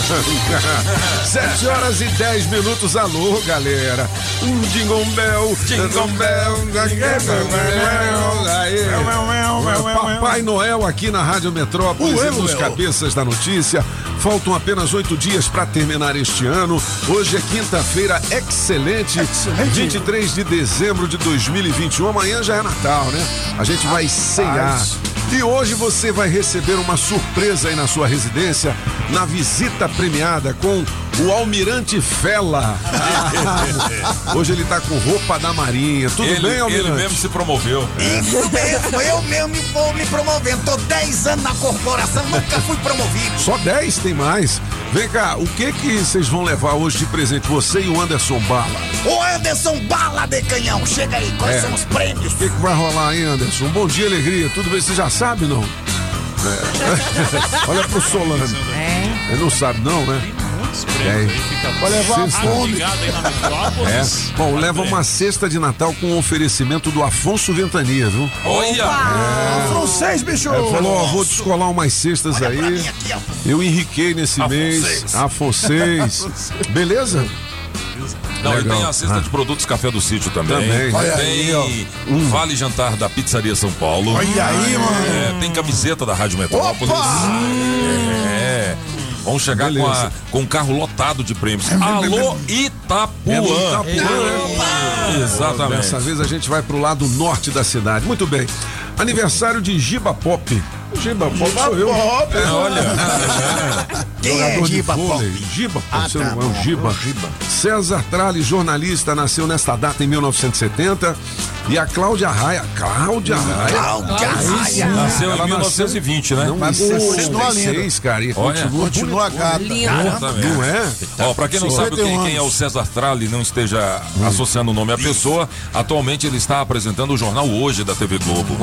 Sete horas e dez minutos, alô, galera. Um jingle bell, jingle bell. Papai Noel aqui na Rádio Metrópolis e nos cabeças da notícia. Faltam apenas oito dias para terminar este ano. Hoje é quinta-feira excelente, 23 de dezembro de 2021. Amanhã já é Natal, né? A gente vai ceiar. E hoje você vai receber uma surpresa aí na sua residência, na visita premiada com o Almirante Fela. hoje ele tá com roupa da Marinha. Tudo ele, bem, ele Almirante? mesmo se promoveu. Isso mesmo, eu mesmo vou me promovendo. Tô 10 anos na corporação, nunca fui promovido. Só 10 tem mais. Vem cá, o que que vocês vão levar hoje de presente? Você e o Anderson Bala. Ô Anderson, bala de canhão, chega aí, quais É. são os prêmios? O que, que vai rolar aí, Anderson? Bom dia, alegria. Tudo bem? Você já sabe, não? É. Olha pro Solano. Ele não sabe, não, né? É. Vai levar fome. É. Bom, leva uma cesta de Natal com oferecimento do Afonso Ventania, viu? Olha! Francês, bicho. É, falou, ó, vou descolar umas cestas Olha pra aí. mim aqui. Eu enriquei nesse mês. Afonseis. Beleza? Não, e Legal. tem a cesta Ah. de produtos café do sítio também. Também. Olha tem aí, um vale jantar da Pizzaria São Paulo. Olha aí, mano. É, tem camiseta da Rádio Metrópolis. Opa! É. Vamos chegar com, a- com um carro lotado de prêmios. Alô, Itapuã! É no Itapuã, né? Exatamente. Dessa vez a gente vai pro lado norte da cidade. Muito bem. Aniversário de Giba Pop. Giba Pop sou eu. É, olha, Quem é Jogador de Giba vôlei. Pop? Giba, Ah, você tá não é o bom, Giba. Giba. César Tralli, jornalista, nasceu nesta data em 1970. E a Cláudia Raia. Cláudia Raia. Cláudia Raia. nasceu Ela em 1920, né? Não, Mas em continua 66, cara. E Olha. continua, Continua gata. Exatamente. Não é? Ó, pra quem não sabe 51 quem, quem é o. César Tralli não esteja associando o nome à pessoa, atualmente ele está apresentando o jornal Hoje da TV Globo. O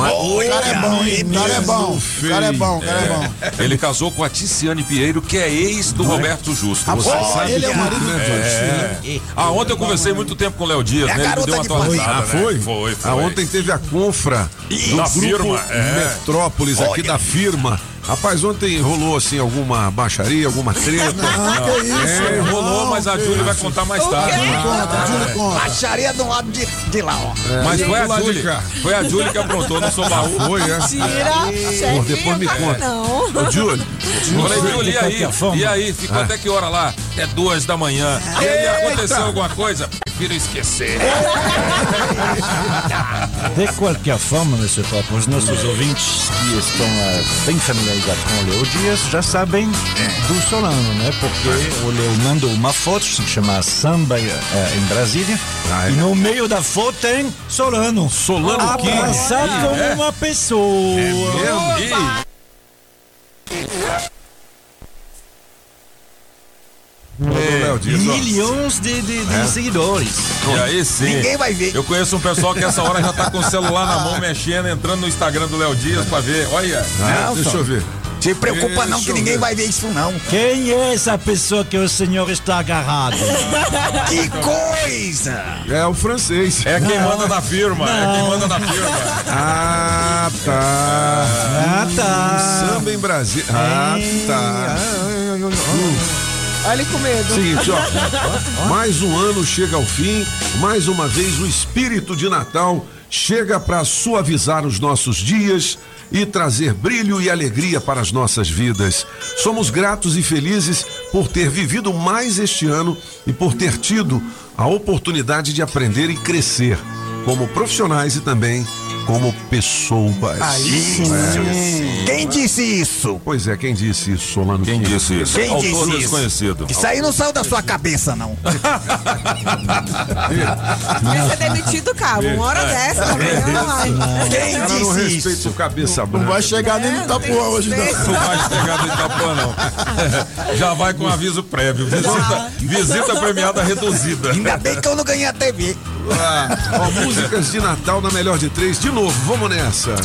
cara é bom, hein? O cara é bom. O cara é bom, o cara é bom. Ele casou com a Ticiane Pinheiro, que é ex do Roberto Justo. Você Pô, sabe ele é o marido É. Ah, ontem eu conversei muito tempo com o Léo Dias, É né? Ele deu uma atualizada, Ah, né? foi? Foi, foi. Ah, ontem teve a confra do Da firma, é. Metrópolis, aqui da firma. Rapaz, ontem rolou assim alguma baixaria, alguma treta. Ah, que isso? É, rolou, mas a Júlia vai contar mais tarde. Conta, Júlio, conta. Baixaria do lado de, de lá, ó. Mas E foi a Júlia. Foi a Júlia que aprontou no seu baú. Foi, é? Pô, depois me conta. Não. Ô, Júlio, Falei, Júlia, e aí? E aí, ficou até que hora lá? Até duas da manhã. E aí, aconteceu alguma coisa? Prefiro esquecer. De qualquer forma, Mr. Pop, os nossos ouvintes que estão eh, bem familiarizados com o Leo Dias já sabem do Solano, né? Porque o Leo mandou uma foto, se chama Samba eh, em Brasília, Ah, é? e no meio da foto tem Solano. Solano? Abraçado como uma pessoa. E Ô, Léo Dias, ó. Milhões de, de- de seguidores. E aí sim. Ninguém vai ver. Eu conheço um pessoal que essa hora já tá com o celular na mão mexendo, entrando no Instagram do Léo Dias pra ver. Olha. Ah, deixa eu ver. Se preocupa não que ninguém ver. vai ver isso não. Quem é essa pessoa que o senhor está agarrado? Que coisa! É o francês. É quem manda na firma. É quem manda na firma. Ah, tá. Ah, tá. Samba em Brasília. Ah, tá. Olha com medo. Seguinte, ó. Mais um ano chega ao fim. Mais uma vez o espírito de Natal chega para suavizar os nossos dias e trazer brilho e alegria para as nossas vidas. Somos gratos e felizes por ter vivido mais este ano e por ter tido a oportunidade de aprender e crescer. Como profissionais e também como pessoas. Aí sim. Quem disse isso? Pois é, quem disse isso, Solano? Quem disse isso? Quem Autor disse isso? desconhecido. Isso aí não saiu da sua cabeça, não. Vai ser demitido, cabo. Uma hora dessa, amanhã vai. Quem Ela não disse respeita isso? cabeça branca. Não vai chegar nem no Itapuã hoje, não. Não vai chegar no Itapuã, não. Já vai com aviso prévio. Visita, visita premiada reduzida. Ainda bem que eu não ganhei a TV. Ah, ó, músicas de Natal na melhor de três. De novo, vamos nessa.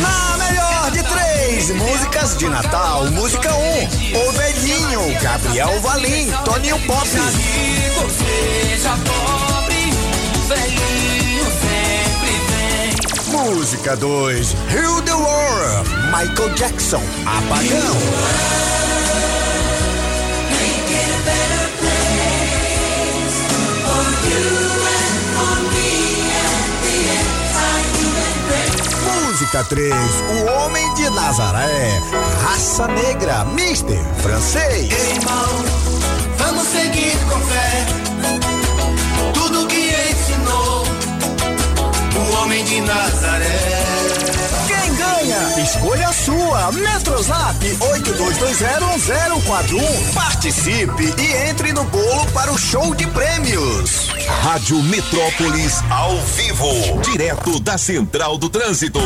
Na melhor de três, músicas de Natal. Música 1, um, Ovelhinho, Gabriel Valim, Toninho Pop. Rico, seja pobre, velhinho sempre vem. Música 2, Heal the World, Michael Jackson, Apagão. Make it a better place for you Música 3, O Homem de Nazaré, Raça Negra, Mister Francês. Irmão, vamos seguir com fé. Tudo que ensinou o homem de Nazaré. Escolha a sua. Metrozap 82201041. Participe e entre no bolo para o show de prêmios. Rádio Metrópolis ao vivo, direto da Central do Trânsito.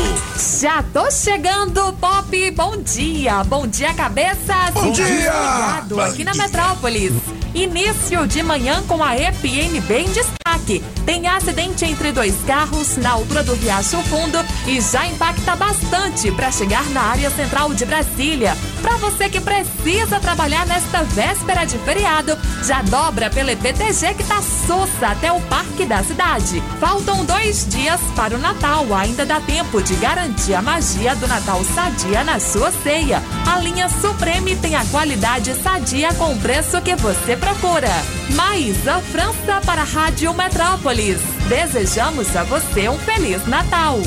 Já tô chegando, Pop. Bom dia. Bom dia, cabeças. Bom dia. Ligado aqui na Metrópolis. Início de manhã com a EPNB em destaque. Tem acidente entre dois carros na altura do Riacho Fundo e já impacta bastante para chegar na área central de Brasília. Para você que precisa trabalhar nesta véspera de feriado, já dobra pela EPTG que tá sossa até o Parque da Cidade. Faltam dois dias para o Natal. Ainda dá tempo de garantir a magia do Natal sadia na sua ceia. A linha Supreme tem a qualidade sadia com o preço que você procura. Maísa França para a Rádio Metrópolis. Desejamos a você um Feliz Natal.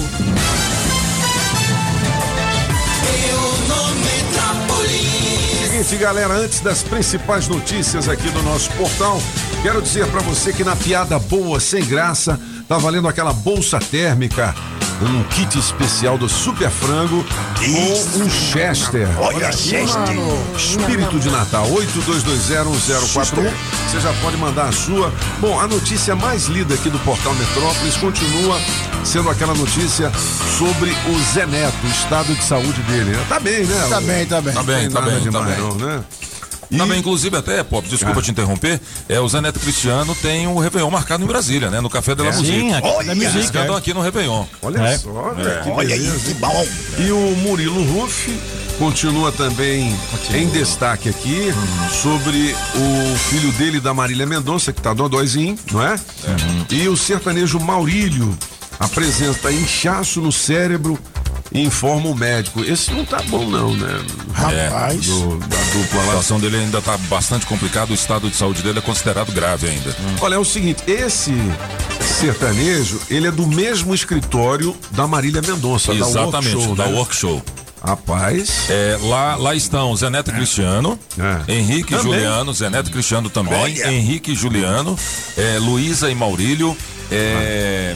Seguinte, galera, antes das principais notícias aqui do nosso portal, quero dizer pra você que na piada boa, sem graça, tá valendo aquela bolsa térmica, um kit especial do Super Frango com um Chester. Olha, Chester. Espírito de Natal, 82201041. Você já pode mandar a sua. Bom, a notícia mais lida aqui do portal Metrópolis continua sendo aquela notícia sobre o Zé Neto, o estado de saúde dele. né? Tá bem, né? Tá bem, tá bem. Tá bem, tá bem, tá demais, bem. não, né? Tá bem, inclusive até, Pop, desculpa Ah. te interromper, é, o Zé Neto Cristiano tem um Réveillon marcado em Brasília, né? No Café de la Musique. Sim, aqui Olha, da Eles música. cantam é. aqui no Réveillon. Olha É. só, que Olha aí, que bom. E o Murilo Ruff continua também em destaque aqui sobre o filho dele da Marília Mendonça, que tá dodóizinho, não é? E o sertanejo Maurílio apresenta inchaço no cérebro e informa o médico. Esse não tá bom não, né? Rapaz. Do- da dupla A lá. situação dele ainda está bastante complicada, o estado de saúde dele é considerado grave ainda. Olha, é o seguinte, esse sertanejo, ele é do mesmo escritório da Marília Mendonça, da Exatamente, Work Show, da né? Rapaz, É, lá, lá estão Zé Neto Cristiano, É. Henrique Também. Juliano, Zé Neto Cristiano também, Olha. Henrique Juliano, é, Luísa e Maurílio, é,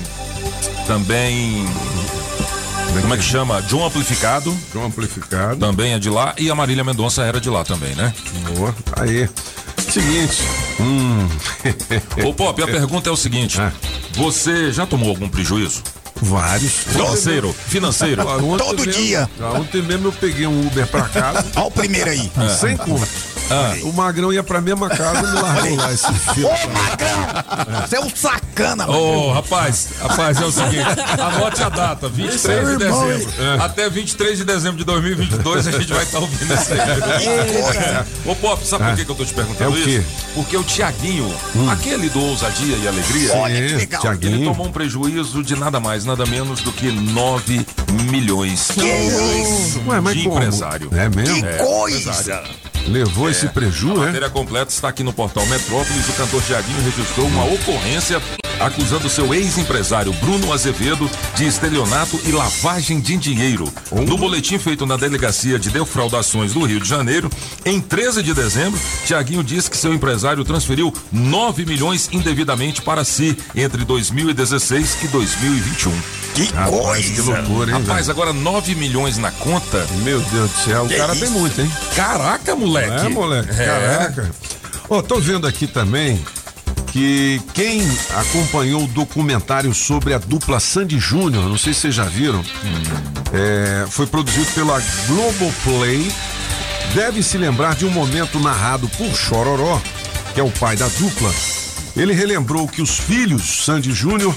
também. Como é que chama? John Amplificado, João Amplificado. também é de lá, e a Marília Mendonça era de lá também, né? Boa, aí. Seguinte, hum, Ô Pop, a pergunta é o seguinte: É. você já tomou algum prejuízo? vários. Financeiro? Financeiro? Ah, Todo mesmo- dia. ah, Ontem mesmo eu peguei um Uber pra casa, Olha o primeiro aí. sem conta. Ah. O Magrão ia pra mesma casa e me largou lá esse filho. Ô, Magrão! Você é um sacana, mano. Ô, rapaz, rapaz, é o seguinte, anote a data, 23 de irmão, dezembro. Até 23 de dezembro de 2022 a gente vai estar ouvindo isso aí. Ô, Pop, sabe por que, que eu tô te perguntando É isso? Porque o Tiaguinho, aquele do Ousadia e Alegria, Olha que Sim, legal. ele Tiaguinho. tomou um prejuízo de nada mais, nada menos do que 9 milhões Que isso? Ué, mas de como? empresário. É mesmo? Que coisa! Levou esse preju, A né? matéria completa está aqui no portal Metrópolis. O cantor Tiaguinho registrou uma ocorrência acusando seu ex-empresário Bruno Azevedo de estelionato e lavagem de dinheiro. No boletim feito na Delegacia de Defraudações do Rio de Janeiro, em 13 de dezembro, Tiaguinho disse que seu empresário transferiu 9 milhões indevidamente para si entre 2016 e 2021. Que Rapaz, que loucura, hein, Rapaz, velho? agora 9 milhões na conta. Meu Deus do céu, o Que cara isso? tem muito, hein? Caraca, moleque. É, moleque, É. caraca. Ó, tô vendo aqui também que quem acompanhou o documentário sobre a dupla Sandy Júnior, não sei se vocês já viram, é, foi produzido pela Globoplay, deve se lembrar de um momento narrado por Chororó, que é o pai da dupla. Ele relembrou que os filhos Sandy Júnior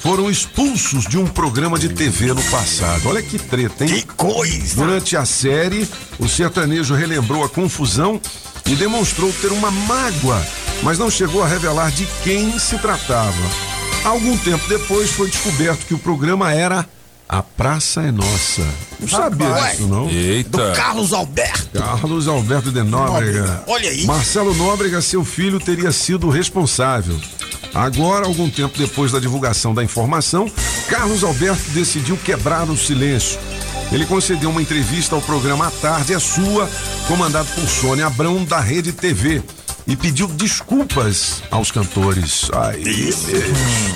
foram expulsos de um programa de TV no passado. Olha que treta, hein? Que coisa! Durante a série, o sertanejo relembrou a confusão e demonstrou ter uma mágoa, mas não chegou a revelar de quem se tratava. Algum tempo depois foi descoberto que o programa era A Praça é Nossa. Não sabia Rapaz. disso, não? Do Eita. Carlos Alberto. Carlos Alberto de Nóbrega. Nóbrega, olha aí. Marcelo Nóbrega, seu filho, teria sido o responsável. Agora, algum tempo depois da divulgação da informação, Carlos Alberto decidiu quebrar o silêncio. Ele concedeu uma entrevista ao programa À Tarde é Sua, comandado por Sônia Abrão, da Rede TV, e pediu desculpas aos cantores. Ai, Deus,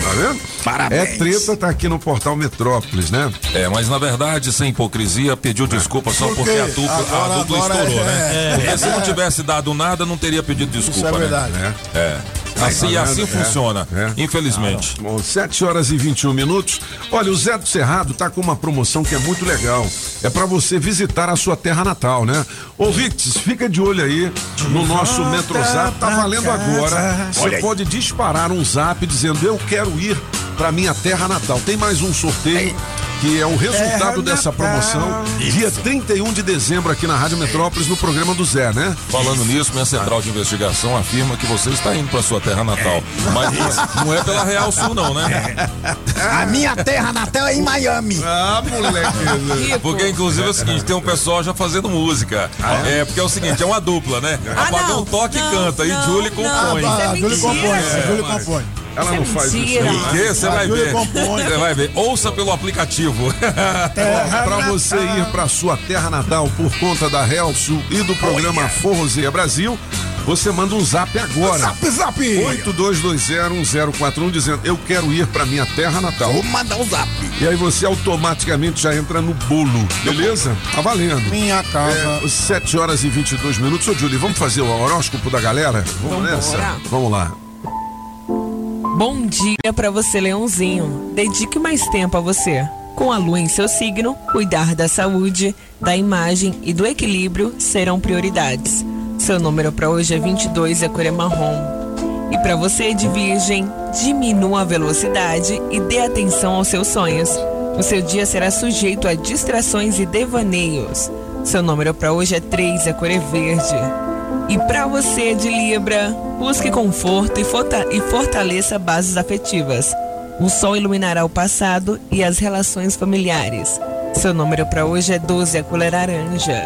tá vendo? Parabéns. É treta, tá aqui no portal Metrópolis, né? É, mas na verdade, sem hipocrisia, pediu desculpa só Por porque quê? a dupla, Agora- a dupla estourou, é- né? é, porque se é. não tivesse dado nada, não teria pedido desculpa, Isso é verdade. né? É. Assim, tá assim? É, funciona, é. infelizmente. Bom, 7 horas e 21 minutos. Olha, o Zé do Cerrado tá com uma promoção que é muito legal. É para você visitar a sua terra natal, né? Ouvintes, fica de olho aí no nosso Metrozap. Tá valendo agora. Você pode disparar um zap dizendo eu quero ir para minha terra natal. Tem mais um sorteio. Que é o resultado dessa promoção, dia 31 de dezembro aqui na Rádio Metrópolis, no programa do Zé, né? Falando nisso, minha central de investigação afirma que você está indo para sua terra natal. Mas não é pela Real Sul, não, né? A minha terra natal é em Miami. Ah, moleque. Porque, inclusive, é o seguinte: tem um pessoal já fazendo música. É, porque é o seguinte: é uma dupla, né? Ah, Apagão não. toca e Não, canta. E não, Julie não. compõe. Isso é Ah, Júlio mentira. compõe, É, mas- compõe. Ela não faz isso. quê? Você vai Júlio ver. Você vai ver. Ouça pelo aplicativo. Para você ir para sua terra natal por conta da Real Sul e do programa Forrozeia Brasil, você manda um zap agora. Zap, zap. 82201041 dizendo eu quero ir para minha terra natal. Vou mandar um zap. E aí você automaticamente já entra no bolo, beleza? Tá valendo. Minha casa. É, 7 horas e 22 minutos. Ô, Julie, vamos fazer o horóscopo da galera? Vamos nessa? Vamos lá. Bom dia pra você, Leãozinho. Dedique mais tempo a você. Com a lua em seu signo, cuidar da saúde, da imagem e do equilíbrio serão prioridades. Seu número para hoje é 22 e a cor é marrom. E para você de Virgem, diminua a velocidade e dê atenção aos seus sonhos. O seu dia será sujeito a distrações e devaneios. Seu número para hoje é 3 e a cor é verde. E para você de Libra, busque conforto e, forta- fortaleça bases afetivas. O sol iluminará o passado e as relações familiares. Seu número para hoje é 12, a cor é laranja.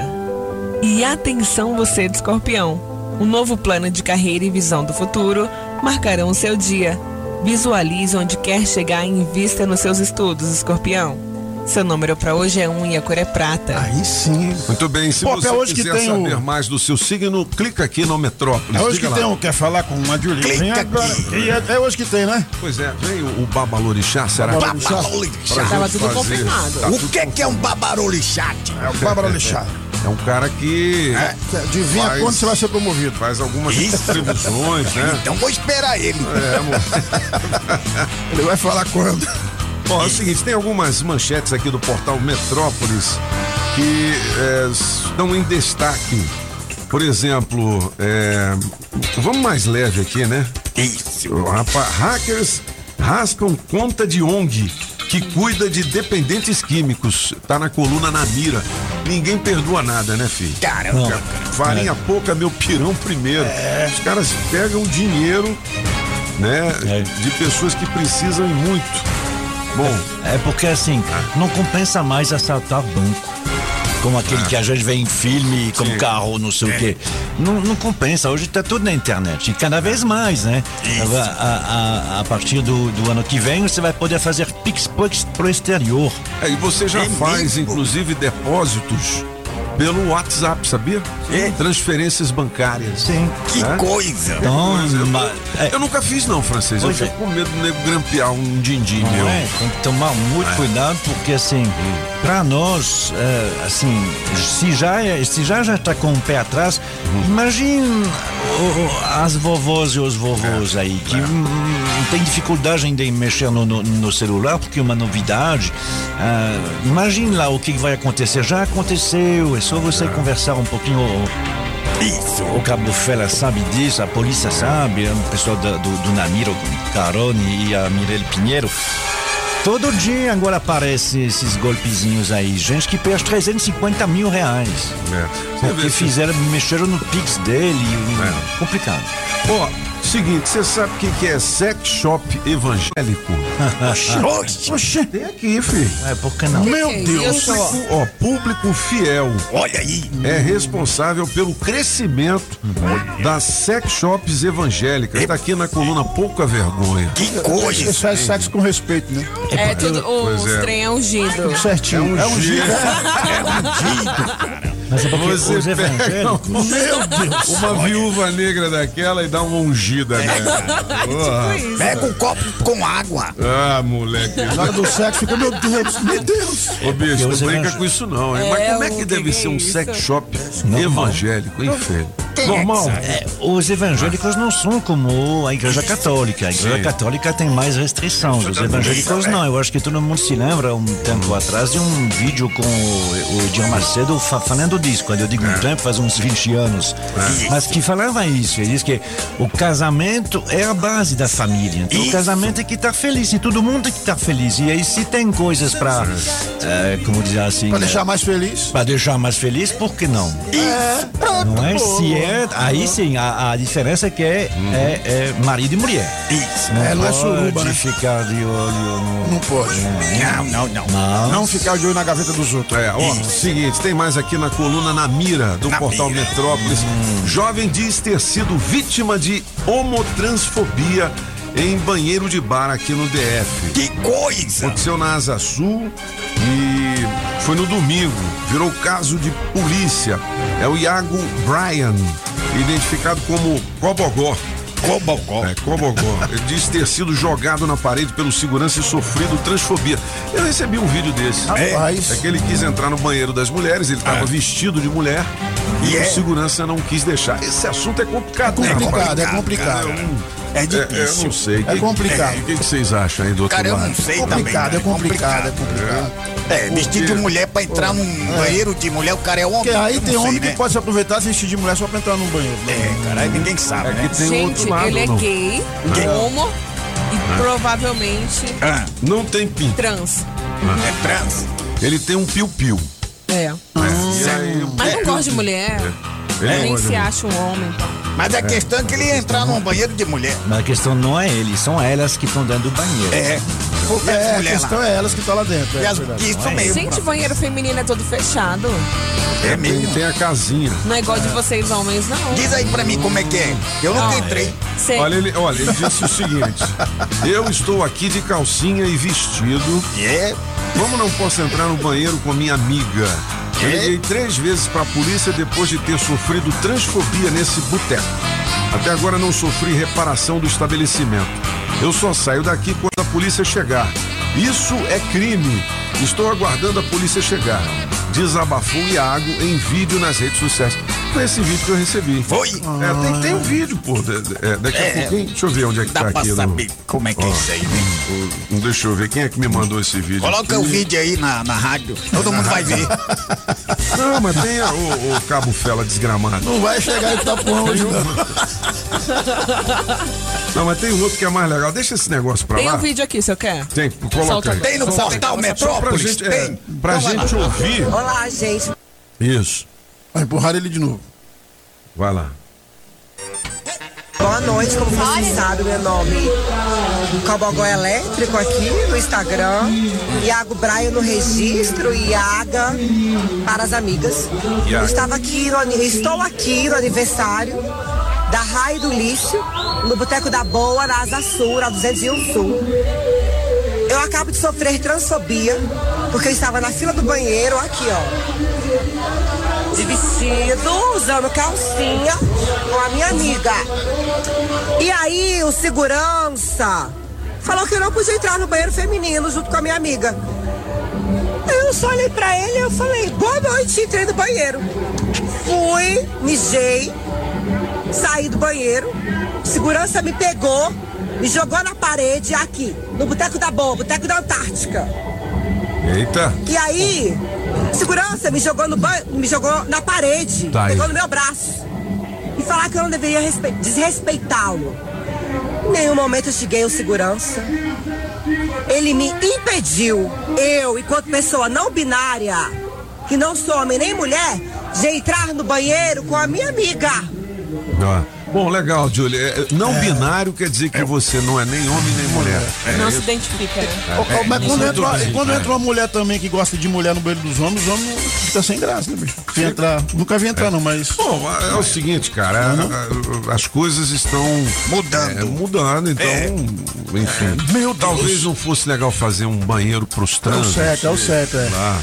E atenção você de escorpião. Um novo plano de carreira e visão do futuro marcarão o seu dia. Visualize onde quer chegar e invista nos seus estudos, escorpião. Seu número para hoje é 1 e a cor é prata. Aí sim. Muito bem, se Pô, você é hoje que quiser tem o- saber mais do seu signo, clica aqui no Metrópolis. É hoje Diga que lá. tem um, quer falar com uma Julie. Vem Clica agora. E é, é hoje que tem, né? Pois é, vem o, o Babalorixá, será? Babalorixá. Pra Babalorixá. Tava tudo fazer. confirmado. Tá O que que é um babarolixá? É o Alexandre. É um cara que Adivinha Faz- quando você vai ser promovido. faz algumas previsões, né? Então vou esperar ele. É, amor. Ele vai falar quando. Bom, é o seguinte, tem algumas manchetes aqui do portal Metrópolis que é, estão em destaque. Por exemplo, é, vamos mais leve aqui, né? Isso. Rapaz, hackers raspam conta de ONG que cuida de dependentes químicos. Tá na coluna na mira. Ninguém perdoa nada, né, filho? Caramba. Farinha pouca, meu pirão primeiro. Os caras pegam dinheiro, né, de pessoas que precisam muito. Bom, É porque assim, não compensa mais assaltar banco. como aquele que a gente vê em filme, como carro, não sei o quê. Não, não compensa, hoje está tudo na internet. E cada vez mais, né? A, a- a- a partir do, do ano que vem, você vai poder fazer Pix pro, ex- pro exterior. É, e você já É faz, mesmo? inclusive, depósitos pelo WhatsApp, sabia? É. Transferências bancárias. Sim. Que É? coisa. Então, ma- é, Eu nunca fiz, não, francês. Eu Pois é. fico com medo do nego grampear um din-din meu. é? Tem que tomar muito cuidado porque assim, para nós, é, assim, se já é- se já já está com o pé atrás, imagine o- o- as vovós e os vovôs aí que hum, tem dificuldade ainda em mexer no, no- no celular porque é uma novidade. Ah, imagine lá o que vai acontecer. Já aconteceu. É só você conversar um pouquinho. Isso. O Cabo Fela sabe disso, a polícia sabe, o pessoal da- do, do Namiro Carone e a Mirelle Pinheiro. Todo dia agora aparecem esses golpezinhos aí. Gente que perde 350 mil reais. É. Porque fizeram, mexeram no Pix dele. É. Complicado. Ó, seguinte, você sabe o que, que é sex shop evangélico? Oxe, Oxê, Tem aqui, filho. É, por que não? meu Que Deus. isso? Público, ó, público fiel olha aí. é responsável pelo crescimento das sex shops evangélicas. Está aqui na coluna Pouca Vergonha. Que Isso coisa. é sexo com respeito, né? É tudo, os é. trem é ungido. Certinho. É um giro. Mas é porque Você os pega evangélicos. Meu Deus. uma viúva negra daquela e dá uma ungida, né? Porra. Pega um copo com água. Ah, moleque. Na hora do sexo fica, meu Deus, meu Deus. Ô, bicho, não os brinca com isso não, hein? É, Mas como é que que deve que ser é um isso? sex shop Normal. evangélico, hein, filho? Normal. É, os evangélicos não são como a igreja católica. A igreja Sim. católica tem mais restrições. Os evangélicos não. Eu acho que todo mundo se lembra um tempo atrás de um vídeo com o, o Edir Macedo fa- falando disso. Quando eu digo um tempo, faz uns 20 anos. Mas que falava isso. Ele diz que o casamento é a base da família. Então o casamento é que tá feliz. E todo mundo é que tá feliz. E aí se tem coisas para, como dizer assim, Pra deixar mais feliz. para deixar mais feliz, por que não? Não é? Se é, aí sim, a, a diferença é que é, é, é marido e mulher. Isso. Não É, não é suruba, né? ficar de olho no... Não pode. Não, não, não. Não. Não ficar de olho na gaveta dos outros. É, ó, seguinte, tem mais aqui na coluna Na Mira, do Na portal Mira. Metrópolis. Jovem diz ter sido vítima de homotransfobia em banheiro de bar aqui no DF. Que coisa. Aconteceu na Asa Sul e foi no domingo. Virou caso de polícia. É o Iago Bryan, identificado como Cobogó. Cobogó. É, Cobogó. Ele diz ter sido jogado na parede pelo segurança e sofrido transfobia. Eu recebi um vídeo desse. Rapaz. É que ele quis entrar no banheiro das mulheres, ele estava vestido de mulher e E o é? segurança não quis deixar. Esse assunto é complicado, né? complicado, é rapaz? complicado. É É, eu difícil. não sei. É complicado. O que, que vocês acham aí do outro Cara, eu lado? não sei Complicado, também. é complicado, é complicado. É, vestido de mulher pra entrar num banheiro de mulher, o cara é homem. Porque aí eu tem homem né? que pode se aproveitar se vestir de mulher só pra entrar num banheiro. É, cara, aí ninguém sabe, É né? que tem Gente, outro lado, ele é não. gay, homo e provavelmente Ah, Não tem trans. é trans. Ele tem um piu-piu. É. Aí, o Mas não gosta de mulher. Ele Nem se acha um homem. Mas a questão é que ele ia entrar num banheiro de mulher. Mas a questão não é ele, são elas que estão dentro do banheiro. É. E É, as a questão lá? é elas que estão lá dentro. E É, as-. Isso mesmo. Gente, banheiro feminino é todo fechado. É mesmo. tem a casinha. Não é igual de vocês homens, não. Diz aí pra mim como é que é. Eu nunca Ah, entrei. Sei. Olha ele, olha, ele disse o seguinte: Eu estou aqui de calcinha e vestido. É. Como não posso entrar no banheiro com minha amiga? Eu liguei três vezes para a polícia depois de ter sofrido transfobia nesse boteco. Até agora não sofri reparação do estabelecimento. Eu só saio daqui quando a polícia chegar. Isso é crime. Estou aguardando a polícia chegar. Desabafou Iago em vídeo nas redes sociais. Foi esse vídeo que eu recebi. Foi? É, tem, tem um vídeo, pô. de- de- é, daqui a É. pouquinho. Deixa eu ver onde é que Dá tá pra aqui. no- saber como é que é isso aí, né? o- Deixa eu ver quem é que me mandou esse vídeo. Coloca aqui. o vídeo aí na, na rádio. Todo mundo vai ver. Não, mas tem a- o, o Cabo Fela desgramado. Não vai chegar em Itapuã hoje, não. Não, mas tem um outro que é mais legal. Deixa esse negócio pra Tem lá. um vídeo aqui, se eu quer. Tem, coloca Solta aí. Tem no portal Só pra Metrópolis? gente, é, Tem. pra gente lá. ouvir. Olá, gente. Isso. Vai empurrar ele de novo. Vai lá. Boa noite, como vocês sabem, meu nome é Cobogó Elétrico aqui no Instagram, Iago Braio no registro, Iaga para as amigas. Iaga. Eu estava aqui no, estou aqui no aniversário da Raio do Lixo, no Boteco da Boa, na Asa Sul, na 201 Sul. Eu acabo de sofrer transfobia, porque eu estava na fila do banheiro, aqui ó. De vestido, usando calcinha com a minha amiga. E aí o segurança falou que eu não podia entrar no banheiro feminino junto com a minha amiga. Eu só olhei pra ele e eu falei, boa noite, entrei no banheiro. Fui, mijei, saí do banheiro, segurança me pegou, me jogou na parede aqui, no Boteco da Boa, Boteco da Antártica. Eita. E aí, segurança me jogou no banho, me jogou na parede, Tá aí. pegou no meu braço. E falar que eu não deveria respe- desrespeitá-lo. Em nenhum momento eu cheguei o segurança. Ele me impediu, eu, enquanto pessoa não binária, que não sou homem nem mulher, de entrar no banheiro com a minha amiga. Ó, Bom, legal, Julie. É, Não binário quer dizer que você não é nem homem nem mulher. É Não se identifica, né? É, mas quando, é entra, quando entra uma mulher também que gosta de mulher no banheiro dos homens, os homens fica sem graça, né, bicho? Se entrar, nunca vi entrar, não, mas. Bom, é o seguinte, cara, a- a- as coisas estão mudando, mudando então, enfim. Meu Talvez não fosse legal fazer um banheiro pros trans. certo, é o certo, é. Lá.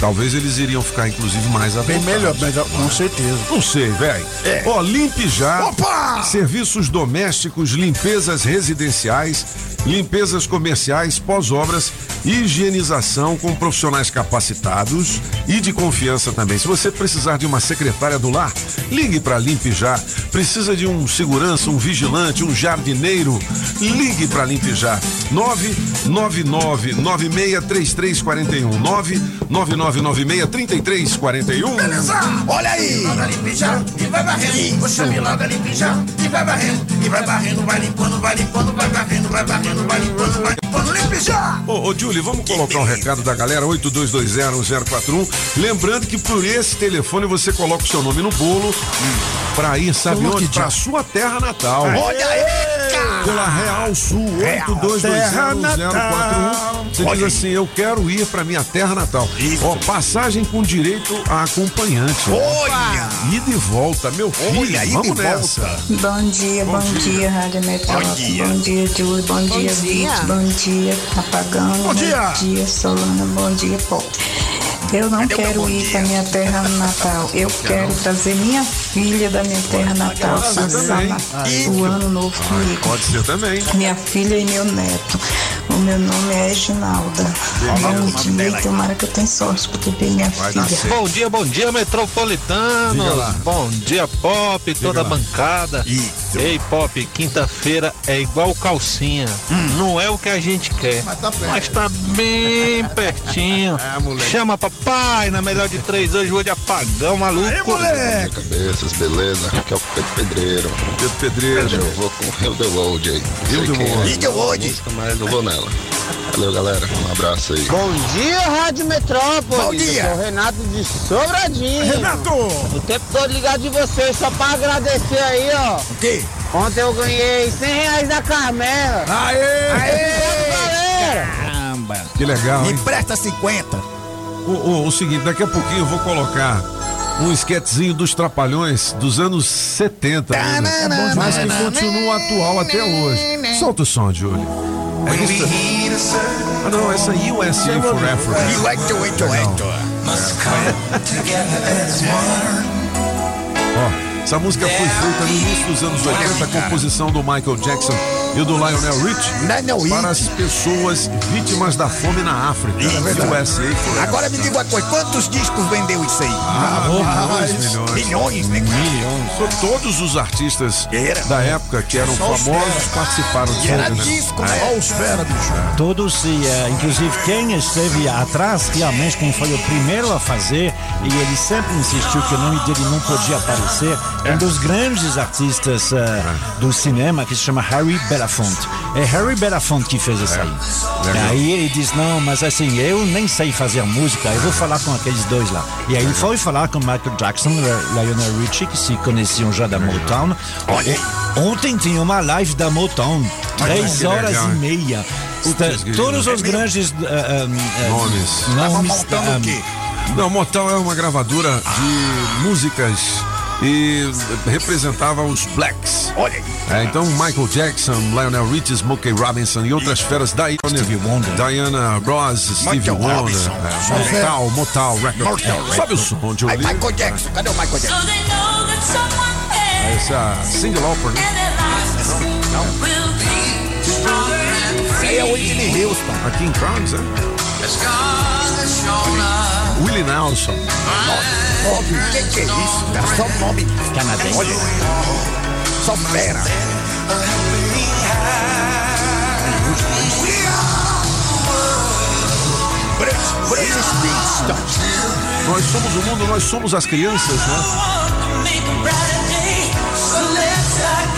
Talvez eles iriam ficar, inclusive, mais à Bem vontade. melhor, mas com certeza. Não sei, velho. Ó, limpe já. Opa! Serviços domésticos, limpezas residenciais, limpezas comerciais, pós-obras, higienização com profissionais capacitados e de confiança também. Se você precisar de uma secretária do lar, ligue para Limpe Já. Precisa de um segurança, um vigilante, um jardineiro? Ligue para Limpe Já. 999 963341 99996 3341 Beleza? Olha aí! Logo limpe já e vai varrendo. Puxa me logo limpe já e vai varrendo. E vai varrendo, vai limpando, vai limpando, vai varrendo, vai varrendo, vai limpando, vai limpando. Limpe já! Ô, ô Julie, vamos colocar um recado da galera, 82201041. Lembrando que por esse telefone você coloca o seu nome no bolo pra ir, sabe onde? Pra sua terra natal. Olha aí, cara! Pela Real Sul, Terra 82201041. Você diz assim, eu quero ir pra minha terra natal. Ó, passagem com direito a acompanhante. Olha! Ida e volta, meu filho, Olha, vamos volta. Bom dia, bom, dia, Rádio Metrópole. Bom dia. Bom dia, Júlio. Bom, dia, dia. Vite. Bom dia, Apagano. Bom dia. Bom dia, Solano. Bom dia, Pop. Eu não Cadê quero bom ir dia? para minha terra natal. Eu quero trazer minha filha da minha terra natal passar na- o ano novo comigo. Pode ser também. Minha filha e meu neto. O meu nome é Reginalda. Bom dia, tomara que eu tenha sorte para ter minha Vai filha. Bom dia, bom dia, metropolitano. Diga. Bom dia, Pop, toda a lá. bancada. Isso. Ei, Pop, quinta-feira é igual calcinha. Não é o que a gente quer, Mas tá perto. mas tá bem pertinho. É, moleque. Chama papai, na melhor de três hoje, vou de apagão, maluco. Aí, moleque! Cabeças, beleza? Aqui é o Pedro Pedreiro. Pedro Pedreiro. Eu vou com Rio The World aí. Rio Sei The quem é World. Rio The World. a música, Mas eu vou nela. Valeu, galera. Um abraço aí. Bom dia, Rádio Metrópole. Bom dia. Eu sou o Renato de Sobradinho. Renato! O tempo todo ligado de vocês, só pra agradecer aí, ó. O quê? Ontem eu ganhei 100 reais da Carmela. Aê! Aê, galera! Caramba! Que legal, Me hein? presta 50. O, o- o seguinte, daqui a pouquinho eu vou colocar um esquetezinho dos Trapalhões dos anos 70. ainda, mas que continua atual até hoje. Solta o som, Júlio. É isso? Ah, não, essa é USA for Africa. E oito, oito, oito. Ó, essa música foi feita no início dos anos 80, a composição do Michael Jackson e do Lionel Rich Lionel Rich. para as pessoas vítimas da fome na África. USA for Agora me diga uma coisa, quantos discos vendeu isso aí? Ah, milhões, milhões. Milhões, né? Milhões. Todos os artistas Era. da época que eram Só famosos fera. participaram E era né? disco, né? Os fera, bicho. Todos, e, eh, inclusive quem esteve atrás, realmente, como foi o primeiro a fazer, e ele sempre insistiu que o nome dele não podia aparecer, um dos grandes artistas eh, do cinema que se chama Harry Belafonte. É Harry Belafonte que fez isso aí. legal. Aí ele diz: Não, mas assim, eu nem sei fazer música, eu vou falar com aqueles dois lá. E aí ele foi falar com Michael Jackson, Lionel Richie, que se conheciam já da Motown. Olha. Ontem tinha uma live da Motown, três horas legal, e meia. Está- todos os É grandes ah, ah, ah, Nomes. nomes ah? Não, Motown é uma gravadora de músicas e representava os Blacks. Olha aí. É, então Michael Jackson, Lionel Richie, Smokey Robinson e outras feras da. Diana Ross, Stevie Michael Wonder, é, Motal, Motal Records. Motal Sobe o som, Aí, Jolie. Michael Jackson, cadê o Michael Jackson? Essa é a Cindy Lauper, né? Esse aí é o Whitney Houston. Aqui em Crowns, é? Willie Nelson. Nome, o que, que é isso, cara? Só nome canadense. Olha. Só fera. Springsteen. Nós somos o mundo, nós somos as crianças, né?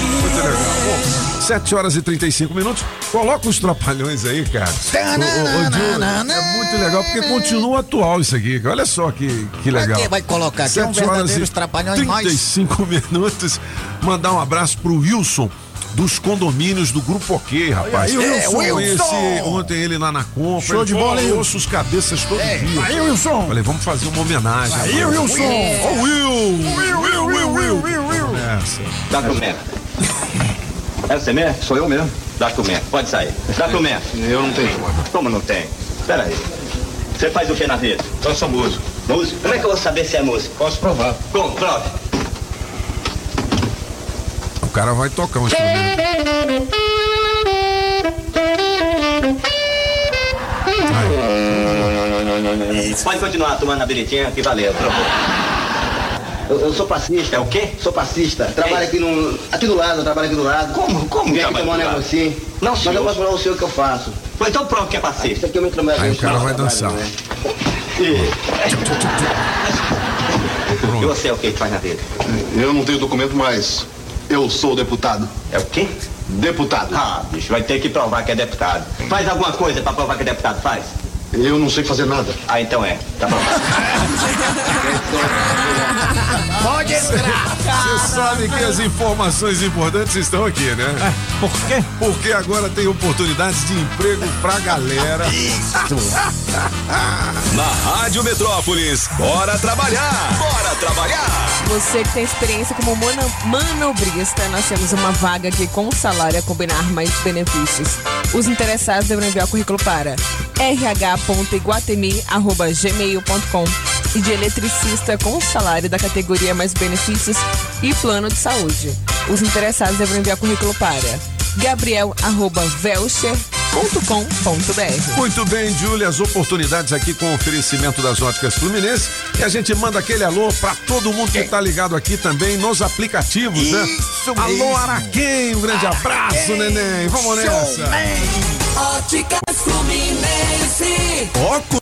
Muito legal. Bom, 7 horas e 35 minutos. Coloca os trapalhões aí, cara. Ô, ô, Diogo, é muito legal, porque continua atual isso aqui. Olha só que, que legal. Aqui vai colocar aqui, é um 7 horas verdadeiros e trapalhões mais. 35 minutos. Mandar um abraço pro Wilson. Dos condomínios do Grupo OK, rapaz. aí, Wilson. Eu conheci Wilson. ontem ele lá na compra. Show Ele de bola, ouço os cabeças todo É. dia. Aí, Wilson. Falei, vamos fazer uma homenagem. Aí. Wilson. Ô, Will! Will, Will, Will, Will, Will, Will. Essa. Documento. É você mesmo? Sou eu mesmo. Documento. Pode sair. Documento. Eu não tenho. Como não tem? Espera aí. Você faz o que na vida? Eu sou músico. Músico? Como é que eu vou saber se é músico? Posso provar. Como? Prove. O cara vai tocar um instrumento. Pode continuar tomando a bilhetinha que valeu. Provou. Eu, eu sou passista. É o quê? Sou passista. Trabalho aqui no. Aqui do lado, eu trabalho aqui do lado. Como? Como Vem aqui tomar um negocinho. Não, Mas senhor. eu posso falar o senhor que eu faço. Foi então prova que é passista. Isso aqui eu me trabalho. Aí o cara vai dançar. Né? E você é o que que faz na vida? Eu não tenho documento, mas eu sou deputado. É o quê? Deputado. Ah, bicho, vai ter que provar que é deputado. Faz alguma coisa pra provar que é deputado, faz? Eu não sei fazer nada. Ah, então é. Tá bom. Pode entrar. Você sabe que as informações importantes estão aqui, né? Por quê? Porque agora tem oportunidades de emprego pra galera. Na Rádio Metrópolis, bora trabalhar! Bora trabalhar! Você que tem experiência como mano- manobrista, nós temos uma vaga aqui com salário a combinar mais benefícios. Os interessados devem enviar currículo para rh.iguatemi.gmail.com e de eletricista com salário da categoria mais benefícios e plano de saúde. Os interessados devem enviar currículo para gabriel.velcher.com.br. Muito bem, Júlia, as oportunidades aqui com oferecimento das óticas Fluminense. E a gente manda aquele alô pra todo mundo que tá ligado aqui também nos aplicativos, né? Isso Alô, mesmo. Araquém, um grande abraço, neném. Vamos nessa. Óticas Fluminense. Óculos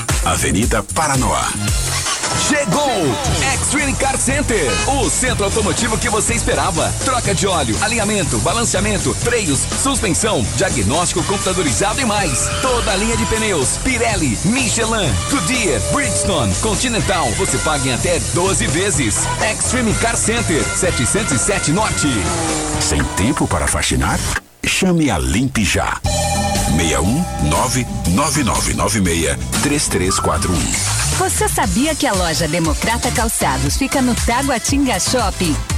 Avenida Paranoá. Chegou! Extreme Car Center, o centro automotivo que você esperava. Troca de óleo, alinhamento, balanceamento, freios, suspensão, diagnóstico computadorizado e mais. Toda a linha de pneus, Pirelli, Michelin, Goodyear, Bridgestone, Continental. Você paga em até 12 vezes. Extreme Car Center, 707 Norte. Sem tempo para faxinar? Chame a Limpe Já. 61999963341. Você sabia que a loja Democrata Calçados fica no Taguatinga Shopping?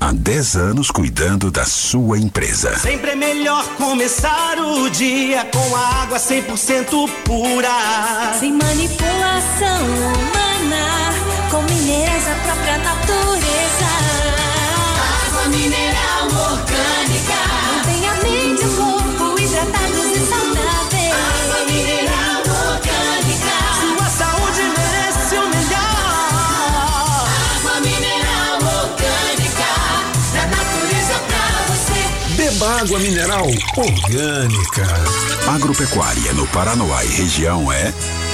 Há 10 anos cuidando da sua empresa. Sempre é melhor começar o dia com a água 100% pura. Sem manipulação humana, com minerais da própria natureza. Água mineral orgânica. Beba água mineral orgânica. Agropecuária no Paranoá e região é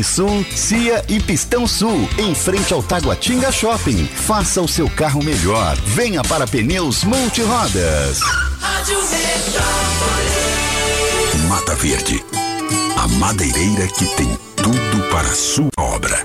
Sul, Cia e Pistão Sul, em frente ao Taguatinga Shopping. Faça o seu carro melhor. Venha para Pneus Multirodas. Rádio Mata Verde. A madeireira que tem tudo para a sua obra.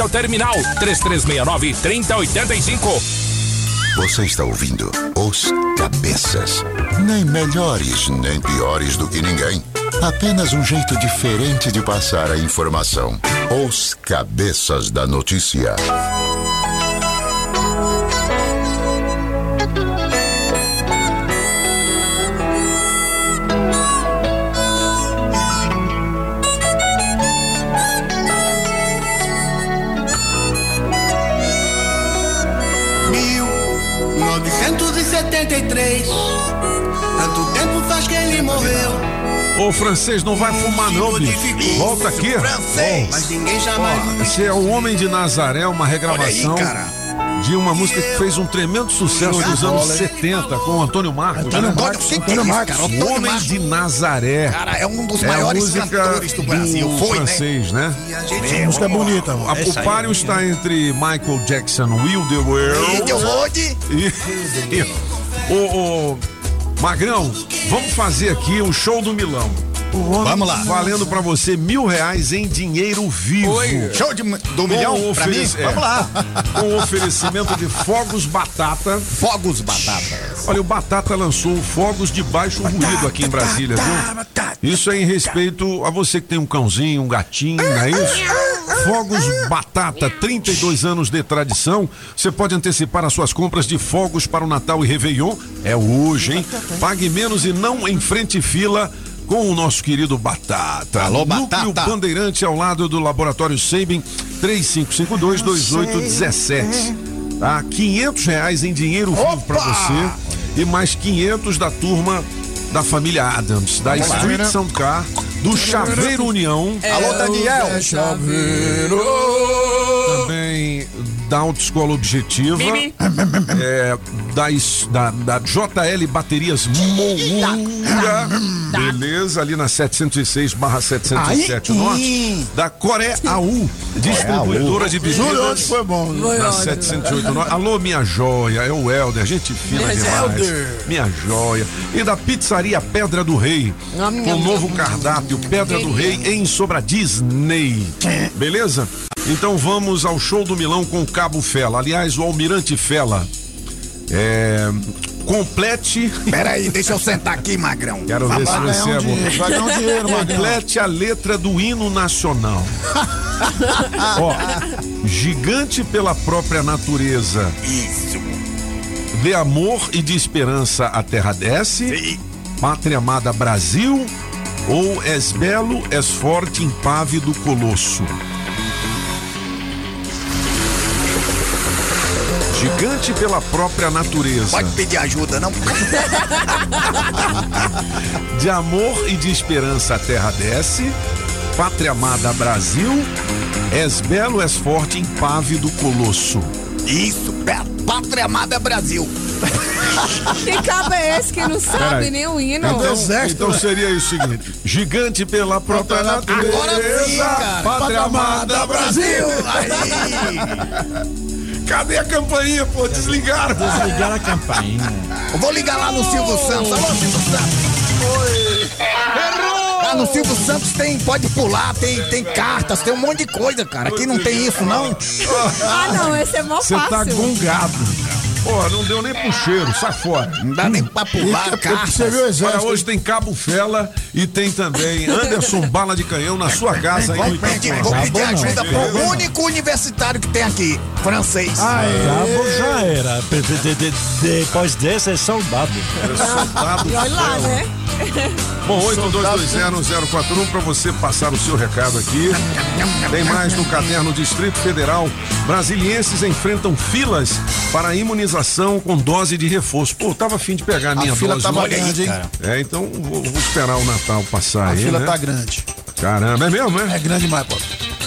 ao terminal 3369 3085. Você está ouvindo Os Cabeças. Nem melhores, nem piores do que ninguém. Apenas um jeito diferente de passar a informação. Os Cabeças da Notícia. 83. Tanto tempo faz que ele morreu. Ô francês, não vai fumar não, bicho. Volta aqui. Francês, oh. Mas ninguém jamais. Oh, esse é o Homem de Nazaré, uma regravação. Aí, de uma música que fez um tremendo sucesso nos anos 70 com o Antônio Marcos. Antônio, né? Marcos, Antônio Marcos, cara, Antônio Homem Marcos. de Nazaré. Cara, é um dos é maiores cantores do Brasil. Foi, né? francês, né? né? Gente, é, música é bonita. A, o está entre Michael Jackson, Will the World e, e, o, o Magrão, vamos fazer aqui um show do Milão. Vamos lá. Valendo pra você mil reais em dinheiro vivo. Oi. Show de- do milhão o pra mim? oferec- Vamos lá. Com o oferecimento de Fogos Batata. Fogos Batata. Olha, o Batata lançou o Fogos de Baixo Ruído aqui em Brasília, viu? Isso é em respeito a você que tem um cãozinho, um gatinho, não é isso? Fogos Batata, 32 anos de tradição. Você pode antecipar as suas compras de fogos para o Natal e Réveillon. É hoje, hein? Pague menos e não enfrente fila com o nosso querido Batata. Alô, Núcleo Batata. Bandeirante ao lado do Laboratório Sabin, 3552-2817. Tá? 500 reais em dinheiro vivo pra você e mais 500 da turma da família Adams, da Vamos lá. Street Sound Car, do Chaveiro União. Alô, Daniel. Também da Autoescola Objetiva. É, da, es- da, da JL Baterias Moura. Beleza, ali na 706 barra 707 Aí Norte. Da Coré AU, distribuidora de bebidas. foi bom. Na 708 Norte. Alô, minha joia, é o Helder, gente fina Minha demais. Minha joia. E da Pizzaria Pedra do Rei, com o novo cardápio Pedra do Rei em Sobra Disney. Beleza? Então vamos ao show do Milão com o Cabo Fela. Aliás, o Almirante Fela. É. Complete. Peraí, deixa eu sentar aqui, Magrão. Quero ver se Vai você é um bom. vai ganhar um dinheiro, Magrão. Complete a letra do hino nacional. Ó, gigante pela própria natureza. Isso. De amor e de esperança a terra desce. Pátria amada Brasil. Ou és belo, és forte, impávido colosso. Gigante pela própria natureza. Pode pedir ajuda, não? De amor e de esperança a terra desce. Pátria amada Brasil. És belo, és forte, impávido colosso. Isso, é Pátria Amada Brasil. Que cabo é esse que não sabe Peraí. nem o hino? Então, então seria o seguinte: gigante pela própria natureza. Agora sim, cara. Pátria amada Brasil. Cadê a campainha, pô? Desligaram. Desligaram a campainha. Eu vou ligar lá no Silvio Santos. Alô, Silvio Santos. Lá no Silvio Santos tem, pode pular, tem, tem cartas, tem um monte de coisa, cara. Aqui não tem isso, não. Ah, não, esse é mó Você tá fácil. gongado. Pô, não deu nem pro cheiro, sai fora. Não dá nem pra pular, cartas. Olha, hoje tem Cabo Fela e tem também Anderson Bala de Canhão na sua casa aí Vou pedir, vou pedir ajuda Beleza? pro único universitário que tem aqui, francês. Cabo já era. De- de- de- depois desse é soldado. soldado. E olha lá, né? Bom, 82201041 para você passar o seu recado aqui. Tem mais no caderno Distrito Federal. Brasilienses enfrentam filas para imunização com dose de reforço. Pô, tava afim de pegar a minha fila dose. tava grande, hein? É, então vou, vou esperar o Natal passar A aí. fila né? tá grande. Caramba, é mesmo, é? É grande demais, pô.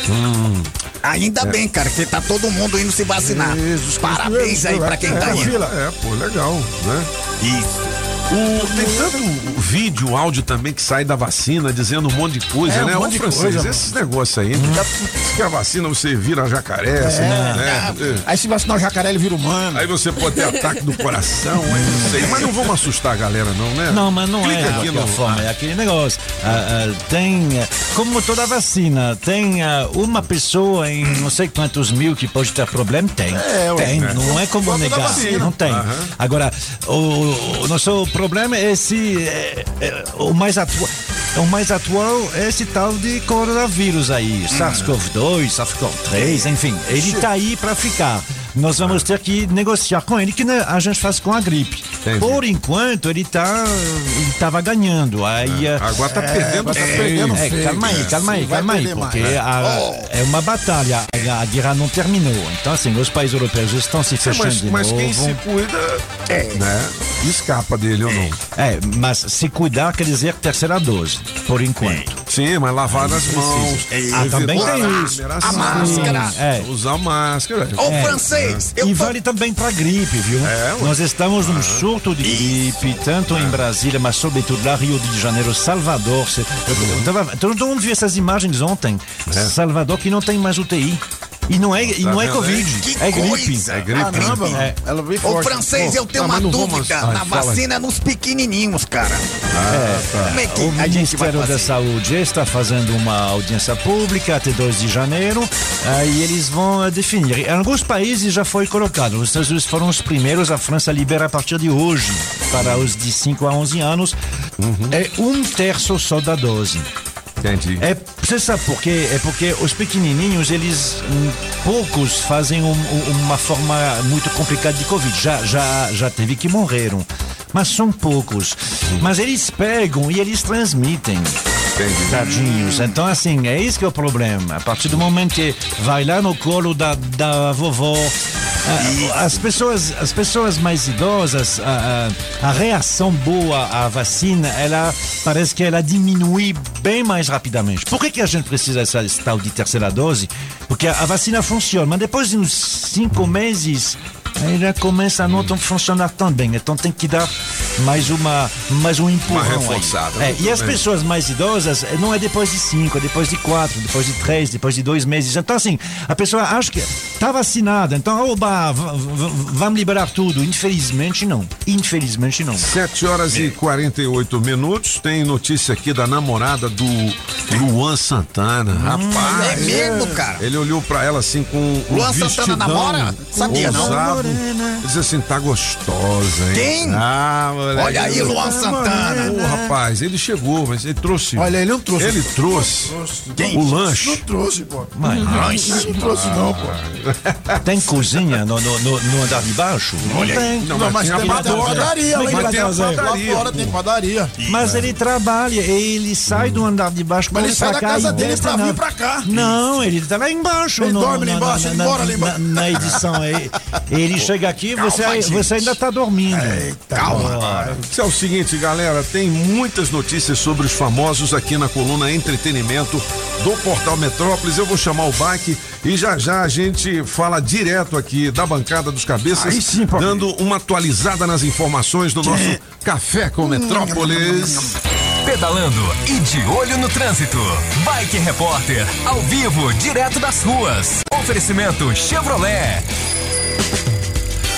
Hum. Ainda É. bem, cara, que tá todo mundo indo se vacinar. Parabéns aí pra quem é, tá indo. fila. É, pô, legal, né? Isso. O, tem tanto vídeo, áudio também que sai da vacina dizendo um monte de coisa, É, um né? monte Ô, de francês, coisa, esses negócios aí. Diz que a vacina você vira jacaré, assim, né? É. Aí se vacinar o jacaré, ele vira humano. Aí você pode ter ataque do coração, aí não sei. Mas não vamos assustar a galera, não, né? Não, mas não Clica é aqui no- forma, é aquele negócio. Ah, ah, tem, ah, como toda vacina, tem ah, uma pessoa em não sei quantos mil que pode ter problema? Tem. É, tem, É. não é como negar. Não tem. Aham. Agora, o, o nosso problema é esse. é, é, o, mais atual, o mais atual é esse tal de coronavírus aí, SARS-CoV-2, SARS-CoV-3, enfim, ele tá aí para ficar. Nós vamos ter que negociar com ele, que né, a gente faz com a gripe. Por enquanto, ele tá. Ele tava ganhando. Aí, É, agora tá perdendo é, feio. é, feio, calma aí, é. calma aí, calma aí, porque mais. a- é uma batalha. A, a guerra não terminou. Então, assim, os países europeus estão se É, fechando mas, de mas novo. quem se cuida, né? Escapa dele ou não. É, mas se cuidar quer dizer terceira dose, por enquanto. Sim, mas lavar as mãos. Ah, também tem isso. A máscara. É. Usar máscara. É. E vale também para gripe, viu? É, Nós estamos num surto de gripe, tanto em Brasília, mas sobretudo lá Rio de Janeiro, Salvador. Tava- todo mundo viu essas imagens ontem. Salvador que não tem mais UTI. E não é, e Tá não é Covid? Que é gripe. coisa. Caramba, É. Ô, francês, eu tenho uma dúvida. Ah, Na vacina é nos pequenininhos, cara. É, Como é que o a gente vai Ministério da? Saúde está fazendo uma audiência pública até 2 de janeiro ah, e eles vão ah, definir. Em alguns países já foi colocado. Os Estados Unidos foram os primeiros. A França libera a partir de hoje para os de 5 a 11 anos. É um terço só da dose. Entendi. É, você sabe por quê? É porque os pequenininhos, eles, hum, poucos fazem um- um- uma forma muito complicada de Covid. Já, já, já teve que morreram. Mas são poucos. Mas eles pegam e eles transmitem. Tadinhos. Então, assim, é isso que é o problema. A partir do momento que vai lá no colo da, da vovó, as pessoas, as pessoas mais idosas, a, a- a reação boa à vacina, ela parece que ela diminui bem mais rapidamente. Por que, que a gente precisa dessa tal de terceira dose? Porque a, a vacina funciona, mas depois de uns cinco meses, ela começa a não tão funcionar tão bem. Então tem que dar mais uma, mais um empurrão. Uma reforçada, É, e as bem. pessoas mais idosas, eh, não é depois de cinco, é depois de quatro, depois de três, depois de dois meses. Então, assim, a pessoa acha que está vacinada, então, oba, vamos liberar tudo. Infelizmente, não. Infelizmente, não. 7 horas e 48 minutos. Tem notícia aqui da namorada do Luan Santana. Rapaz. é mesmo, cara? Ele olhou pra ela assim com o Luan Santana namora? Sabia, não? Ele disse assim, tá gostosa, hein? Quem? Ah, moleque. Olha aí, Luan Santana. Ô, rapaz, ele chegou, mas ele trouxe. Olha, ele não trouxe. Ele trouxe Quem? o lanche. Não trouxe, pô. Mas, Lanche? Não trouxe, não, pô. Tem cozinha no, no, no- no andar de baixo? Não tem. Não, mas tem padaria, mas tem padaria. Lá fora tem padaria. Mas ele trabalha, ele sai do andar de baixo, Mas ele sai da casa dele pra vir pra cá. Não, ele tá lá embaixo. Ele dorme lá embaixo, na- ele mora lá embaixo. Na edição aí. Ele chega aqui, você ainda tá dormindo. Calma. Isso é o seguinte, galera, tem muitas notícias sobre os famosos aqui na coluna Entretenimento do Portal Metrópolis. Eu vou chamar o Bike e já já a gente fala direto aqui da bancada dos cabeças, sim, dando uma atualizada nas informações do nosso Café com Metrópolis. Pedalando e de olho no trânsito. Bike Repórter, ao vivo, direto das ruas. Oferecimento Chevrolet.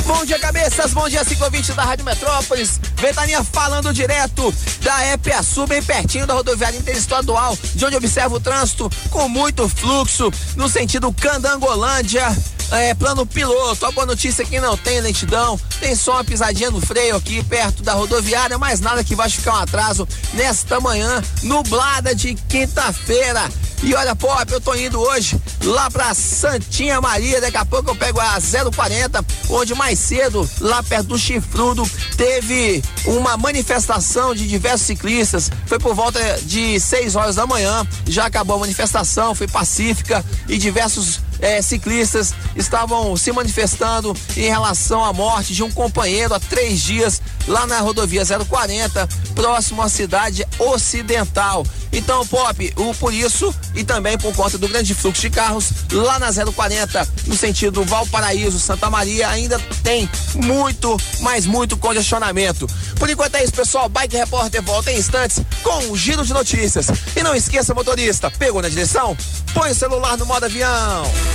Bom dia, cabeças. Bom dia, ciclovinte da Rádio Metrópolis. Ventania falando direto da EPASU, bem pertinho da rodoviária interestadual, de onde observa o trânsito com muito fluxo no sentido Candangolândia. É, plano piloto, a boa notícia é que não tem lentidão, tem só uma pisadinha no freio aqui perto da rodoviária, mas nada que vai ficar um atraso nesta manhã nublada de quinta-feira. E olha, Pop, eu tô indo hoje lá pra Santinha Maria. Daqui a pouco eu pego a 040, onde mais cedo, lá perto do Chifrudo, teve uma manifestação de diversos ciclistas. Foi por volta de 6 horas da manhã. Já acabou a manifestação, foi pacífica e diversos eh, ciclistas estavam se manifestando em relação à morte de um companheiro há três dias lá na rodovia 040, próximo à cidade ocidental. Então, Pop, o, por isso e também por conta do grande fluxo de carros, lá na 040, no sentido Valparaíso, Santa Maria, ainda tem muito, mas muito congestionamento. Por enquanto é isso, pessoal. Bike Repórter volta em instantes com um giro de notícias. E não esqueça, motorista, pegou na direção? Põe o celular no modo avião.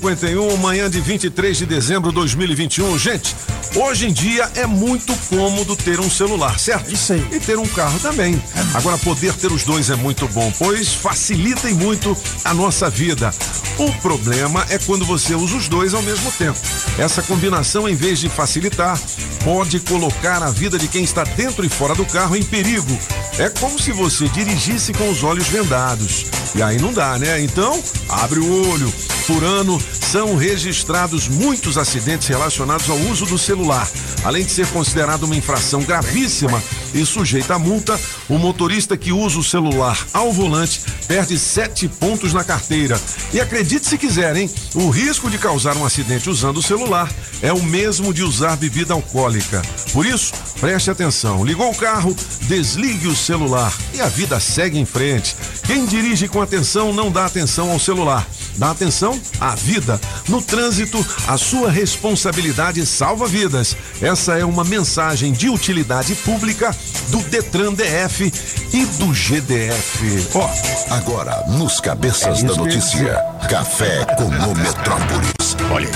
7h51, manhã de 23 de dezembro de 2021. Gente, hoje em dia é muito cômodo ter um celular, certo? Isso aí. E ter um carro também. Agora, poder ter os dois é muito bom, pois facilitem muito a nossa vida. O problema é quando você usa os dois ao mesmo tempo. Essa combinação, em vez de facilitar, pode colocar a vida de quem está dentro e fora do carro em perigo. É como se você dirigisse com os olhos vendados. E aí não dá, né? Então, abre o olho. Por ano, são registrados muitos acidentes relacionados ao uso do celular. Além de ser considerado uma infração gravíssima e sujeita a multa, o motorista que usa o celular ao volante perde sete pontos na carteira. E acredite se quiser, hein? O risco de causar um acidente usando o celular é o mesmo de usar bebida alcoólica. Por isso, preste atenção. Ligou o carro, desligue o celular e a vida segue em frente. Quem dirige com atenção não dá atenção ao celular. Dá atenção à vida. No trânsito, a sua responsabilidade salva vidas. Essa é uma mensagem de utilidade pública do Detran DF e do GDF. Ó, Agora, nos cabeças da notícia, Café com o Metrópolis. Olha.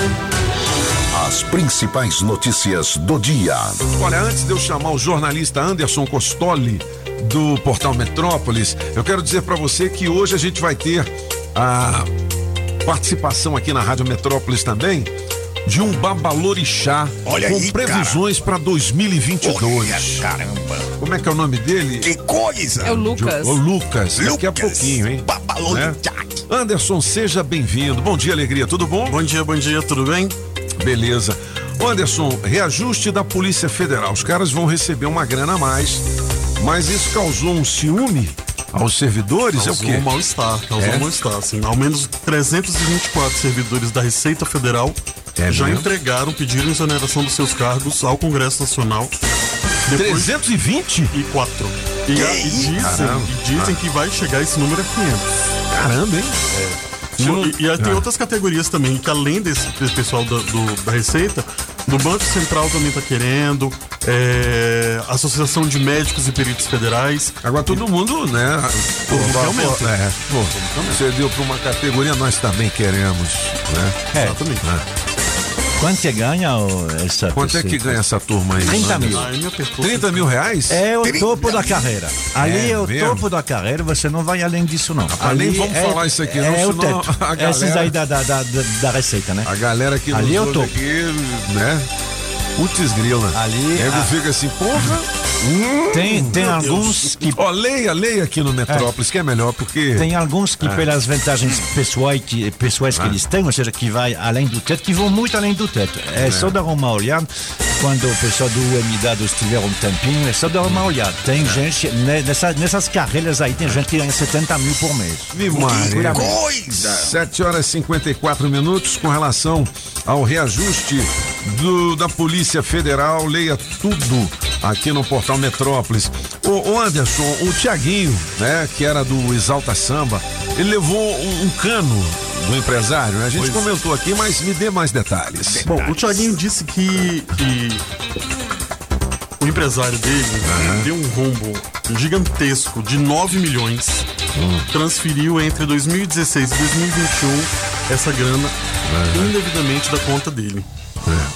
As principais notícias do dia. Olha, antes de eu chamar o jornalista Anderson Costoli do Portal Metrópolis, eu quero dizer para você que hoje a gente vai ter a participação aqui na Rádio Metrópolis também de um babalorixá Olha com aí, previsões para 2022. Olha, caramba. Como é que é o nome dele? Que coisa! É o Lucas. O Lucas, daqui a Lucas, pouquinho, hein? Babalorixá. Anderson, seja bem-vindo. Bom dia, alegria, tudo bom? Bom dia, bom dia, tudo bem? Beleza. Ô, Anderson, reajuste da Polícia Federal. Os caras vão receber uma grana a mais, mas isso causou um ciúme aos servidores? Causou é o quê? um mal-estar, causou É? um mal-estar, assim. Ao menos 324 servidores da Receita Federal É já mesmo? entregaram, pediram exoneração dos seus cargos ao Congresso Nacional. 320? E quatro. E, a- e dizem, Caramba. e dizem que vai chegar esse número a 500. Caramba, hein? Não- E, e tem Ah. outras categorias também, que além desse, desse pessoal da, do- da Receita, do Banco Central também está querendo, é, Associação de Médicos e Peritos Federais. Agora todo mundo, né? Mundo quer aumento. É, pô, você deu para uma categoria, nós também queremos, né? É. Exatamente. Quanto que ganha o- essa Quanto é que ganha essa turma aí? 30 mil. Ah, 30 mil reais? É o topo da carreira. Ali É é, o mesmo? topo da carreira, você não vai além disso, não. Ah, nem Ali vamos é- falar isso aqui, é não, o senão teto. a galera- Esses aí da, da, da, da- receita, né? A galera que Ali é o topo. aqui, né? Putz grila. Ali, Nego ah. fica assim, porra. Tem- tem alguns Deus. Ó, leia, leia aqui no Metrópolis, que é melhor, porque. Tem alguns que, É. pelas vantagens pessoais que, pessoais que Ah. eles têm, ou seja, que vai além do teto, que vão muito além do teto. É, É. só dar uma olhada. Quando o pessoal do UM Dados tiver um tempinho, é só dar uma olhada. Tem gente, né, nessa, nessas carreiras aí, tem gente que ganha 70 mil por mês. Maria. Coisa! 7 horas e 54 minutos com relação ao reajuste do, da Polícia Federal. Leia tudo aqui no portal Metrópolis. O, o Anderson, o Tiaguinho, né, que era do Exalta Samba, ele levou um, um cano do empresário, né? A gente Pois. comentou aqui, mas me dê mais detalhes. Bom, o Thiaguinho disse que, que o empresário dele deu um rombo gigantesco de 9 milhões, transferiu entre 2016 e 2021 essa grana indevidamente da conta dele.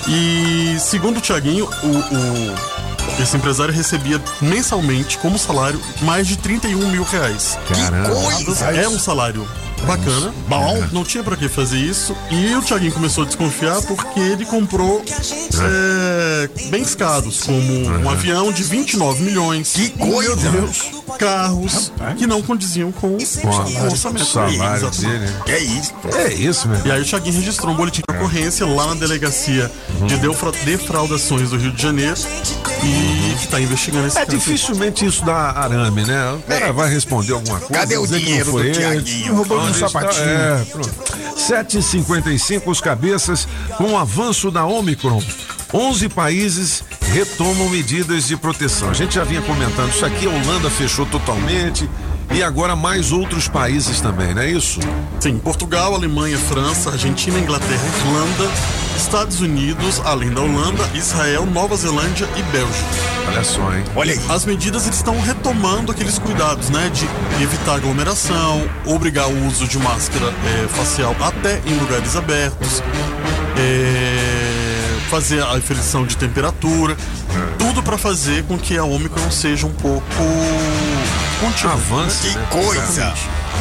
E segundo o Thiaguinho, o, o- esse empresário recebia mensalmente como salário mais de 31 mil reais. Caramba. coisa! É um salário bacana. Bom. Não tinha pra que fazer isso. E o Thiaguinho começou a desconfiar porque ele comprou é, bens caros, como um avião de 29 milhões. Que coisa! Carros que não condiziam com, o orçamento. salário dele, né? É isso. É isso, meu. E aí o Thiaguinho registrou um boletim de ocorrência lá na delegacia de defra- defraudações do Rio de Janeiro e que tá investigando esse É caso. dificilmente isso dá arame, né? O cara vai responder alguma coisa. Cadê o dinheiro do ele. Tiaguinho? Roubou Está? sapatinho. É, pronto. 7h55 os cabeças com o avanço da Omicron. 11 países retomam medidas de proteção. A gente já vinha comentando isso aqui, a Holanda fechou totalmente e agora mais outros países também, não é isso? Sim, Portugal, Alemanha, França, Argentina, Inglaterra, Irlanda, Estados Unidos, além da Holanda, Israel, Nova Zelândia e Bélgica. Olha só, hein? Olha aí. As medidas eles estão retomando aqueles cuidados, né? De evitar aglomeração, obrigar o uso de máscara eh, facial até em lugares abertos, eh, fazer a aferição de temperatura, tudo para fazer com que a Omicron seja um pouco contínua. Avance, Que né? coisa!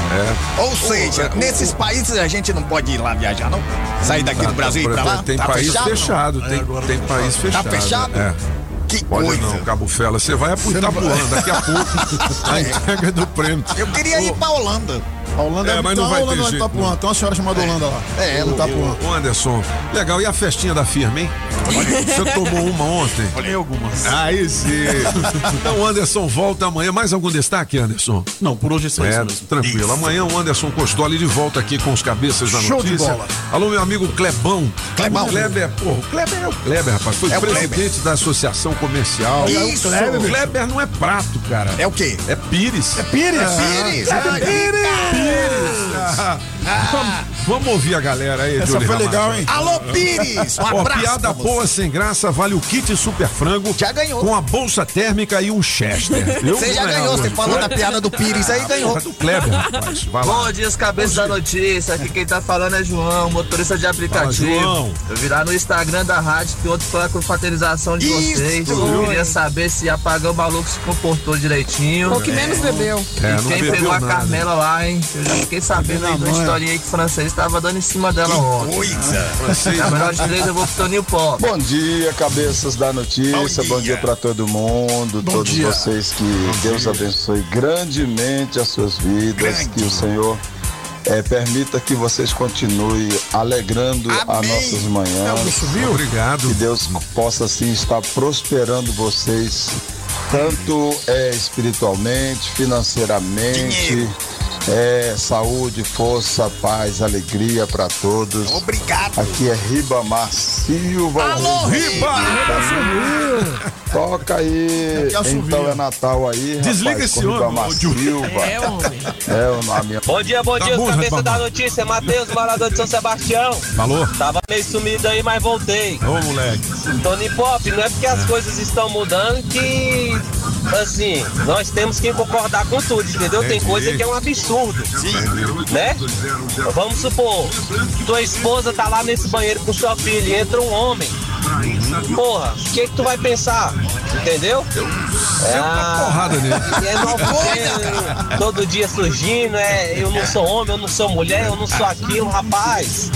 É. Ou seja, nesses países a gente não pode ir lá viajar, não? Sair daqui do Brasil e ir pra lá? Tem, Tá país fechado, fechado, tem, tem país fechado. Tá fechado? É. Que Pode coisa! não, Cabo Fela. Você vai pro Itapuã daqui a pouco. a entrega do prêmio. Eu queria ir pra Holanda. A Holanda É, é, mas tem não vai Holanda ter jeito, Itapuã. não. Tem uma senhora chamada Holanda lá. É, no Itapuã. Ô, Anderson, legal. E a festinha da firma, hein? Você tomou uma ontem? Olhei algumas. Aí sim. Então o Anderson volta amanhã. Mais algum destaque, Anderson? Não, por hoje é só isso É, mesmo. tranquilo. Amanhã o Anderson Costoli de volta aqui com os cabeças da Show de notícia. bola. Alô, meu amigo Clebão. Clebão. O Kleber, pô, o Kleber é o Kleber, rapaz. Foi É o presidente da Associação Comercial. Isso. O Kleber não é prato, cara. É o quê? É Pires. É Pires? Pires? É Pires. Yes. Ah, Vamos, vamos ouvir a galera aí, Essa Júlio foi Ramalho. legal, hein? Alô, Pires! Um Ó, abraço piada pra você. boa sem graça vale o kit super frango. Já ganhou. Com a bolsa térmica e um Chester. Você já é, ganhou, você falou da piada do Pires aí, ganhou. Do Kleber, rapaz. Vai lá. Bom dia, os cabeças da notícia. Aqui quem tá falando é João, motorista de aplicativo. Fala, João. Eu vi lá no Instagram da rádio que outro foi a confraternização de Isso, vocês. Eu queria saber se apagão maluco se comportou direitinho. O que menos bebeu. É, e quem bebeu pegou a. Carmela lá, hein? Eu já fiquei sabendo aí de uma historinha aí que o francês tava dando em cima dela ontem. Coisa! Francês, Na melhor de três eu vou pro Toninho Pop. Bom dia, cabeças da notícia. Bom Bom dia. dia, para todo mundo, todos dia. vocês que Deus abençoe grandemente as suas vidas, que o Senhor eh, permita que vocês continuem alegrando as nossas manhãs. Obrigado. Que Deus possa assim estar prosperando vocês, tanto eh, espiritualmente, financeiramente. Dinheiro. É, saúde, força, paz, alegria para todos. Obrigado. Aqui é Ribamar Silva. Alô, Riba! Toca aí. Subiu. Então é Natal aí. rapaz, Desliga esse Ribamar. Silva. É, homem. É o nome. Bom dia, bom Tá dia, bom, os cabeça da notícia. Matheus, morador de São Sebastião. Falou? Tava meio sumido aí, mas voltei. Ô, moleque. Tony Pop, não é porque as coisas estão mudando que assim, nós temos que concordar com tudo, entendeu? Tem coisa que é um absurdo. Né? Vamos supor, tua esposa tá lá nesse banheiro com sua filha e entra um homem. Porra, o que que tu vai pensar? Entendeu? É uma porrada nele. É novo, todo dia surgindo, é, eu não sou homem, eu não sou mulher, eu não sou aquilo, rapaz.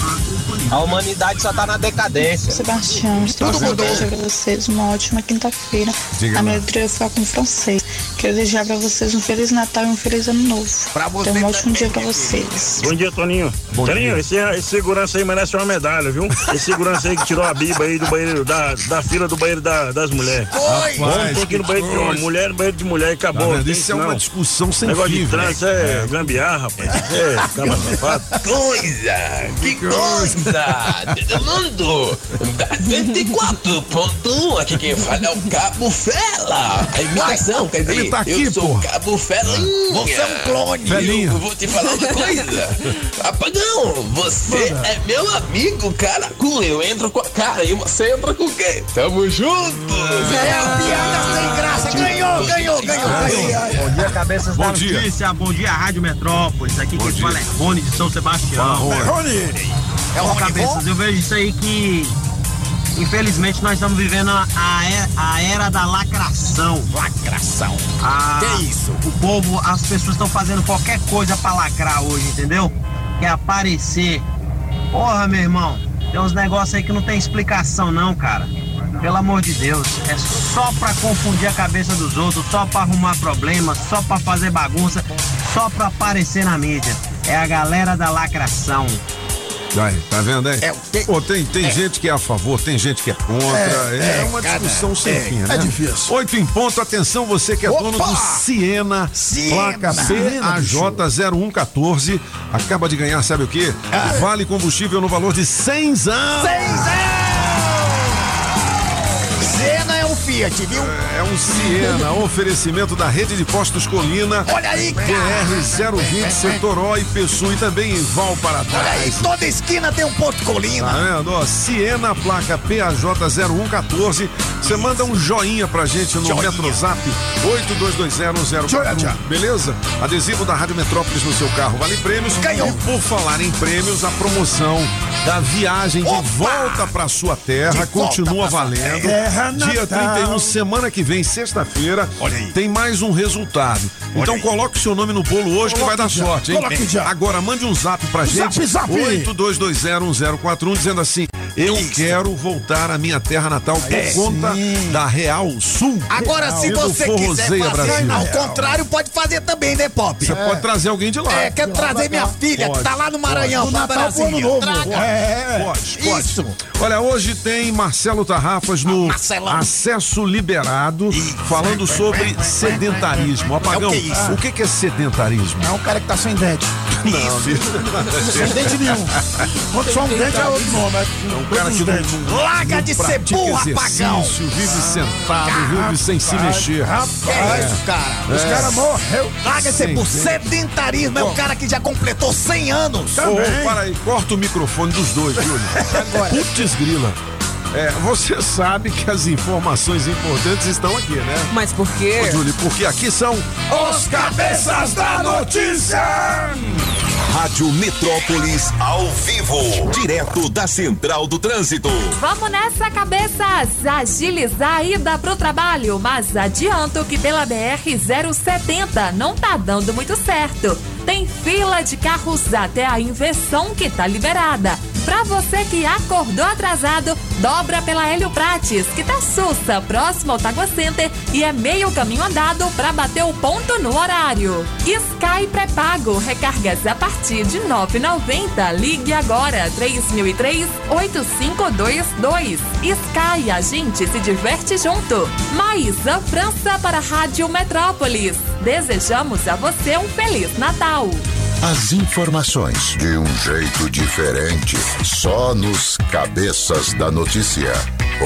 A humanidade só tá na decadência. Sebastião, estou Tudo mudou. desejar pra vocês uma ótima quinta-feira. A minha trilha foi com francês. Quero desejar pra vocês um Feliz Natal e um Feliz Ano Novo. Pra Então, um ótimo dia pra vocês. Bom dia, Toninho. Bom Toninho, dia. Esse, esse segurança aí merece uma medalha, viu? Esse segurança aí que tirou a biba aí do banheiro, da, da fila do banheiro da- das mulheres. Foi. Homem tem que ir no banheiro de mulher no banheiro de mulher e acabou. Tá Isso é uma discussão sem Negócio fim, de velho. é É. gambiarra, rapaz. É, acaba safado. Coisa! Que coisa! Todo mundo! Da 104.1, aqui quem fala é o Cabo Fela! A imitação, quer dizer, Ele tá aqui, eu sou pô. o Cabo Felinha! Você é um clone. Felinha. Eu vou te falar uma coisa! Apagão, você é meu amigo, cara! Eu entro com a cara e você entra com quem? Tamo junto! É, piada sem graça. Ganhou, ganhou, ganhou, ganhou. Bom dia, cabeças Bom da dia. notícia. Bom dia, Rádio Metrópolis. Aqui quem fala é Rony de São Sebastião. Rony. É o Bom, Rony cabeças, Bom? eu vejo isso aí que infelizmente nós estamos vivendo a, a era, a da lacração. Lacração. que isso? O povo, as pessoas estão fazendo qualquer coisa pra lacrar hoje, entendeu? Quer aparecer. Porra, meu irmão, tem uns negócios aí que não tem explicação não, cara. Pelo amor de Deus, é só pra confundir a cabeça dos outros, só pra arrumar problema, só pra fazer bagunça, só pra aparecer na mídia. É a galera da lacração. Aí, tá vendo aí? É, Pô, tem, tem gente que é a favor, tem gente que é contra. É, É, é, uma cada- discussão sem é, fim, né? é difícil. Oito em ponto, atenção, você que é dono do Siena, Siena. placa PAJ0114, acaba de ganhar, sabe o quê? Vale combustível no valor de 100 anos. Siena é Fiat, viu? É um Siena, oferecimento da rede de postos Colina. Olha aí, cara. DR 020, setor O e Pessu e também em Val para trás. Olha aí, toda esquina tem um posto colina. Tá vendo? Ó, Siena, placa PAJ0114. Você manda um joinha pra gente no Joinha. Metrozap 82201041. Joinha. Beleza? Adesivo da Rádio Metrópolis no seu carro vale prêmios. Ganhou. E por falar em prêmios, a promoção da viagem de volta pra sua terra De continua valendo. terra Dia natal. 31, semana que vem, sexta-feira, tem mais um resultado. Então coloque o seu nome no bolo hoje que vai dar já, sorte, hein? coloque já. Agora mande um zap pra Zap, gente. zap. 82201041 dizendo assim: Eu quero voltar à minha terra natal por É. conta da Real Sul. Agora, se E do você quiser fazer Brasil. ao contrário, pode fazer também, né, Pop? Você pode trazer alguém de lá. É, quero trazer minha filha, que tá lá no Maranhão, Pode. pra Brasília. Traga. É, pode, pode. Isso. Olha, hoje tem Marcelo Tarrafas no Marcelão. Acesso Liberado, falando sobre sedentarismo. Apagão, É o que é isso? o que é sedentarismo? É um cara que tá sem dente. Não, bicho. Sem dente nenhum. Quando só um dente é outro nome. É um cara que não, não, Larga não de ser burro, apagão. vive sentado, vive sem se mexer. Que é isso, cara? Os É. caras morreu. Larga de ser burro. Sedentarismo é o cara que já completou 100 anos. Ô, para aí, corta o microfone dos dois, Júlio. Putz grila. É, você sabe que as informações importantes estão aqui, né? Mas por quê? Ô, Júlio, porque aqui são Os cabeças da notícia. Rádio Metrópolis ao vivo, direto da Central do Trânsito. Vamos nessa, cabeças! Agilizar a ida pro trabalho, mas adianto que pela BR-070 não tá dando muito certo. Tem fila de carros até a inversão que tá liberada. Pra você que acordou atrasado, dobra pela Hélio Prates, que tá sussa, próximo ao Tagua Center e é meio caminho andado pra bater o ponto no horário. Sky pré-pago, recargas a partir de 9,90. Ligue agora, 3003-8522. Sky, a gente se diverte junto. Maísa França para a Rádio Metrópolis. Desejamos a você um Feliz Natal. As informações de um jeito diferente, só nos Cabeças da Notícia.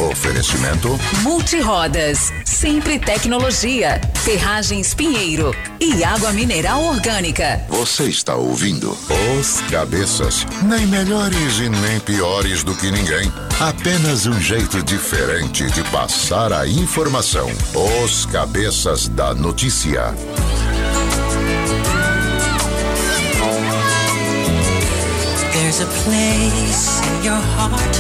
Oferecimento Multirodas, Sempre Tecnologia, Ferragens Pinheiro e Água Mineral Orgânica. Você está ouvindo Os Cabeças. Nem melhores e nem piores do que ninguém. Apenas um jeito diferente de passar a informação. Os Cabeças da Notícia. There's a place in your heart,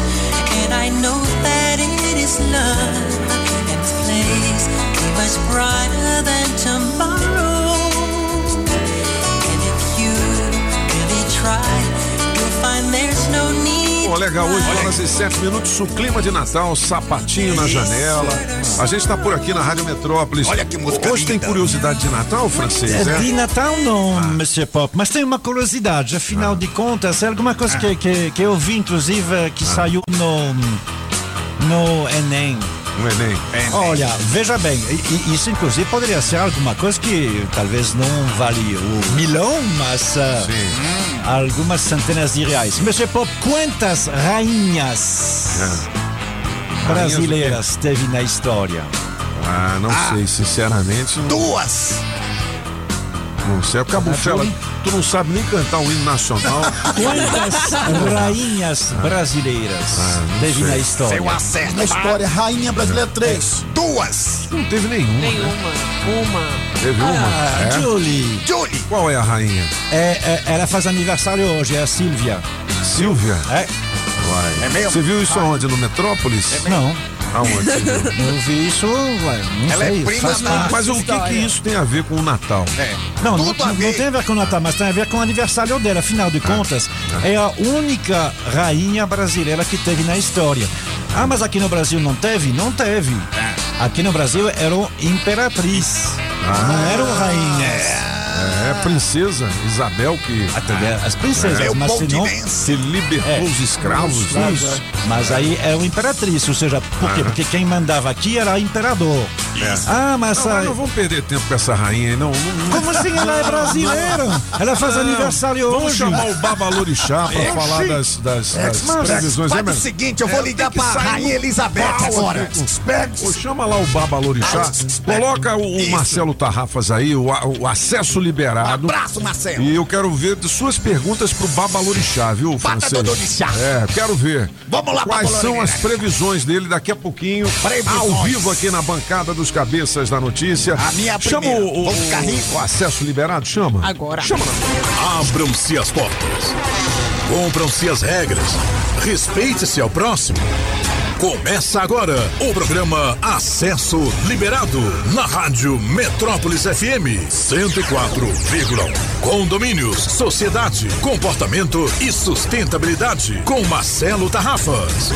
and I know that it is love. And this place be much brighter than tomorrow. And if you really try, you'll find there's no need. Bom, legal, 8 horas e 7 minutos, o clima de Natal, sapatinho na janela. A gente tá por aqui na Rádio Metrópolis. Olha que música Hoje tem curiosidade de Natal, francês? É, de É? Natal não, Monsieur Pop, mas tem uma curiosidade, afinal de contas, é alguma coisa que, que, que eu vi, inclusive, que saiu no, no Enem. No Enem. Olha, veja bem, isso inclusive poderia ser alguma coisa que talvez não vale o milhão, mas ah, algumas centenas de reais. Monsieur Pop, quantas rainhas brasileiras teve na história? Ah, não sei, sinceramente. não- Duas! Não sei, o Cabufela, tu não sabe nem cantar o hino nacional. Quantas rainhas brasileiras teve na história? Seu acerto. Na história, Rainha Brasileira 3. Duas! Não teve nenhuma. Nenhuma. Uma. Teve uma? Ah, É? Julie. Julie! Qual é a rainha? É, é, ela faz aniversário hoje, é a Silvia. Silvia? É. Uai. É mesmo? Você viu isso aonde? No Metrópolis? Não. Aonde? Eu vi isso, ué, não Ela é sei. prima faz da- parte. Mas o que, que isso tem a ver com o Natal? É. Não, não, Tudo a não ver. tem a ver com o Natal, mas tem a ver com o aniversário dela. Afinal de contas, é a única rainha brasileira que teve na história. Ah, mas aqui no Brasil não teve? Não teve. Aqui no Brasil era o imperatriz. Não era o rainha. É, princesa Isabel que As princesas, É mas se não. Pontinense. que libertou É. os escravos. Isso. Mas aí é o imperatriz, ou seja, por quê? Porque quem mandava aqui era o imperador. Ah, mas. Não, não vamos perder tempo com essa rainha aí, não. Como assim ela é brasileira? Ela faz Não, aniversário Vamos hoje. chamar o Babalorixá pra É, falar sim. das, das, das mas previsões. Faz né, o seguinte, eu vou É, ligar pra sair Rainha Elizabeth pau agora. Ô, chama lá o Babalorixá. Coloca o, o Marcelo Tarrafas aí, o, o acesso liberado. Abraço, Marcelo. E eu quero ver de suas perguntas pro Babalorixá, viu, francês? Babalorixá. É, quero ver. Vamos lá, Quais são as previsões dele daqui a pouquinho, Previsões. ao vivo aqui na bancada dos cabeças da notícia. A minha Chama primeira. o, o, o acesso liberado, chama. Agora. Chama. Abram-se as portas. Cumpram-se as regras. Respeite-se ao próximo. Começa agora o programa Acesso Liberado na Rádio Metrópolis FM 104,1. Condomínios, sociedade, comportamento e sustentabilidade com Marcelo Tarrafas.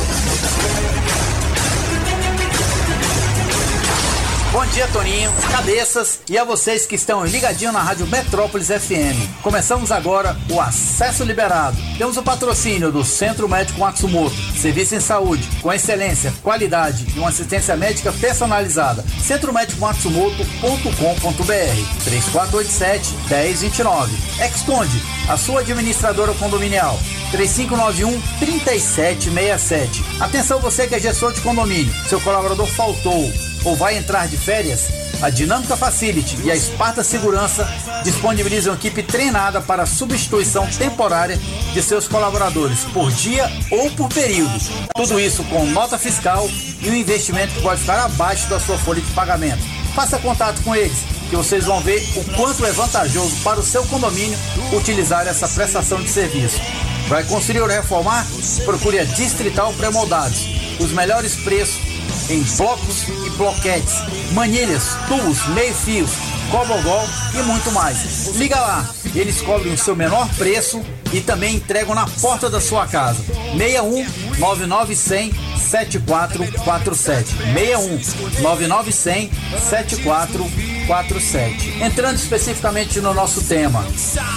Bom dia, Toninho, cabeças e a vocês que estão ligadinhos na Rádio Metrópolis FM. Começamos agora o Acesso Liberado. Temos o patrocínio do Centro Médico Matsumoto, serviço em saúde com excelência, qualidade e uma assistência médica personalizada. centromédicomatsumoto.com.br 3487 1029. Exponde, a sua administradora condominial. 3591 3767. Atenção você que é gestor de condomínio. Seu colaborador faltou ou vai entrar de férias? A Dinâmica Facility e a Esparta Segurança disponibilizam equipe treinada para substituição temporária de seus colaboradores por dia ou por período. Tudo isso com nota fiscal e um investimento que pode ficar abaixo da sua folha de pagamento. Faça contato com eles que vocês vão ver o quanto é vantajoso para o seu condomínio utilizar essa prestação de serviço. Vai construir ou reformar? Procure a Distrital Pré-Moldados. Os melhores preços em blocos e bloquetes, manilhas, tubos, meio-fios, cobogol e muito mais. Liga lá, eles cobrem o seu menor preço e também entregam na porta da sua casa. 61 9900 7447 61 9900 7447 Entrando especificamente no nosso tema,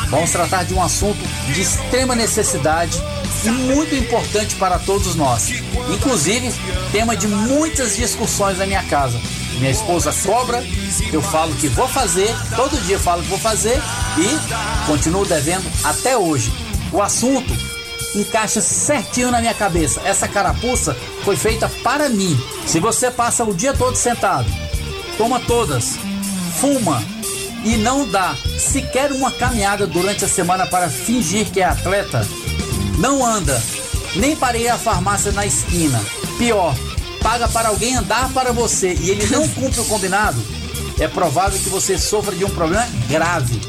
vamos tratar de um assunto de extrema necessidade e muito importante para todos nós. Inclusive, tema de muitas discussões na minha casa. Minha esposa cobra, eu falo que vou fazer, todo dia falo que vou fazer e continuo devendo até hoje. O assunto encaixa certinho na minha cabeça. Essa carapuça foi feita para mim. Se você passa o dia todo sentado, toma todas, fuma e não dá sequer uma caminhada durante a semana para fingir que é atleta, não anda, nem para ir à farmácia na esquina. Pior, paga para alguém andar para você e ele não cumpre o combinado, é provável que você sofra de um problema grave.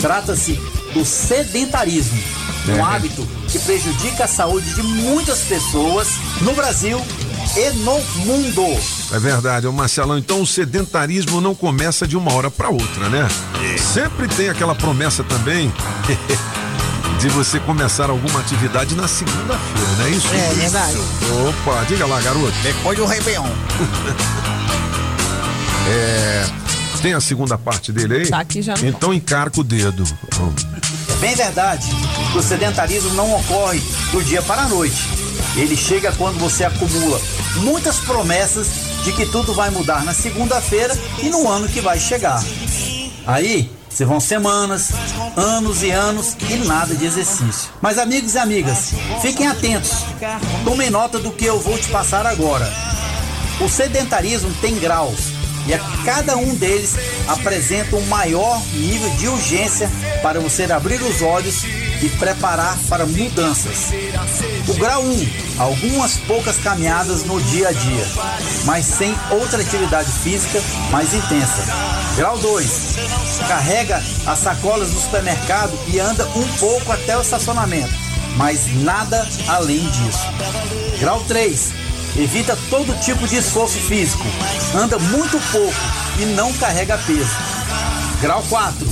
Trata-se do sedentarismo, um É. hábito que prejudica a saúde de muitas pessoas no Brasil e no mundo. É verdade, ô Marcelão. Então o sedentarismo não começa de uma hora para outra, né? Sempre tem aquela promessa também de você começar alguma atividade na segunda-feira, não é isso? É verdade. Opa, diga lá, garoto. Depois do Réveillon. É. Tem a segunda parte dele aí? Tá aqui já. Então encarca o dedo. Bem verdade o sedentarismo não ocorre do dia para a noite. Ele chega quando você acumula muitas promessas de que tudo vai mudar na segunda-feira e no ano que vai chegar. Aí, se vão semanas, anos e anos e nada de exercício. Mas amigos e amigas, fiquem atentos. Tomem nota do que eu vou te passar agora. O sedentarismo tem graus e a cada um deles apresenta um maior nível de urgência para você abrir os olhos e preparar para mudanças. O grau 1, algumas poucas caminhadas no dia a dia, mas sem outra atividade física mais intensa. Grau 2, carrega as sacolas do supermercado e anda um pouco até o estacionamento, mas nada além disso. Grau 3, evita todo tipo de esforço físico, anda muito pouco e não carrega peso. Grau 4,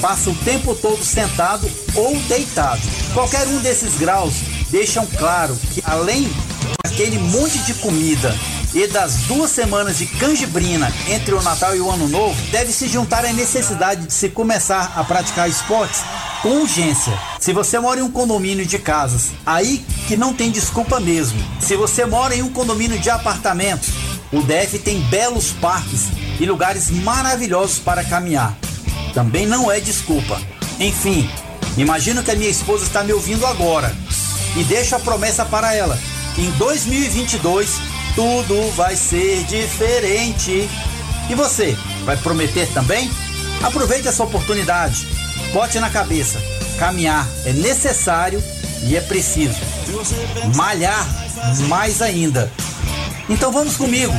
passa o tempo todo sentado ou deitado. Qualquer um desses graus deixam claro que além daquele monte de comida e das duas semanas de canjibrina entre o Natal e o Ano Novo, deve se juntar a necessidade de se começar a praticar esportes com urgência. Se você mora em um condomínio de casas, aí que não tem desculpa mesmo. Se você mora em um condomínio de apartamentos, o DF tem belos parques e lugares maravilhosos para caminhar. Também não é desculpa. Enfim, imagino que a minha esposa está me ouvindo agora e deixo a promessa para ela. Em 2022 tudo vai ser diferente. E você, vai prometer também? Aproveite essa oportunidade. Bote na cabeça: caminhar é necessário e é preciso. Malhar mais ainda. Então vamos comigo.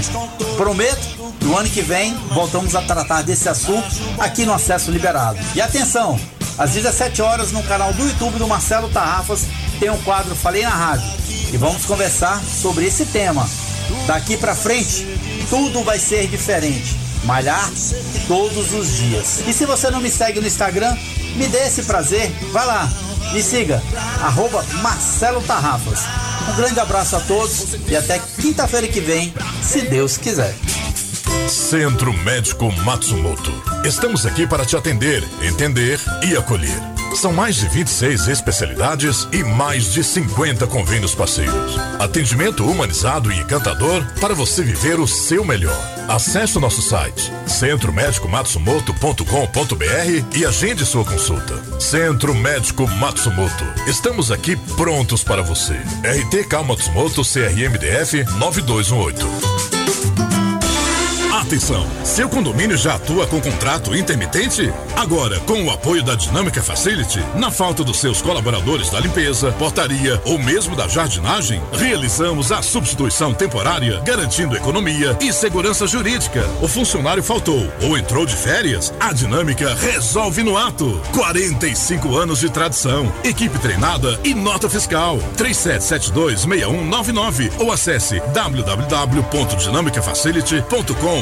Prometo, no ano que vem voltamos a tratar desse assunto aqui no Acesso Liberado. E atenção, às 17 horas no canal do YouTube do Marcelo Tarrafas tem um quadro Falei na Rádio e vamos conversar sobre esse tema. Daqui pra frente, tudo vai ser diferente. Malhar todos os dias. E se você não me segue no Instagram, me dê esse prazer. Vai lá, me siga, arroba Marcelo Tarrafas. Um grande abraço a todos e até quinta-feira que vem, se Deus quiser. Centro Médico Matsumoto. Estamos aqui para te atender, entender e acolher. São mais de 26 especialidades e mais de 50 convênios parceiros. Atendimento humanizado e encantador para você viver o seu melhor. Acesse o nosso site centromédicomatsumoto.com.br e agende sua consulta. Centro Médico Matsumoto. Estamos aqui prontos para você. RTK Matsumoto CRMDF 9218. Atenção! Seu condomínio já atua com contrato intermitente? Agora, com o apoio da Dinâmica Facility, na falta dos seus colaboradores da limpeza, portaria ou mesmo da jardinagem, realizamos a substituição temporária, garantindo economia e segurança jurídica. O funcionário faltou ou entrou de férias? A Dinâmica resolve no ato. 45 anos de tradição, equipe treinada e nota fiscal. 37726199 ou acesse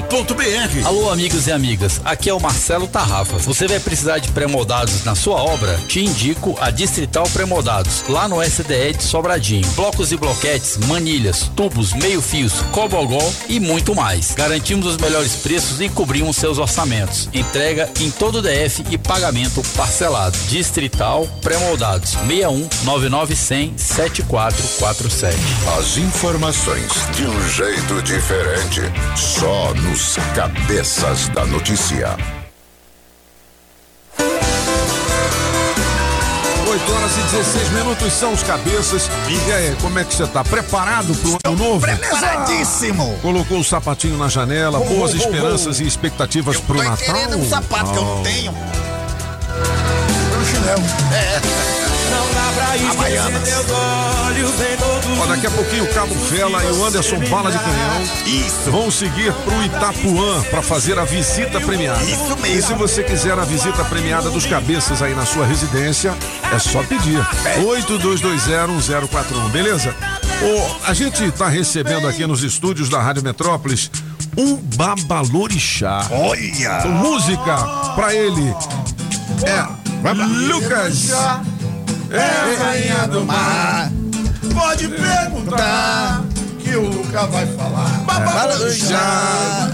www.dinamicafacility.com.br. Alô, amigos e amigas, aqui é o Marcelo Tarrafas. Você vai precisar de pré-moldados na sua obra? Te indico a Distrital Pré-moldados, lá no SDE de Sobradinho. Blocos e bloquetes, manilhas, tubos, meio-fios, cobogol e muito mais. Garantimos os melhores preços e cobrimos seus orçamentos. Entrega em todo o DF e pagamento parcelado. Distrital Pré-moldados, 61 9900 7447. As informações de um jeito diferente, só nos cabeças da notícia. 8 horas e 16 minutos são os cabeças. E aí, como é que você tá? Preparado pro ano novo? Preparadíssimo. Colocou o sapatinho na janela, Oh, boas oh, oh, esperanças oh. e expectativas pro Tô Natal? um sapato que eu não Oh. tenho. Um chinelo. É. Não dá pra Havaianas. Ó, daqui a pouquinho o Cabo Fela e o Anderson Bala de Canhão Isso. vão seguir pro Itapuã para fazer a visita premiada. Isso mesmo. E se você quiser a visita premiada dos cabeças aí na sua residência, é só pedir. 82201041, beleza? Ô, a gente tá recebendo aqui nos estúdios da Rádio Metrópolis um babalorixá. Olha! Música pra ele. É Lucas. É a rainha do mar. Pode perguntar que o Luca vai falar. Babalorixá.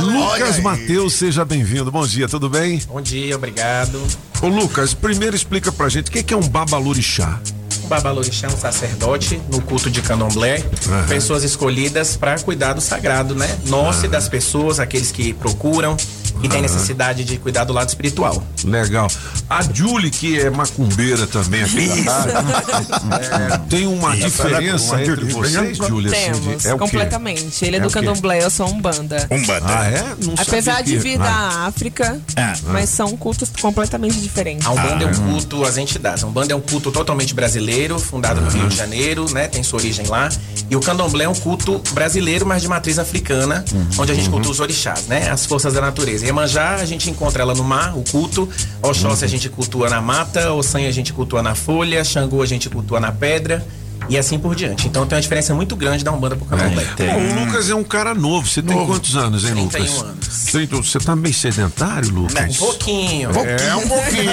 Lucas Mateus, seja bem-vindo. Bom dia, tudo bem? Bom dia, obrigado. Ô Lucas, primeiro explica pra gente o que que é um babalorixá. O Babalorixá é um sacerdote no culto de candomblé, pessoas escolhidas para cuidar do sagrado, né? Nosso e das pessoas, aqueles que procuram e têm necessidade de cuidar do lado espiritual. Legal. A Julie, que é macumbeira também aqui da rádio, é, tem uma Isso, diferença é entre vocês, Julie? assim, Temos, de- é o quê? completamente. Ele é, É do candomblé, eu sou umbanda. Umbanda. Ah, é? Não Apesar de que- vir Ah. da África, Ah. mas são cultos completamente diferentes. A Umbanda é um culto às entidades. A Umbanda é um culto totalmente brasileiro, fundado no Rio de Janeiro, né? Tem sua origem lá. E o Candomblé é um culto brasileiro, mas de matriz africana, onde a gente cultua os orixás, né? As forças da natureza. Iemanjá, a gente encontra ela no mar, o culto. Oxóssi a gente cultua na mata, Ossanha a gente cultua na folha, Xangô a gente cultua na pedra. E assim por diante. Então tem uma diferença muito grande da Umbanda pro Candomblé. Pô, o Lucas é um cara novo. Você tem quantos anos, hein, 31 Lucas? anos. 30, você tá meio sedentário, Lucas? Um pouquinho. É, um pouquinho.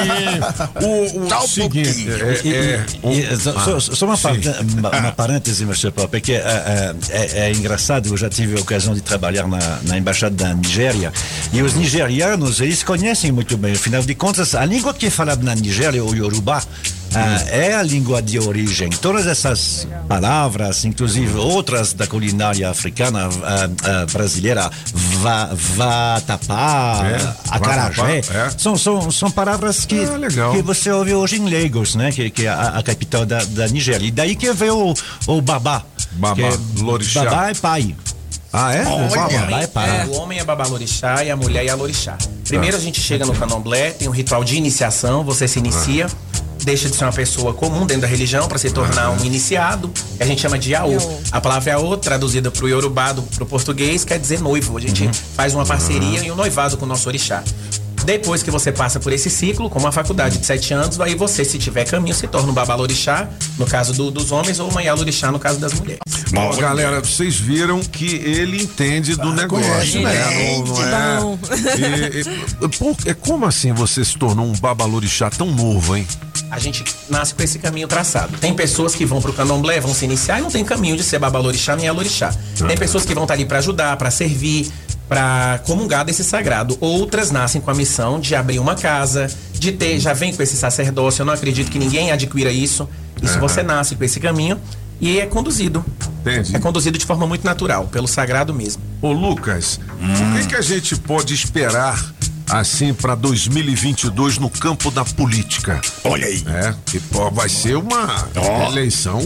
O, o Tá um seguinte, pouquinho. é, é, só- ah, só, uma, uma, parêntese, Mr. Pop, é que é, é, é- é engraçado, eu já tive a ocasião de trabalhar na, na embaixada da Nigéria e os nigerianos, eles conhecem muito bem, afinal de contas, a língua que é falada na Nigéria, o Yorubá, ah, é a língua de origem. Todas essas palavras, inclusive outras da culinária africana, ah, ah, brasileira, va, vatapá, É, acarajé, é. são, são, são palavras que, Ah, legal. que você ouve hoje em Lagos, né? Que, que é a, a capital da, da Nigéria. E daí que veio o, o babá. Babá, que é, lorixá. Babá é pai. Ah, é? Olha, Babá. babá é pai. O homem é babalorixá e a mulher é alorixá. Primeiro a gente chega no candomblé, tem um ritual de iniciação, você se inicia, deixa de ser uma pessoa comum dentro da religião para se tornar um iniciado, que a gente chama de Yaô. A palavra Yaô, traduzida para o Yorubá, do, pro português, quer dizer noivo. A gente faz uma parceria e um noivado com o nosso orixá. Depois que você passa por esse ciclo, como uma faculdade de sete anos, aí você, se tiver caminho, se torna um babalorixá, no caso do- dos homens, ou uma Yalorixá, no caso das mulheres. Bom, galera, vocês viram que ele entende do negócio, conhece, né? né? Não, não Bom. é. E- e- pô, é como assim você se tornou um babalorixá tão novo, hein? A gente nasce com esse caminho traçado. Tem pessoas que vão pro candomblé, vão se iniciar e não tem caminho de ser babalorixá nem alorixá. Tem pessoas que vão estar ali para ajudar, para servir, para comungar desse sagrado. Outras nascem com a missão de abrir uma casa, de ter, já vem com esse sacerdócio. Eu não acredito que ninguém adquira isso. Isso Aham. você nasce com esse caminho e é conduzido. Entendi. É conduzido de forma muito natural, pelo sagrado mesmo. Ô, Lucas, o que, que a gente pode esperar assim para 2022 no campo da política? Olha aí. É, que pô, vai ser uma Ó. eleição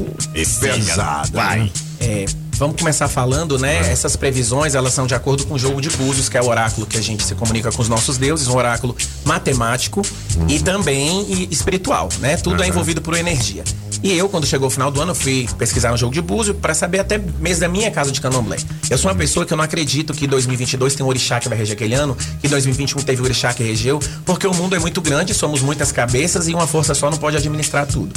pesada. Vai. né? É, vamos começar falando, né? Essas previsões, elas são de acordo com o jogo de búzios, que é o oráculo que a gente se comunica com os nossos deuses, um oráculo matemático e também espiritual, né? Tudo é Uhum. envolvido por energia. E eu, quando chegou o final do ano, fui pesquisar no jogo de búzio para saber até mesmo da minha casa de candomblé. Eu sou uma pessoa que eu não acredito que 2022 tem um orixá que vai reger aquele ano, que 2021 teve o orixá que regeu, porque o mundo é muito grande, somos muitas cabeças e uma força só não pode administrar tudo.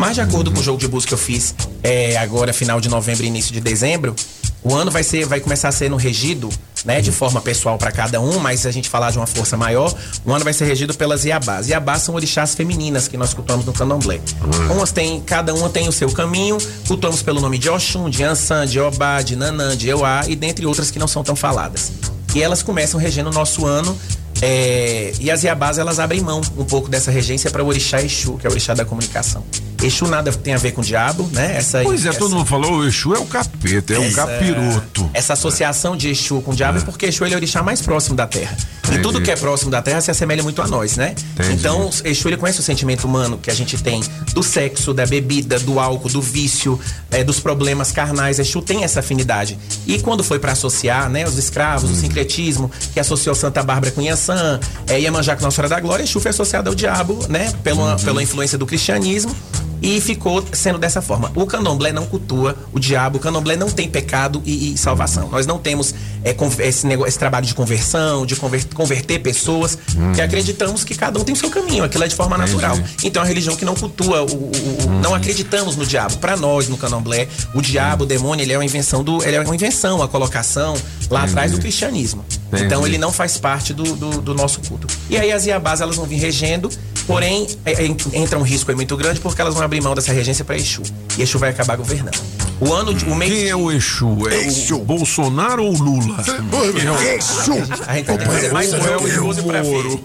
Mas de acordo com o jogo de búzio que eu fiz é, agora, final de novembro e início de dezembro, o ano vai ser, vai começar a ser no regido, né, de forma pessoal para cada um, mas se a gente falar de uma força maior, o ano vai ser regido pelas Iabás. Iabás são orixás femininas que nós cultuamos no Candomblé. Umas tem, cada uma tem o seu caminho, cultuamos pelo nome de Oxum, de Ansan, de Obá, de Nanã, de Euá e dentre outras que não são tão faladas. E elas começam regendo o nosso ano é, e as Iabás elas abrem mão um pouco dessa regência para o orixá Exu, que é o orixá da comunicação. Exu nada tem a ver com o diabo, né? Essa, Pois é, essa- todo mundo falou, o Exu é o capeta, é um capiroto. Essa associação de Exu com o diabo é porque Exu ele é o orixá mais próximo da Terra. E Entendi. tudo que é próximo da Terra se assemelha muito a nós, né? Entendi. Então, Exu ele conhece o sentimento humano que a gente tem do sexo, da bebida, do álcool, do vício, eh, dos problemas carnais. Exu tem essa afinidade. E quando foi para associar, né, os escravos, o sincretismo, que associou Santa Bárbara com Yansan, é, Iemanjá com Nossa Senhora da Glória, Exu foi associado ao diabo, né, pela, pela influência do cristianismo. E ficou sendo dessa forma. O candomblé não cultua o diabo, o candomblé não tem pecado e, e salvação. Nós não temos é, esse, nego- esse trabalho de conversão, de conver- converter pessoas, que acreditamos que cada um tem o seu caminho, aquilo é de forma natural. Então é uma religião que não cultua, o, o- o- não acreditamos no diabo. Para nós, no candomblé, o diabo, o demônio, ele é uma invenção do. Ele é uma invenção, a colocação lá atrás do cristianismo. Entendi. Então ele não faz parte do, do, do nosso culto. E aí as Iabás elas vão vir regendo, porém é, é, entra um risco aí muito grande porque elas vão abrir mão dessa regência para Exu. E Exu vai acabar governando. O ano o mês Quem é o Exu? É o Bolsonaro ou Lula? Quem é o- Exu. A gente vai fazer mais um Ou é o jogo de pra frente.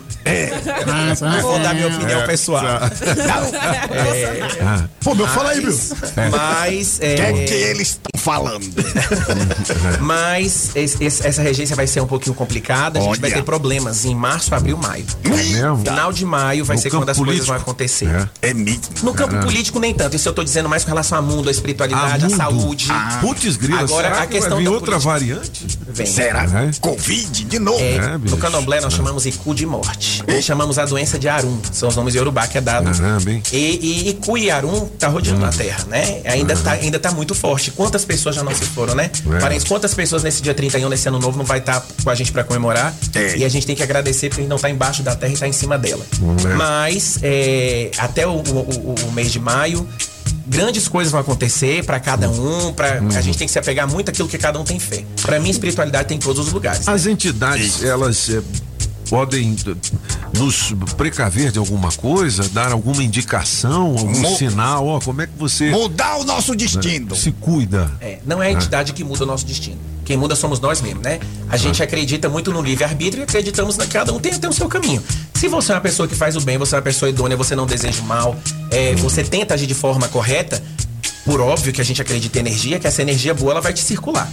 Não vou dar minha opinião É, pessoal. Ah. Pô, meu, fala aí, meu. Mas. O que é que eles estão falando? Mas esse- esse- essa regência vai ser um pouquinho complicada. A gente vai ter problemas em março, abril, maio. mesmo? Final de maio vai No ser quando as coisas vão acontecer. É mesmo. No campo político, nem tanto. Isso eu tô dizendo mais com relação ao mundo, à espiritualidade, à saúde. Ah. Putz, grila, Agora, será a que questão vai vir da outra política- variante? Vem. Será? É. Covid de novo? É, É, no candomblé nós chamamos Iku de morte. E chamamos a doença de Arum. São os nomes Yorubá que é dado. E, e Iku e Arum tá rodeando a terra, né? Ainda, tá, ainda tá muito forte. Quantas pessoas já não se foram, né? É. Parentes, quantas pessoas nesse dia 31, nesse ano novo, não vai estar com a gente pra comemorar? É. E a gente tem que agradecer porque a gente não tá embaixo da terra e tá em cima dela. É. Mas é, até o, o- o- o mês de maio. Grandes coisas vão acontecer pra cada um, para a gente tem que se apegar muito àquilo que cada um tem fé. Pra mim, espiritualidade tem em todos os lugares. As entidades, elas eh, podem eh, nos precaver de alguma coisa, dar alguma indicação, algum Mo- sinal, ó, como é que você Mudar o nosso destino. se cuida? É, não é a entidade que muda o nosso destino. Quem muda somos nós mesmos, né? A gente acredita muito no livre-arbítrio e acreditamos que cada um tem, tem o seu caminho. Se você é uma pessoa que faz o bem, você é uma pessoa idônea, você não deseja mal, é, você tenta agir de forma correta, por óbvio que a gente acredita em energia, que essa energia boa ela vai te circular.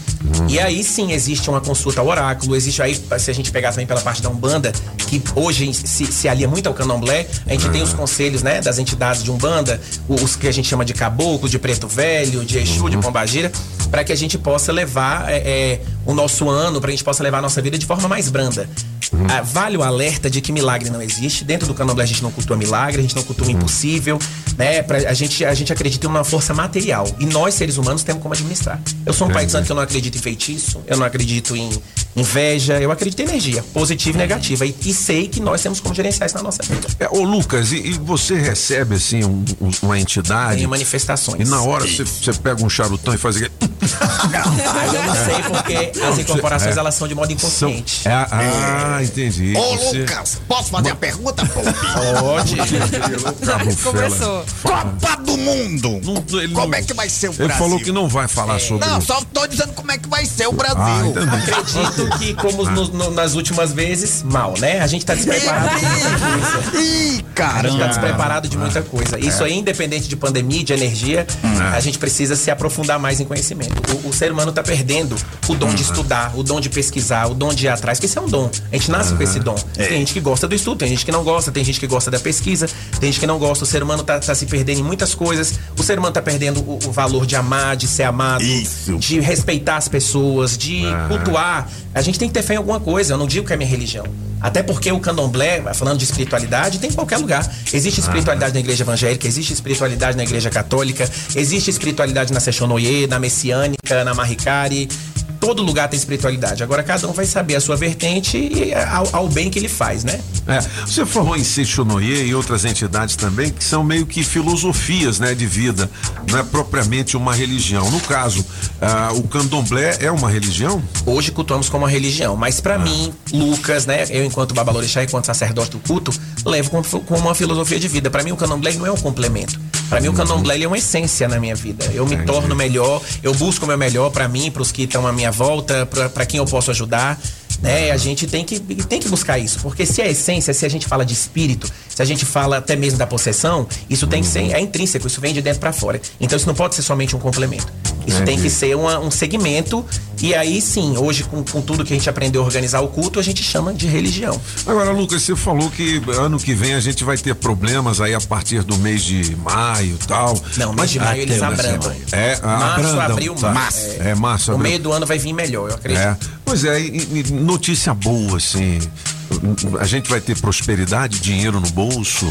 E aí sim existe uma consulta ao oráculo, existe aí, se a gente pegar também pela parte da Umbanda, que hoje se, se alia muito ao candomblé, a gente tem os conselhos né, das entidades de Umbanda, os que a gente chama de caboclo, de preto velho, de Exu, de pombagira, para que a gente possa levar é, é, o nosso ano, para a gente possa levar a nossa vida de forma mais branda. Ah, vale o alerta de que milagre não existe. Dentro do candomblé a gente não cultua milagre, a gente não cultua o impossível, né? Pra, a, gente, a gente acredita em uma força material. E nós, seres humanos, temos como administrar. Eu sou um pai de santo que eu não acredito em feitiço, eu não acredito em inveja, eu acredito em energia, positiva e negativa. E, e sei que nós temos como gerenciar isso na nossa vida. É, ô Lucas, e, e você recebe assim um- um- uma entidade Tem manifestações. e na hora você, pega um charutão e faz aquele... Ah, eu não sei porque as incorporações É. elas são de modo inconsciente. É, ah, entendi. Ô, Você- Lucas, posso fazer a pergunta, pô? Pode. Fela. Copa do Mundo. ele como não- é que vai ser o Ele Brasil? falou que não vai falar sobre Não, isso. só tô dizendo como é que vai ser o Brasil. Ah, entendi. Que, como no- no- nas últimas vezes, mal, né? A gente tá despreparado de muita coisa. Ih, A gente caramba. tá despreparado de muita coisa. Isso aí, independente de pandemia, de energia, a gente precisa se aprofundar mais em conhecimento. O, o ser humano tá perdendo o dom de estudar, o dom de pesquisar, o dom de ir atrás, porque isso é um dom. A gente nasce com esse dom. Tem gente que gosta do estudo, tem gente que não gosta, tem gente que gosta da pesquisa, tem gente que não gosta. O ser humano tá, tá se perdendo em muitas coisas. O ser humano tá perdendo o, o valor de amar, de ser amado, de respeitar as pessoas, de cultuar. A gente tem que ter fé em alguma coisa. Eu não digo que é minha religião. Até porque o candomblé, falando de espiritualidade, tem em qualquer lugar. Existe espiritualidade na igreja evangélica, existe espiritualidade na igreja católica, existe espiritualidade na Seixonoye, na messiânica, na Mahikari. Todo lugar tem espiritualidade. Agora cada um vai saber a sua vertente e ao, ao bem que ele faz, né? É, você falou em Seixonoye e outras entidades também que são meio que filosofias, né, de vida, não é propriamente uma religião. No caso, ah, o candomblé é uma religião? Hoje cultuamos como uma religião, mas pra mim, Lucas, né, eu enquanto babalorixá, enquanto sacerdote do culto, levo como, como uma filosofia de vida. Pra mim o candomblé não é um complemento. Pra mim o candomblé ele é uma essência na minha vida. Eu me torno melhor, eu busco o meu melhor pra mim, pros que estão à minha volta, pra quem eu posso ajudar. Né? A gente tem que, tem que buscar isso, porque se é essência, se a gente fala de espírito, Se a gente fala até mesmo da possessão, isso tem que ser, é intrínseco, isso vem de dentro para fora. Então isso não pode ser somente um complemento. Isso tem Entendi. que ser uma- um segmento. E aí sim, hoje, com, com tudo que a gente aprendeu a organizar o culto, a gente chama de religião. Agora, Lucas, você falou que ano que vem a gente vai ter problemas aí a partir do mês de maio e tal. Não, mês de maio eles abrandam. É, Março, abrandam, abril, tá. março. É, março, O abril. meio do ano vai vir melhor, eu acredito. É. Pois é, e- e notícia boa, assim. A gente vai ter prosperidade, dinheiro no bolso.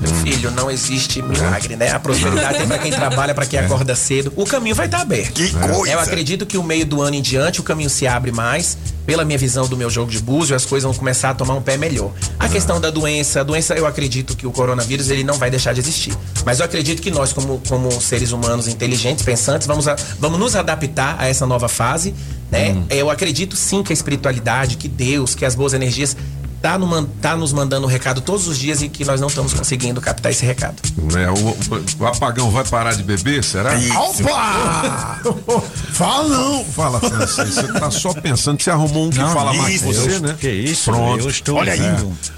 Meu filho, não existe milagre, né? A prosperidade tem pra quem trabalha, pra quem acorda cedo. O caminho vai estar aberto. Que coisa! Eu acredito que o meio do ano em diante o caminho se abre mais. Pela minha visão do meu jogo de búzio, as coisas vão começar a tomar um pé melhor. A questão da doença, a doença, eu acredito que o coronavírus ele não vai deixar de existir. Mas eu acredito que nós, como, como seres humanos inteligentes, pensantes, vamos, a- vamos nos adaptar a essa nova fase. Né? Eu acredito sim que a espiritualidade, que Deus, que as boas energias tá, no tá nos mandando um recado todos os dias e que nós não estamos conseguindo captar esse recado. É, o, o apagão vai parar de beber, será? Opa! Fala não! Fala, Francis. Você tá só pensando que você arrumou um que Não, fala mais que isso, você, eu- né? que isso, Pronto. eu estou Olha aí.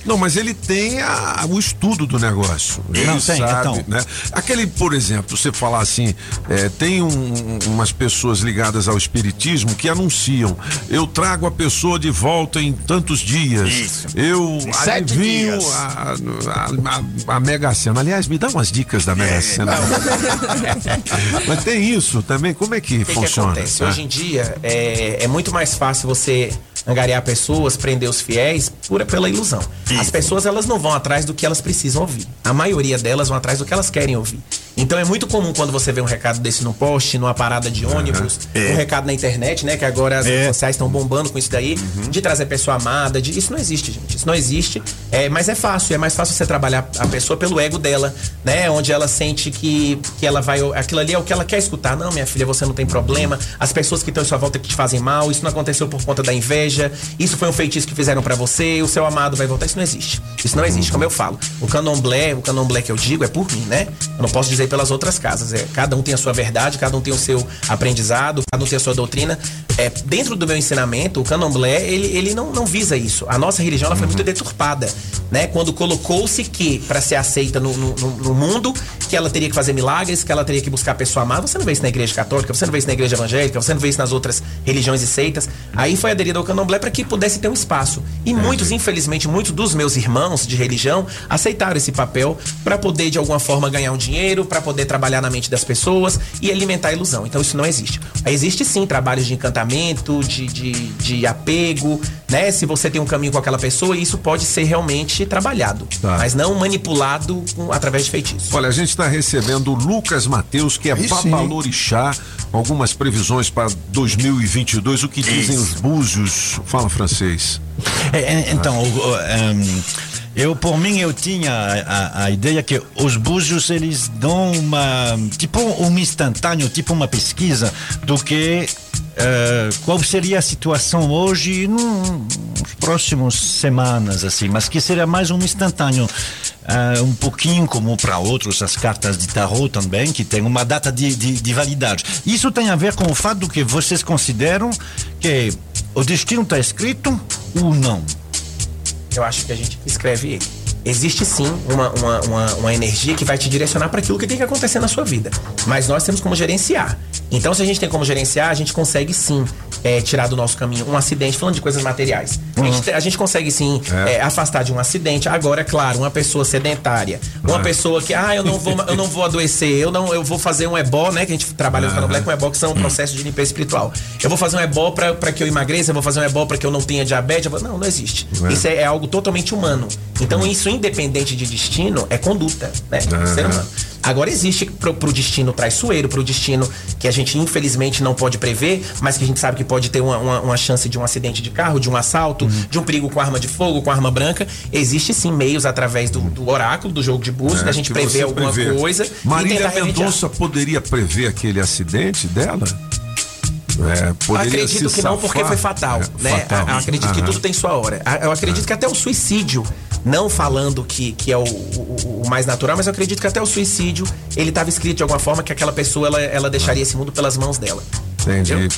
Não, mas ele tem a- o estudo do negócio. Ele Não, tem, sabe, então. né? Aquele, por exemplo, você falar assim, é, tem um- umas pessoas ligadas ao espiritismo que anunciam, eu trago a pessoa de volta em tantos dias. Isso. Eu Sete adivinho dias. a, a, a, a Mega Sena. Aliás, me dá umas dicas da É, Mega Sena. Mas tem isso também? Como é que que, que funciona? acontece? né? Hoje em dia é, é muito mais fácil você angariar pessoas, prender os fiéis pura pela ilusão. As pessoas elas não vão atrás do que elas precisam ouvir. A maioria delas vão atrás do que elas querem ouvir. Então é muito comum quando você vê um recado desse no post, numa parada de ônibus, É. um recado na internet, né? Que agora as É. redes sociais estão bombando com isso daí, de trazer pessoa amada, de, isso não existe, gente. Isso não existe. É, mas é fácil, é mais fácil você trabalhar a pessoa pelo ego dela, né? Onde ela sente que, que ela vai. Aquilo ali é o que ela quer escutar. Não, minha filha, você não tem problema. As pessoas que estão em sua volta que te fazem mal, isso não aconteceu por conta da inveja. Isso foi um feitiço que fizeram pra você, o seu amado vai voltar. Isso não existe. Isso não existe, como eu falo. O candomblé, o candomblé que eu digo é por mim, né? Eu não posso dizer pelas outras casas. É, cada um tem a sua verdade, cada um tem o seu aprendizado, cada um tem a sua doutrina. É, dentro do meu ensinamento, o candomblé, ele, ele não, não visa isso. A nossa religião ela foi muito deturpada, né? Quando colocou-se que, para ser aceita no, no- no- no mundo, que ela teria que fazer milagres, que ela teria que buscar a pessoa amada. Você não vê isso na igreja católica, você não vê isso na igreja evangélica, você não vê isso nas outras religiões e seitas. Aí foi aderido ao candomblé para que pudesse ter um espaço. E muitos, infelizmente, muitos dos meus irmãos de religião aceitaram esse papel para poder, de alguma forma, ganhar um dinheiro, para poder trabalhar na mente das pessoas e alimentar a ilusão. Então isso não existe. Existe sim trabalhos de encantamento, de, de, de apego, né? Se você tem um caminho com aquela pessoa, isso pode ser realmente trabalhado, Tá. mas não manipulado com- através de feitiços. Olha, a gente está recebendo o Lucas Mateus, que é com algumas previsões para 2022. O que dizem os búzios? Fala francês. É, é, então, o- o, ehm, eu por mim eu tinha a, a- a ideia que os búzios eles dão uma tipo um instantâneo, tipo uma pesquisa do que eh, qual seria a situação hoje nos próximos semanas assim, mas que seria mais um instantâneo. eh, um pouquinho como para outros as cartas de tarot também que tem uma data de, de, de validade isso tem a ver com o fato que vocês consideram que o destino está escrito ou não Eu acho que a gente escreve ele. Existe sim uma, uma, uma, uma energia que vai te direcionar para aquilo que tem que acontecer na sua vida. Mas nós temos como gerenciar. Então, se a gente tem como gerenciar, a gente consegue sim é, tirar do nosso caminho um acidente, falando de coisas materiais. A, gente, a gente consegue sim é, afastar de um acidente. Agora, é claro, uma pessoa sedentária, uma pessoa que, ah, eu não vou, eu não vou adoecer, eu não, eu vou fazer um ebó, né? Que a gente trabalha no candomblé com ebó, que são processos de limpeza espiritual. Eu vou fazer um ebó para que eu emagreça, eu vou fazer um ebó para que eu não tenha diabetes. eu vou- Não, não existe. É. Isso é, é algo totalmente humano. Então, isso, independente de destino, é conduta, né? do ser humano. Agora existe pro, pro destino traiçoeiro, pro destino que a gente infelizmente não pode prever, mas que a gente sabe que pode ter uma, uma, uma chance de um acidente de carro, de um assalto, de um perigo com arma de fogo, com arma branca. Existe sim meios através do, do oráculo, do jogo de búzios, da gente É, prever alguma prevê. coisa. Marília. Mendonça poderia prever aquele acidente dela? É, acredito que não, porque safar? foi fatal, É, né? fatal. Acredito que tudo tem sua hora. Eu acredito que até o suicídio, não falando que, que é o, o- o mais natural, mas eu acredito que até o suicídio, ele estava escrito de alguma forma que aquela pessoa, ela, ela deixaria esse mundo pelas mãos dela. Entendi.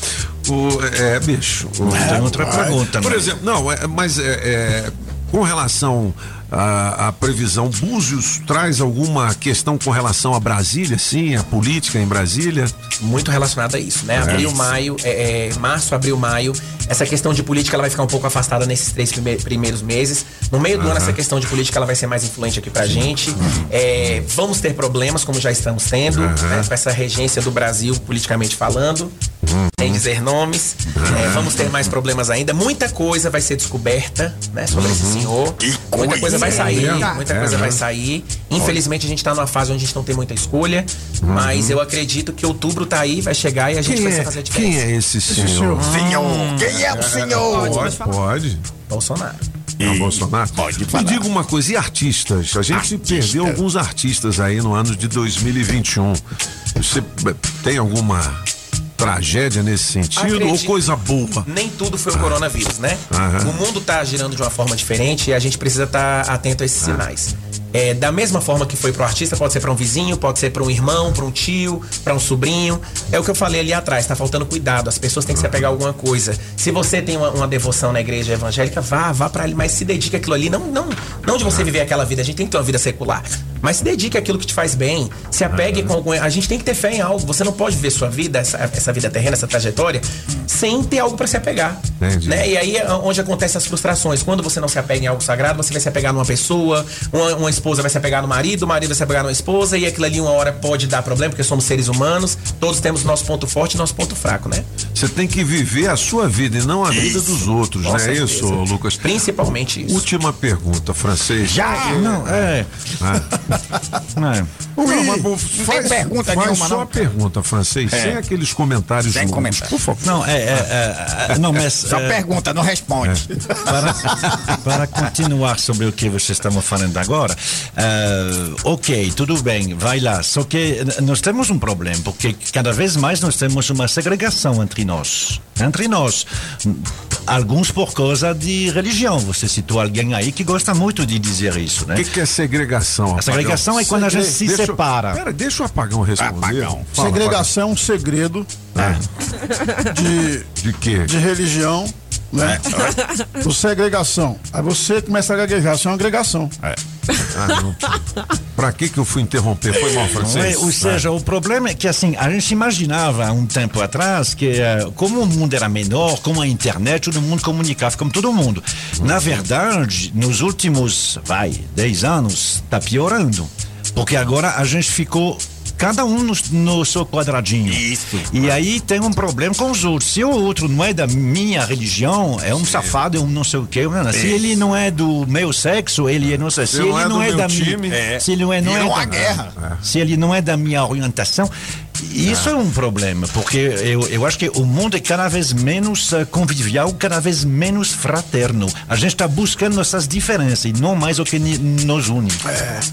O, é, bicho. o- Tem outra Vai. pergunta, Por né? exemplo, não, é, mas é, é, com relação à, à previsão, Búzios traz alguma questão com relação a Brasília, sim, a política em Brasília? Muito relacionado a isso, né? É. Abril, maio, é, é, março, abril, maio. Essa questão de política ela vai ficar um pouco afastada nesses três prime- primeiros meses. No meio do ano, Aham. essa questão de política ela vai ser mais influente aqui pra gente. É, vamos ter problemas, como já estamos tendo, né? Com essa regência do Brasil, politicamente falando. Sem dizer nomes. É, vamos ter mais problemas ainda. Muita coisa vai ser descoberta, né? Sobre esse senhor. Muita coisa vai sair. É, Muita é, coisa né? vai sair. Infelizmente, a gente tá numa fase onde a gente não tem muita escolha. Mas eu acredito que outubro tá aí, vai chegar e a gente Quem vai é, fazer a diferença. quem é esse senhor? Senhor, quem é o senhor? Pode, pode. Bolsonaro. Não, Bolsonaro? Pode Me falar. diga uma coisa, e artistas? A gente perdeu alguns artistas aí no ano de 2021. Você tem alguma tragédia nesse sentido ou Acredito. coisa boa? Nem tudo foi o coronavírus, né? Aham. O mundo tá girando de uma forma diferente e a gente precisa estar atento a esses sinais. É, da mesma forma que foi pro artista, pode ser para um vizinho, pode ser para um irmão, para um tio, para um sobrinho. É o que eu falei ali atrás, tá faltando cuidado. As pessoas têm que se apegar a alguma coisa. Se você tem uma, uma devoção na igreja evangélica, vá, vá para ali, mas se dedique àquilo ali. Não, não, não de você viver aquela vida, a gente tem que ter uma vida secular. Mas se dedique àquilo que te faz bem. Se apegue com algum. A gente tem que ter fé em algo. Você não pode viver sua vida, essa, essa vida terrena, essa trajetória, sem ter algo para se apegar. Entendi. Né? E aí é onde acontecem as frustrações. Quando você não se apega em algo sagrado, você vai se apegar numa pessoa, uma, uma esposa vai se apegar no marido, o marido vai se apegar numa esposa, e aquilo ali uma hora pode dar problema, porque somos seres humanos, todos temos nosso ponto forte e nosso ponto fraco, né? Você tem que viver a sua vida e não a vida dos outros, Com não é certeza. isso, Lucas? Principalmente isso. Última pergunta, francês. Já? Não, é. Não. Não, mas faz, pergunta faz nenhuma, só não? a pergunta, francês, É. sem aqueles comentários Sem longos, comentário. por favor. Não, é, é, é, é, não, mas Só é, pergunta, não responde. para, para continuar sobre o que vocês estavam falando agora, eh, ok, tudo bem, vai lá. Só que nós temos um problema, porque cada vez mais nós temos uma segregação entre nós. Entre nós. Alguns por causa de religião. Você citou alguém aí que gosta muito de dizer isso, né? O que, que é segregação? A segregação Apagão? é quando a gente se Deixa eu- separa. Pera, deixa o apagão responder. Apagão. Fala, Segregação é um segredo de, apagão. De quê? de religião, né? O segregação. Aí você começa a gaguejar, isso é uma agregação. Ah, não. pra que que eu fui interromper? Foi mal, Não é? francês? Ou seja, o problema é que assim, a gente imaginava um tempo atrás que eh, como o mundo era menor, com a internet, todo mundo comunicava com todo mundo. Na verdade, nos últimos, vai, 10 anos, está piorando. Porque agora a gente ficou cada um no, no seu quadradinho. Isso. E aí tem um problema com os outros. Se o outro não é da minha religião, é um safado, é um não sei o quê. né? Se ele não é do meu sexo, ele é não sei. Se não ele é não é da minha, se ele não é, não é da- guerra. se ele não é da minha orientação. Isso é um problema, porque eu, eu acho que o mundo é cada vez menos eh, convivial, cada vez menos fraterno. A gente está buscando essas diferenças e não mais o que nos une.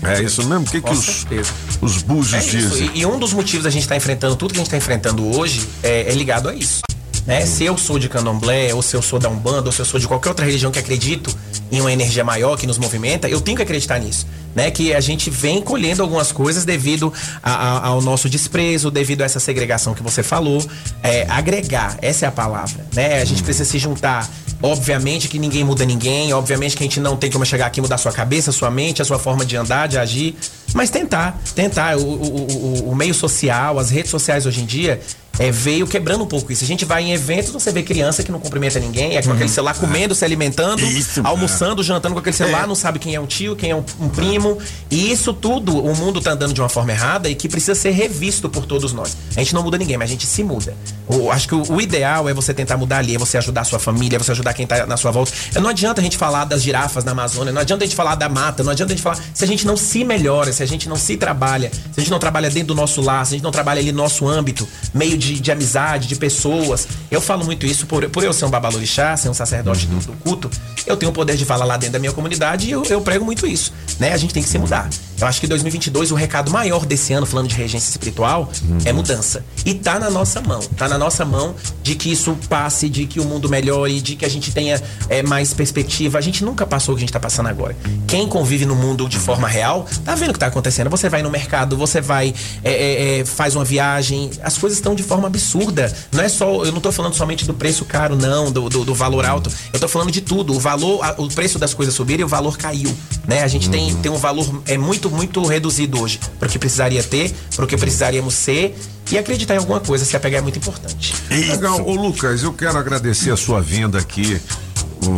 É isso mesmo? O que, que Com os, certeza. os búzios É dizem? E, e um dos motivos da gente estar enfrentando tudo que a gente está enfrentando hoje é, é ligado a isso. Né? Se eu sou de candomblé, ou se eu sou da Umbanda, ou se eu sou de qualquer outra religião que acredito em uma energia maior que nos movimenta, eu tenho que acreditar nisso. Né? Que a gente vem colhendo algumas coisas devido a- a- ao nosso desprezo, devido a essa segregação que você falou. É, agregar, essa é a palavra. Né? A gente precisa se juntar. Obviamente que ninguém muda ninguém, obviamente que a gente não tem como chegar aqui e mudar sua cabeça, sua mente, a sua forma de andar, de agir. Mas tentar, tentar. O, o- o- o meio social, as redes sociais hoje em dia, é, veio quebrando um pouco isso. A gente vai em eventos, você vê criança que não cumprimenta ninguém, é com aquele celular comendo, se alimentando, Isso, almoçando, jantando com aquele celular, É. não sabe quem é um tio, quem é um, um primo. E isso tudo, o mundo tá andando de uma forma errada e que precisa ser revisto por todos nós. A gente não muda ninguém, mas a gente se muda. O- acho que o, o ideal é você tentar mudar ali, é você ajudar a sua família, é você ajudar quem tá na sua volta. Não adianta a gente falar das girafas na Amazônia, não adianta a gente falar da mata, não adianta a gente falar. Se a gente não se melhora, se a gente não se trabalha, se a gente não trabalha dentro do nosso lar, se a gente não trabalha ali no nosso âmbito, meio de, de amizade, de pessoas. Eu falo muito isso por, por eu ser um babalorixá, ser um sacerdote do, do culto. Eu tenho o poder de falar lá dentro da minha comunidade e eu, eu prego muito isso. Né? A gente tem que se mudar. Eu acho que 2022, o recado maior desse ano, falando de regência espiritual, é mudança. E tá na nossa mão. Tá na nossa mão de que isso passe, de que o mundo melhore, de que a gente tenha é, mais perspectiva. A gente nunca passou o que a gente tá passando agora. Quem convive no mundo de forma real, tá vendo o que tá acontecendo. Você vai no mercado, você vai, é, é, é, faz uma viagem, as coisas estão de forma forma absurda. Não é só, eu não tô falando somente do preço caro, não, do, do, do valor alto. Eu tô falando de tudo. O valor, a- o preço das coisas subiram e o valor caiu. Né? A gente tem, tem um valor é muito, muito reduzido hoje para o que precisaria ter, para o que precisaríamos ser. E acreditar em alguma coisa, se apegar é muito importante. Legal. Ô Lucas, eu quero agradecer a sua vinda aqui,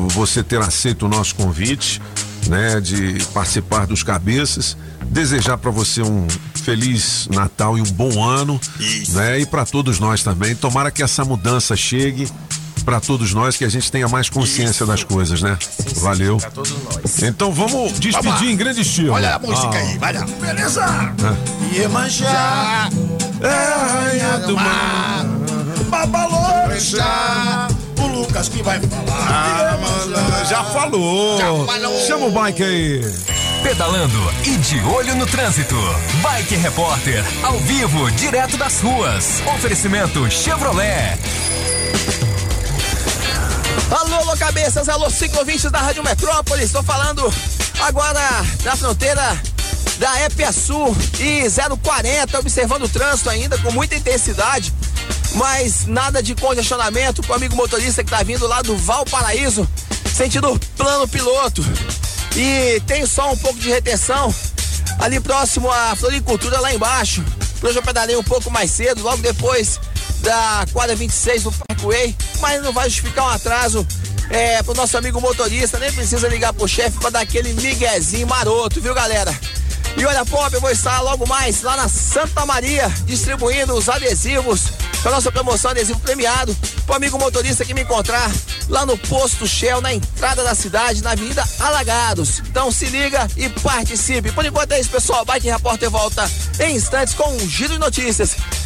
você ter aceito o nosso convite, né, de participar dos cabeças. Desejar para você um feliz Natal e um bom ano, né? E para todos nós também. Tomara que essa mudança chegue para todos nós, que a gente tenha mais consciência das coisas, né? Valeu. Pra todos nós. Então vamos despedir Vamos em grande estilo. Olha a música Ah. aí, vai lá. Beleza? É. Iemanjá é a rainha do mar. Babalorixá, o Lucas que vai falar. Já falou. Chama o bike aí. Pedalando e de olho no trânsito. Bike Repórter, ao vivo, direto das ruas. Oferecimento Chevrolet. Alô, alô, cabeças, alô, ciclovintes da Rádio Metrópole. Estou falando agora da fronteira da Epiaçu e 040, observando o trânsito ainda com muita intensidade, mas nada de congestionamento com o amigo motorista que está vindo lá do Valparaíso, sentido plano piloto. E tem só um pouco de retenção ali próximo à floricultura lá embaixo. Hoje eu pedalei um pouco mais cedo, logo depois da quadra 26 do Parkway, mas não vai justificar um atraso é, pro nosso amigo motorista, nem precisa ligar pro chefe pra dar aquele miguezinho maroto, viu galera? E olha, Pop, eu vou estar logo mais lá na Santa Maria, distribuindo os adesivos com a nossa promoção adesivo premiado pro amigo motorista que me encontrar lá no posto Shell, na entrada da cidade, na Avenida Alagados. Então se liga e participe. Por enquanto é isso, pessoal. Bike Repórter volta em instantes com um giro de notícias.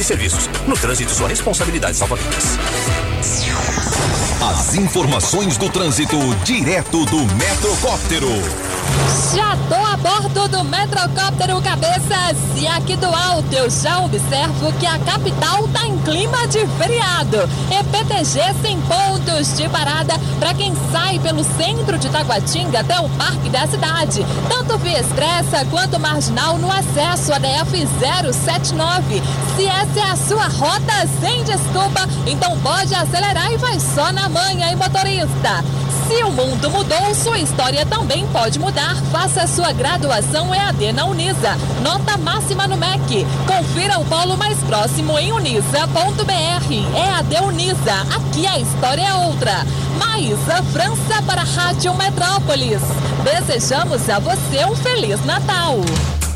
de serviços. No trânsito, sua responsabilidade salva vidas. As informações do trânsito direto do Metrocóptero. Já tô bordo do Metrocóptero Cabeças e aqui do alto eu já observo que a capital tá em clima de feriado. EPTG sem pontos de parada para quem sai pelo centro de Taguatinga até o Parque da Cidade. Tanto via expressa quanto marginal no acesso a DF 079. Se essa é a sua rota sem desculpa, então pode acelerar e vai só na manhã, hein, motorista? Se o mundo mudou, sua história também pode mudar. Faça sua graduação EAD na Unisa. Nota máxima no MEC. Confira o polo mais próximo em unisa.br. EAD Unisa. Aqui a história é outra. Maísa França para a Rádio Metrópolis. Desejamos a você um Feliz Natal.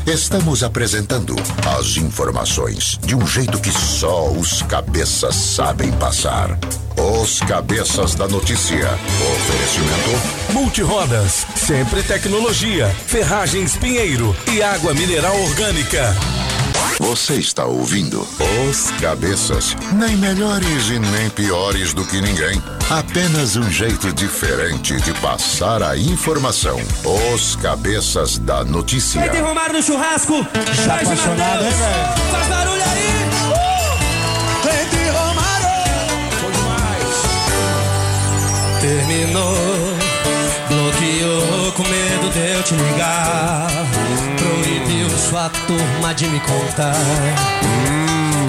Estamos apresentando as informações de um jeito que só os cabeças sabem passar. Os cabeças da notícia. Oferecimento Multirodas, sempre tecnologia, ferragens Pinheiro e água mineral orgânica. Você está ouvindo Os Cabeças. Nem melhores e nem piores do que ninguém. Apenas um jeito diferente de passar a informação. Os Cabeças da Notícia. Vai Romário no churrasco. Tá Jorge apaixonado, hein, velho? Faz barulho aí. Uh! De Romário. Terminou, bloqueou com medo de eu te ligar. Sua turma de me contar.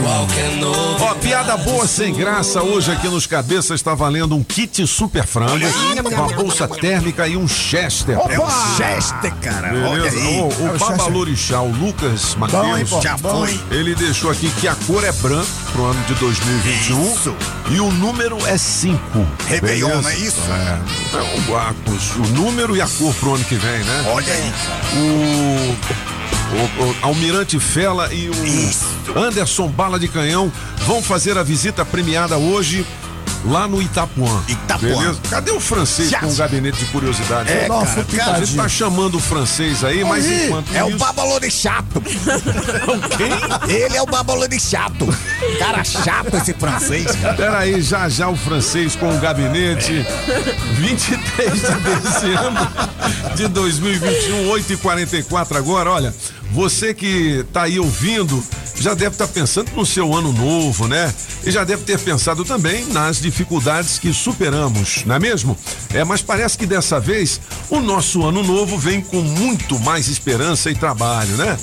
Qualquer novo. Ó, piada boa sem graça hoje aqui nos cabeças está valendo um kit super frango, uma bolsa térmica e um Chester. Opa! É um Chester, cara, olha Beleza? aí. O, É o o Chester. Babalorixá, o Lucas Bom, pô? Já hein? ele deixou aqui que a cor é branco pro ano de 2021 e o número é 5. Réveillon, não é isso? É. Então, o número e a cor pro ano que vem, né? Olha aí. O, o- o Almirante Fela e o Anderson Bala de Canhão vão fazer a visita premiada hoje lá no Itapuã. Itapuã. Beleza? Cadê o francês Já. com o gabinete de curiosidade? É, Nossa, cara, cara, a gente tá chamando o francês aí, mas Aí, enquanto é o isso... babalone chato. Ele é o babalone chato. Cara chato esse francês, cara. Peraí, já já o francês com o gabinete. 23 de dezembro de 2021, 8h44 agora. Olha, você que tá aí ouvindo, já deve estar pensando no seu ano novo, né? E já deve ter pensado também nas dificuldades que superamos, não é mesmo? É, mas parece que dessa vez o nosso ano novo vem com muito mais esperança e trabalho, né?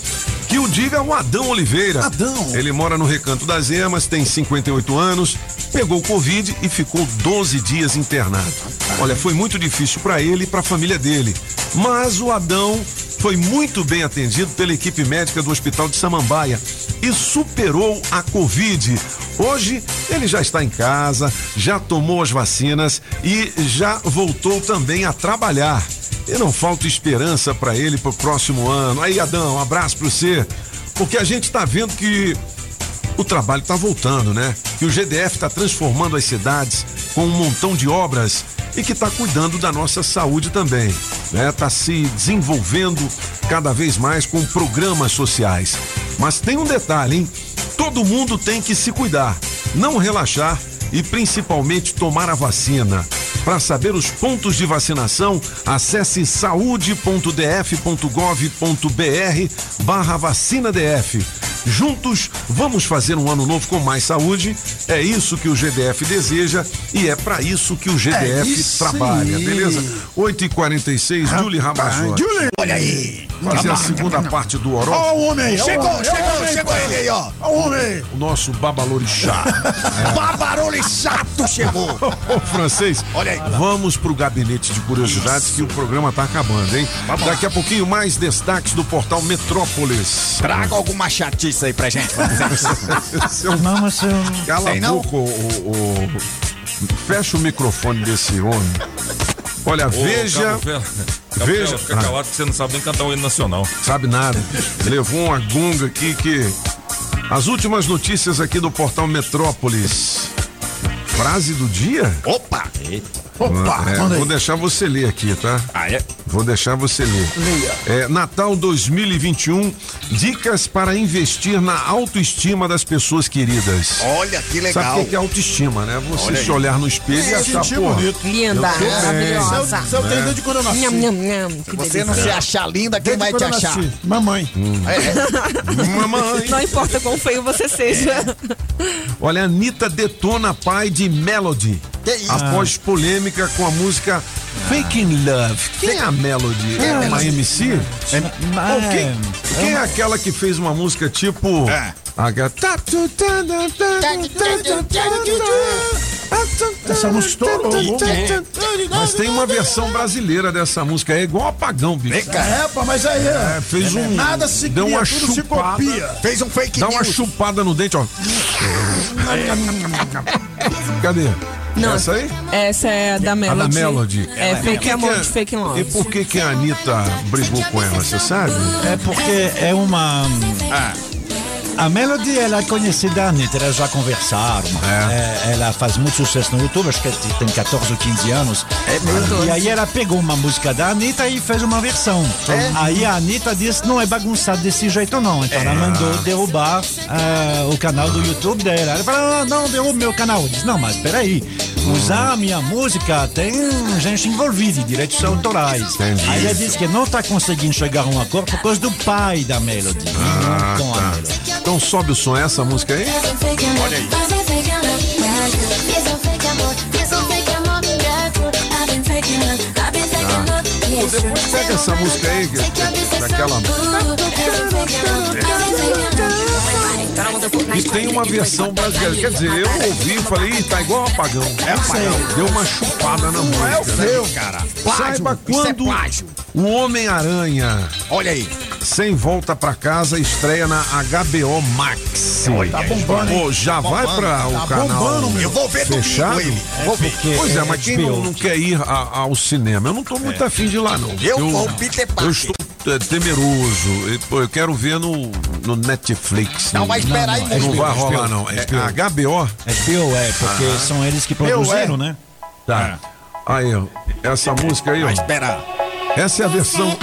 Que o diga o Adão Oliveira. Adão. Ele mora no Recanto das Emas, tem 58 anos, pegou Covid e ficou 12 dias internado. Olha, foi muito difícil para ele e para a família dele. Mas o Adão foi muito bem atendido pela equipe médica do Hospital de Samambaia e superou a Covid. Hoje ele já está em casa, já tomou as vacinas e já voltou também a trabalhar. E não falta esperança para ele pro próximo ano. Aí, Adão, um abraço para você. Porque a gente tá vendo que o trabalho está voltando, né? Que o GDF está transformando as cidades com um montão de obras e que está cuidando da nossa saúde também, né? Tá se desenvolvendo cada vez mais com programas sociais. Mas tem um detalhe, hein? Todo mundo tem que se cuidar, não relaxar e principalmente tomar a vacina. Para saber os pontos de vacinação, acesse saúde.df.gov.br barra vacina DF. Juntos, vamos fazer um ano novo com mais saúde. É isso que o GDF deseja e é para isso que o GDF isso trabalha, aí. beleza? 8h46, Julie Rabajotti. Julie, olha aí. Fazer a segunda parte do Oró. Ó o homem aí, Chegou, chegou, ó chegou ele aí, ó. Ó o homem. O nosso babalorixá. Babarole chato chegou. Ô, francês, Olha aí. vamos pro gabinete de curiosidades que o programa tá acabando, hein? Vamos Daqui a pouquinho mais destaques do portal Metrópolis. Traga alguma chatice aí pra gente. Seu- Não, mas eu... Cala Sei a não? boca, o, o- o- Fecha o microfone desse homem. Olha, veja. Veja. Veja. Fica calado que você não sabe nem cantar o hino nacional. Sabe nada. Levou uma gunga aqui que. As últimas notícias aqui do portal Metrópolis. Frase do dia? Opa! Opa! É, manda aí. vou deixar você ler aqui, tá? Ah, é? Vou deixar você ler. É, Natal 2021, dicas para investir na autoestima das pessoas queridas. Olha que legal. Sabe o que que é autoestima, né? Você Olha se aí. olhar no espelho e É, achar, sentir pô. bonito. Linda, maravilhosa. né? Se eu tenho desde quando eu nasci. Nham, nham, nham, que Você não se achar linda, quem Desde vai te quando eu achar? nasci. Mamãe. Mamãe. Não importa quão feio você seja. Olha, a Anitta detona pai de Melody. Que isso? Após polêmica com a música Faking Love. Quem é a Melody? É uma MC? Ou quem, quem é aquela que fez uma música tipo. É. tá, tá, tá, tá, tá, Essa música estourou. Mas tem uma versão brasileira dessa música. É igual apagão, bicho. É, pá, mas aí é. É, fez um. Nada se deu cria, uma tudo se chupada. copia. Fez um fake Dá uma news. chupada no dente, ó. Cadê? Não. Essa aí? Essa é a da A Melody. da Melody. É, por fake amor a- de fake love. E por que que a Anitta brigou com ela, você sabe? É porque é uma. A Melody, ela é conhecida, a Anitta, elas já conversaram. É, ela faz muito sucesso no YouTube, acho que tem 14 ou 15 anos. e aí ela pegou uma música da Anitta e fez uma versão. Aí a Anitta disse, não é bagunçado desse jeito não. Então ela mandou derrubar ah, o canal do YouTube dela. Ela falou, ah, não, derruba meu canal. Eu disse, não, mas peraí, usar a minha música tem gente envolvida em direitos autorais. Aí ela disse que não está conseguindo chegar a um acordo por causa do pai da Melody. Ah, tá. Melody. Então sobe o som, essa música aí? Olha aí. Depois pega essa música aí, que- que- daquela. E tem uma versão brasileira. Quer dizer, eu ouvi e falei, tá igual apagão. É apagão. Deu uma chupada na música. é o né? seu, cara. Saiba é quando. O Homem-Aranha. Olha aí. Sem volta pra casa, estreia na HBO Max. Tá bombando, hein? Pô, já Tá vai bombando. pra o Tá canal bombando, meu. Eu vou ver domingo fechado? ele. Vou ver. Pois é, mas quem não, não quer ir a- ao cinema? Eu não tô muito afim de ir lá, não. Eu vou, Peter Eu Parker. estou é, temeroso. E, pô, eu quero ver no, no Netflix. Não, vai esperar aí Não, mesmo. vai HBO, rolar, não. É HBO. HBO? HBO, é, porque Ah. são eles que Eu, produziram, é. né? Tá. Aí, ó. Essa música aí, ó. Vai esperar. Essa é a versão.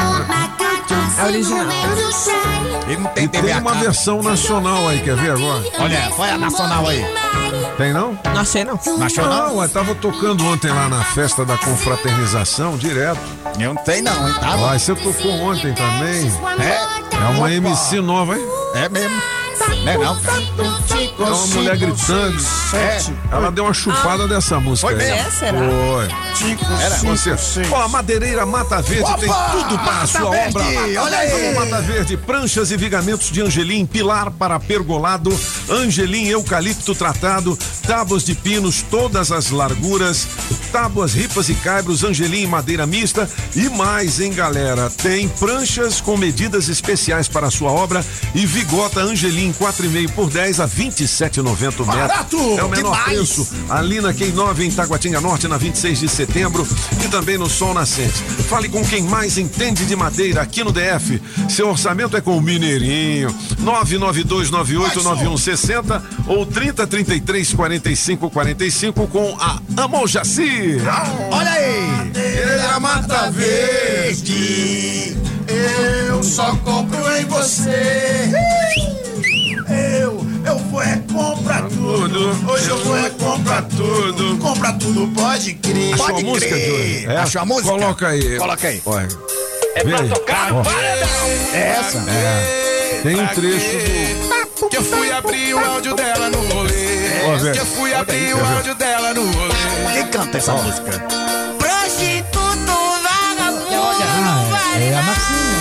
É original. Não E tem tem uma versão nacional aí, quer ver agora? Olha, foi a nacional aí. Tem não? Não não. Nacional? Não, ué, tava tocando ontem lá na festa da confraternização, direto. Eu não sei não, hein? Tava. Ah, você tocou ontem também. É. É uma Opa. MC nova, hein? É mesmo. Não é não. É uma mulher gritando. É. Ela deu uma chupada dessa música Foi aí. mesmo? É, será? Foi. Era. Com certeza. Ó, a Madeireira Mata Verde Opa! tem tudo para a sua Verde, obra. olha aí. Vamos, Mata Verde, pranchas e vigamentos de angelim, pilar para pergolado, angelim eucalipto tratado, tábuas de pinos, todas as larguras, tábuas, ripas e caibros, angelim madeira mista e mais, hein, galera? Tem pranchas com medidas especiais para a sua obra e vigota angelim 4,5 por 10 a 27,90 o metro. Barato! É o menor Demais! preço ali na Quem 9 em Taguatinga Norte, na 26 de setembro e também no Sol Nascente. Fale com quem mais entende de madeira aqui no DF. Seu orçamento é com o Mineirinho. 992989160 ou 30334545 com a Amojaci. Olha aí. Ele Mata Verde, eu só compro em você. Eu, vou é comprar tudo. Hoje eu vou é comprar tudo. Comprar tudo, pode crer. Achou a Pode música, crer. Júlio? É? Achou a música? Coloca aí. Coloca aí. Olha. É pra tocar É essa? É. Tem um trecho do. Que eu fui abrir o áudio dela no rolê. Que eu fui abrir o áudio dela no rolê. Quem canta essa música? Prostituto, vagabundo, Ah, é, é a Marcinha.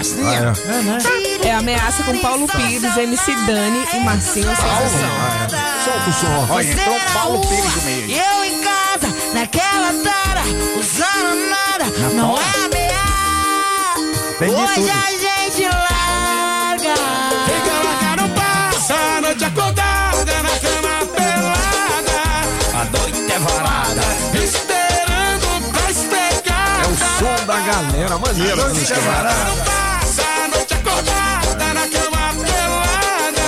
É Marcinha? Ah, É, né? É ameaça com Paulo Pires, MC Dani e Marcinho Sensação. Solta o som. Olha, entrou Paulo Pires no meio. E eu em casa, naquela tara, usando nada, não é ameaça. Tem Hoje tudo. a gente larga. Fica larga não passa, a noite acordada som da galera, maneira. Não passa, a noite acordada na cama pelada.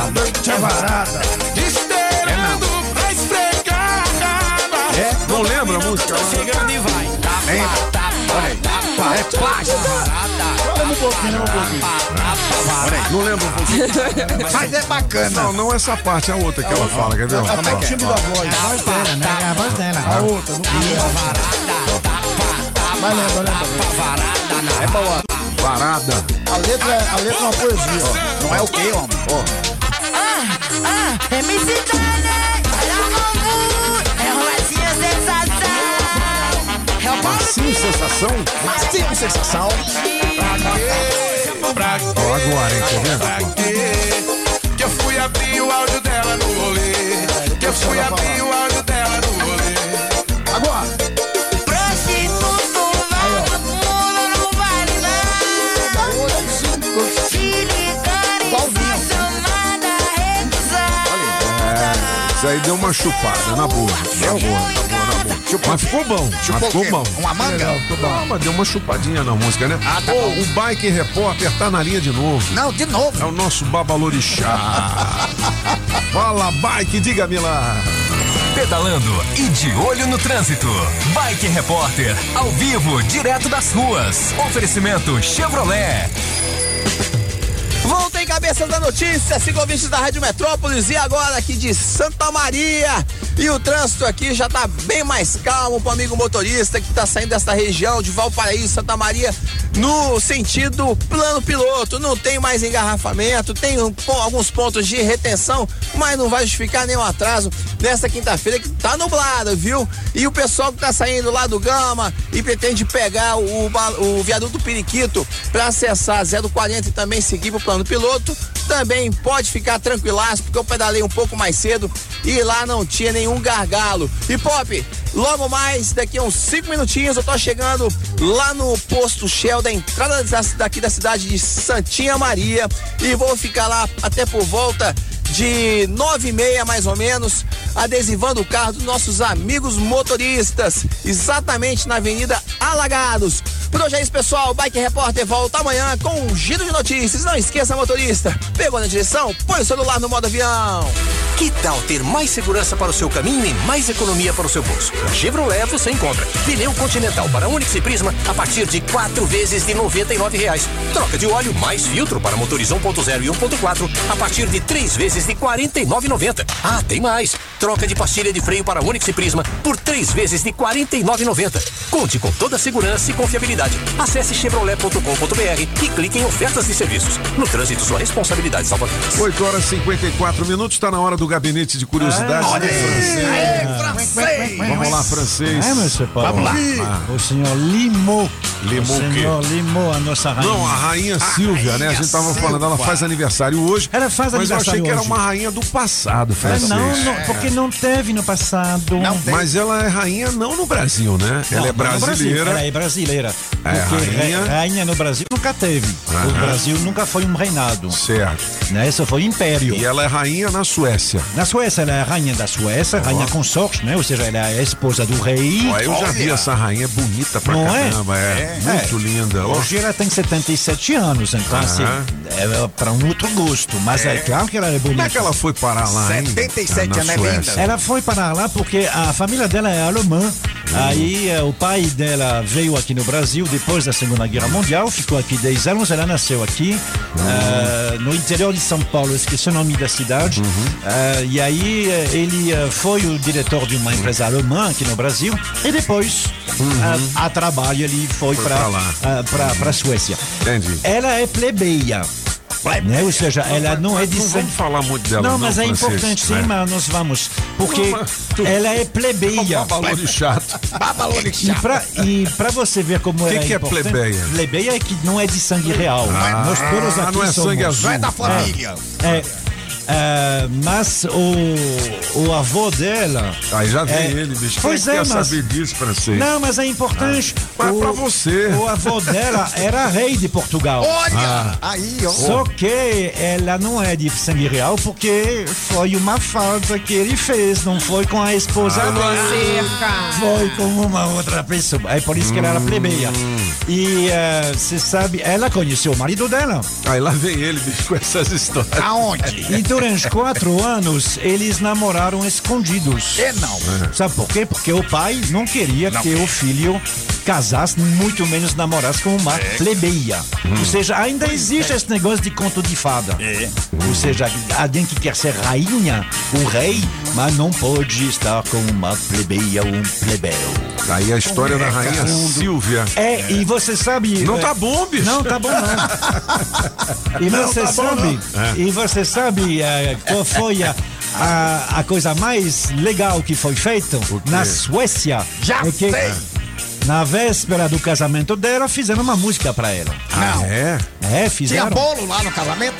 A noite é varada. Esperando pra esfregar. É? Não lembra a música? Chegando e vai. Lembra? Olha aí. É plástico. Vamos um pouquinho, vamos um pouquinho. Olha aí. Não lembra um pouquinho? Mas é bacana. Não, não essa parte, a outra que ela fala, quer ver? ó? Como é que é? da voz. A voz dela, né? É a voz dela. A outra, não Vai lembra, lembra. É boa. Parada. A letra, a letra é uma poesia. Não é o quê, homem? Ah, ah, MC Dani, olha o é o Marcinho Sensação. É o Marcinho Sensação? Marcinho Sensação. Pra quê? Ó, agora, hein, tá Pra vendo? quê? Que eu fui abrir o áudio dela no rolê. Que eu fui abrir o áudio aí deu uma chupada, na boa. Na boa, na boa, na boa. Mas ficou bom, mas Chupou o ficou bom. Uma manga? Ah, mas deu uma chupadinha na música, né? Ah, tá o Bike Repórter tá na linha de novo. Não, de novo. É o nosso babalorixá. Fala, Bike, diga-me lá. Pedalando e de olho no trânsito. Bike Repórter, ao vivo, direto das ruas. Oferecimento Chevrolet. Cabeças da notícia, cinco ouvintes da Rádio Metrópolis e agora aqui de Santa Maria. E o trânsito aqui já tá bem mais calmo pro amigo motorista que tá saindo desta região de Valparaíso, Santa Maria, no sentido plano piloto. Não tem mais engarrafamento, tem um- alguns pontos de retenção, mas não vai justificar nenhum atraso nesta quinta-feira que tá nublada, viu? E o pessoal que tá saindo lá do Gama e pretende pegar o, ba- o viaduto Periquito para acessar 040 e também seguir pro plano piloto, também pode ficar tranquilaço, porque eu pedalei um pouco mais cedo e lá não tinha nenhum gargalo. E Pop, logo mais, daqui a uns cinco minutinhos, eu tô chegando lá no posto Shell da entrada da- daqui da cidade de Santinha Maria e vou ficar lá até por volta de nove e meia mais ou menos, adesivando o carro dos nossos amigos motoristas, exatamente na Avenida Alagados. Por hoje é isso, pessoal. Bike Repórter volta amanhã com um giro de notícias. Não esqueça, motorista. Pegou na direção? Põe o celular no modo avião. Que tal ter mais segurança para o seu caminho e mais economia para o seu bolso? Na Chevrolet você encontra pneu Continental para Onix e Prisma a partir de quatro vezes de 99 reais. Troca de óleo mais filtro para motores 1.0 e 1.4 a partir de três vezes de R$ 49,90. Ah, tem mais! Troca de pastilha de freio para Onix e Prisma por três vezes de R$ 49,90. Conte com toda a segurança e confiabilidade. Acesse chevrolet.com.br e clique em ofertas de serviços. No trânsito, sua responsabilidade salva vidas. 8 horas e 54 minutos, está na hora do gabinete de curiosidades. Ah, olha aí. francês. Francês. Vamos lá, francês. É, Paulo. Vamos lá. O senhor limou. Limou o o quê? senhor limou a nossa rainha. Não, a rainha Silvia, né? A gente tava falando, ela faz aniversário hoje. Ela faz mas eu achei aniversário que era hoje. uma rainha do passado, É, francês. não, não, porque não teve no passado. Mas ela é rainha não no Brasil, né? Não, ela é não brasileira. Ela é brasileira. É, Porque rainha. ra- rainha no Brasil nunca teve. O Aham. Brasil nunca foi um reinado. Certo. Né? Isso foi império. E ela é rainha na Suécia. Na Suécia, ela é a rainha da Suécia, rainha consorte, né? Ou seja, ela é a esposa do rei. Ó, eu já vi essa rainha, é bonita pra Não é? caramba, é, muito linda. ó. Hoje ela tem 77 anos, então Aham. assim, é para um outro gosto. Mas é. claro que ela é bonita. Como é que ela foi parar lá, hein? 77 Na anos é linda. Ela foi para lá porque a família dela é alemã. Aí eh, o pai dela veio aqui no Brasil depois da Segunda Guerra Mundial, ficou aqui 10 anos, ela nasceu aqui, eh, no interior de São Paulo, esqueci o nome da cidade. Eh, e aí ele foi o diretor de uma empresa alemã aqui no Brasil e depois, eh, a trabalho, ele foi Foi para a Suécia. Entendi. Ela é plebeia. Né? Ou seja, ela não é de Não sangue. vamos falar muito dela, Não, não, mas é francês. importante, sim, É. mas nós vamos. Porque Não, tu- ela é plebeia. Babalô chato. E pra, e pra você ver como Que ela que é plebeia? Plebeia é que não é de sangue real. Ah, Nós todos aqui não é somos. sangue azul. Não é da família. É. é, mas o, o avô dela. Aí já vem é, ele, bicho. Pois Quem é, quer mas. saber disso, francês? Não, mas é importante. O, pra você. O avô dela era rei de Portugal. Olha! Ah. Aí, ó. Só que ela não é de sangue real porque foi uma falta que ele fez, não foi com a esposa dele. Foi com uma outra pessoa. É por isso que ela era plebeia. E eh, você sabe, ela conheceu o marido dela. Aí lá vem ele, bicho, com essas histórias. Aonde? E durante quatro anos eles namoraram escondidos. É não. Sabe por quê? Porque o pai não queria que o filho casasse, muito menos namorasse com uma plebeia. Ou seja, ainda existe esse negócio de conto de fada. Ou seja, alguém que quer ser rainha, o rei, mas não pode estar com uma plebeia ou um plebeu. Aí a história da rainha Silvia. É, e você sabe. Não é, tá bom, bicho. Não tá bom, não. E Não você tá bom, sabe, não. e você sabe qual foi a, a, a coisa mais legal que foi feito na Suécia? Já É que sei. Na véspera do casamento dela, fizeram uma música pra ela. Não. É? É, Tinha fizeram. bolo lá no casamento?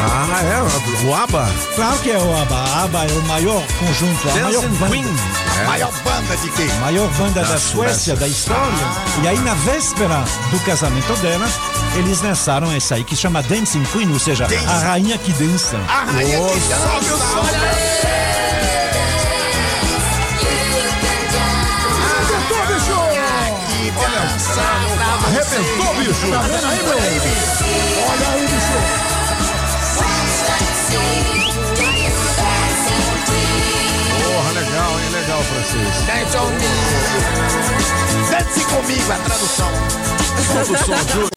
Ah, é? O ABBA? Claro que é o ABBA. A ABBA é o maior conjunto, a maior Dancing banda. Queen. A maior banda de quê? maior banda da, Da Suécia, Suécia. da história. E aí, na véspera do casamento dela, eles lançaram essa aí que chama Dancing Queen, ou seja, Dancing. a rainha que dança. A rainha que sobe o som. Arrebentou, bicho! Que pra vocês. Arrebentou, bicho! Tá vendo aí, meu? Olha aí, bicho. Legal, francês. Dance on me. Dance comigo, a tradução. Solta o som, Júlio.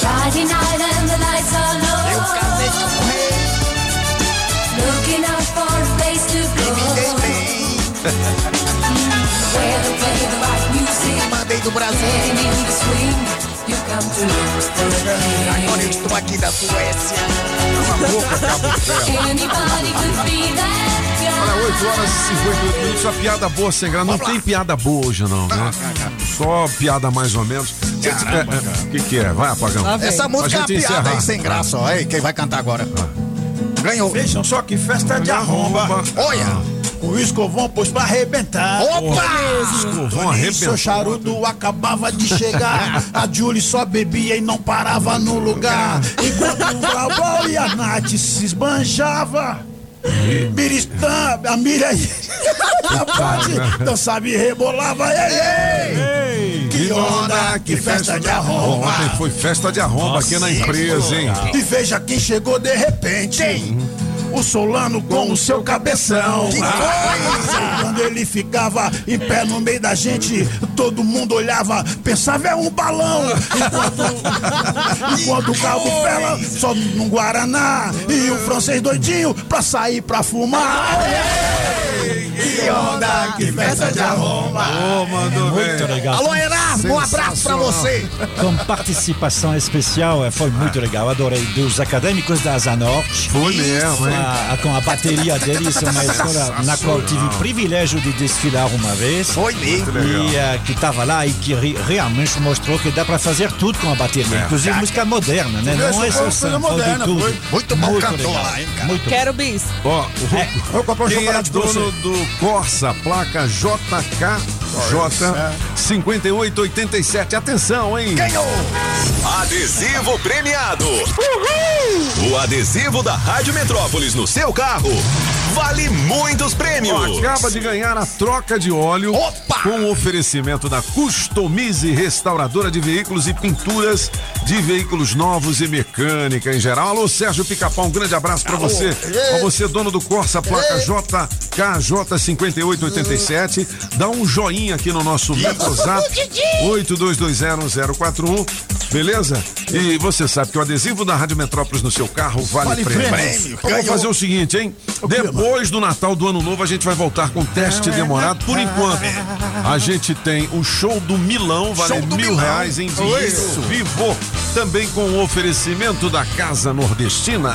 Friday night and the lights are low. Eu casei com o rei. Looking out for a place to E me dei go. bem. Where they play the right music. Mandei do Brasil. And in the swing, you come to lose the Agora eu estou aqui da Suécia. Cala a boca, Cabo Ferro. game. Anybody could be Guy. 8 horas e 58 minutos, a piada boa sem graça. Não tem piada boa hoje, não, né? Só piada mais ou menos. O que, que é? Vai, apagão. Essa música é uma gente piada encerrar. aí sem graça, ó. Aí, quem vai cantar agora? Ganhou. Vejam só que festa de arromba. Olha. O escovão pôs pra arrebentar. Opa! Escovão arrebentou. seu charuto acabava de chegar. A Julie só bebia e não parava no lugar. Enquanto o Galvão e a Nath se esbanjava. Miristã, a Miriam a Paty dançava e rebolava. Ei, ei! Que Que onda, que festa de arromba. Ontem foi festa de arromba aqui na empresa, hein? E veja quem chegou de repente. O Solano com o seu cabeção. Que Ah, Quando ele ficava em pé no meio da gente, todo mundo olhava, pensava é um balão. Enquanto, enquanto o Cabo Fela só num Guaraná. E o francês doidinho pra sair pra fumar. Que onda, que festa de arromba. Ô, mandou Muito legal. Alô, Erasmo, um abraço pra você. Com participação especial, eh, foi muito legal. Adorei. Dos acadêmicos da Zanorte. Foi mesmo, hein? A- com a bateria deles, é uma escola na qual tive o privilégio de desfilar uma vez. Foi mesmo. E eh, que estava lá e que re- realmente mostrou que dá para fazer tudo com a bateria, É. inclusive música moderna, né? Não é só samba, de tudo. Muito bom cantor lá, hein, cara? Muito Quero bis. Ó, Eu comprei um quem é chocolate pra dono você. do Corsa, placa JKJ 5887. Atenção, hein? Adesivo premiado. O adesivo da Rádio Metrópolis no seu carro vale muitos prêmios. Acaba de ganhar a troca de óleo com o oferecimento da Customize Restauradora de Veículos e Pinturas de Veículos Novos e Mecânica em geral. Alô, Sérgio Pica-Pau, um grande abraço pra você. Pra você, dono do Corsa, placa JKJ 5887. Dá um joinha aqui no nosso Metrozap 82201041. Beleza? E você sabe que o adesivo da Rádio Metrópolis no seu carro vale, Vale prêmio. prêmio. Vamos fazer o seguinte, hein? Depois do Natal do Ano Novo, a gente vai voltar com teste demorado. Por enquanto, a gente tem o show do Milão, vale do mil Milão. reais em dinheiro Isso. vivo. Também com o oferecimento da Casa Nordestina.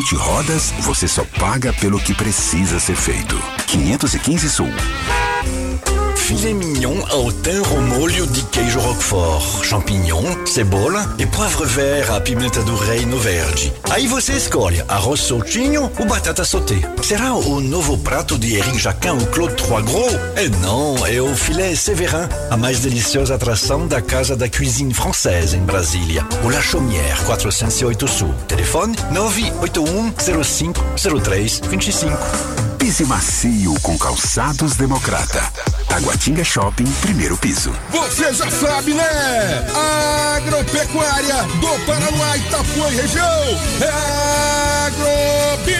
Multirodas, você só paga pelo que precisa ser feito. 515 Sul. Filet mignon ao thym ao molho de queijo roquefort, champignon, cebola e poivre vert à pimenta do reino verde. Aí você escolhe arroz soltinho ou batata sauté. Será o novo prato de Eric Jacquin ou Claude Trois Gros? E não, é o filé Séverin, a mais deliciosa atração da Casa da Cuisine Française em Brasília. O La Chaumière, 408 Sul. Telefone 981 05 03 25. Pise macio com calçados democrata. Taguatinga Shopping, primeiro piso. Você já sabe, né? Agropecuária do Paraná, Itapuã e região. É Agrobinha.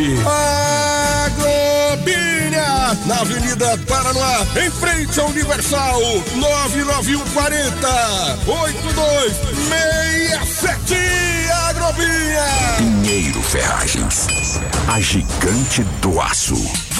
Agrobinha, na Avenida Paranoá, em frente ao Universal, 99140 8267 Agrobinha. Pinheiro Ferragens. A gigante do aço.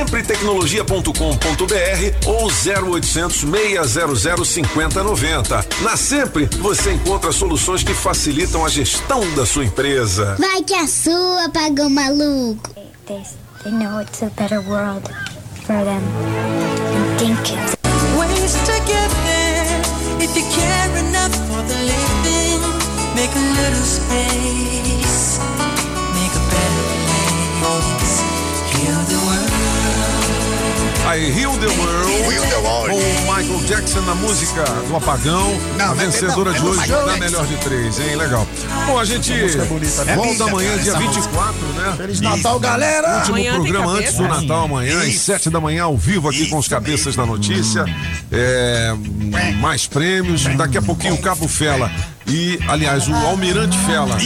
Sempretecnologia.com.br ou 0800 600 5090. Na Sempre, você encontra soluções que facilitam a gestão da sua empresa. Vai que a sua pagou maluco. They, they know it's a better world for them. And think it's Ways to get there if you care enough for the living. Make a little space, Aí, Heal the World. Heal the World. Com Michael Jackson na música do Apagão. Não, a é- vencedora não, é de do hoje da melhor de três, hein? Legal. Bom, a gente é bonita, né? volta amanhã, dia essa 24, né? Feliz Natal, galera! Último Amanhã programa antes do Natal amanhã, às Isso. sete da manhã, ao vivo aqui com os cabeças da notícia. É, mais prêmios. Daqui a pouquinho o Cabo Fela. E, aliás, o Almirante Fela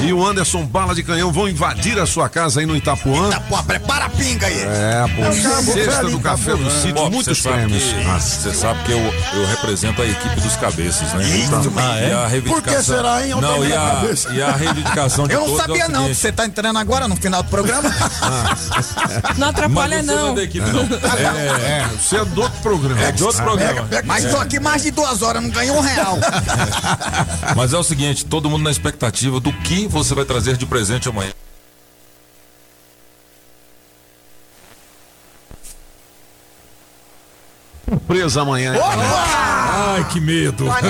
e o Anderson Bala de Canhão vão invadir a sua casa aí no Itapuã. Itapuã, prepara a pinga aí. É, pô, É sexta do Café do. Sítio, Bob, muitos você sabe prêmios. que- Ah, Você sabe que eu, eu represento a equipe dos cabeças, né? Isso mesmo. Ah, é? E a Por que reivindicação. será, hein? Não, e a, e a reivindicação de Eu não é sabia não, seguinte. você tá entrando agora no final do programa? Não atrapalha, Mas não. é da equipe, não. É, você é do outro programa. É de outro programa. Mas É. tô aqui mais de duas horas, não ganhei um real. Mas é o seguinte, todo mundo na expectativa do que você vai trazer de presente amanhã. Surpresa amanhã. Ai, que medo. Ai,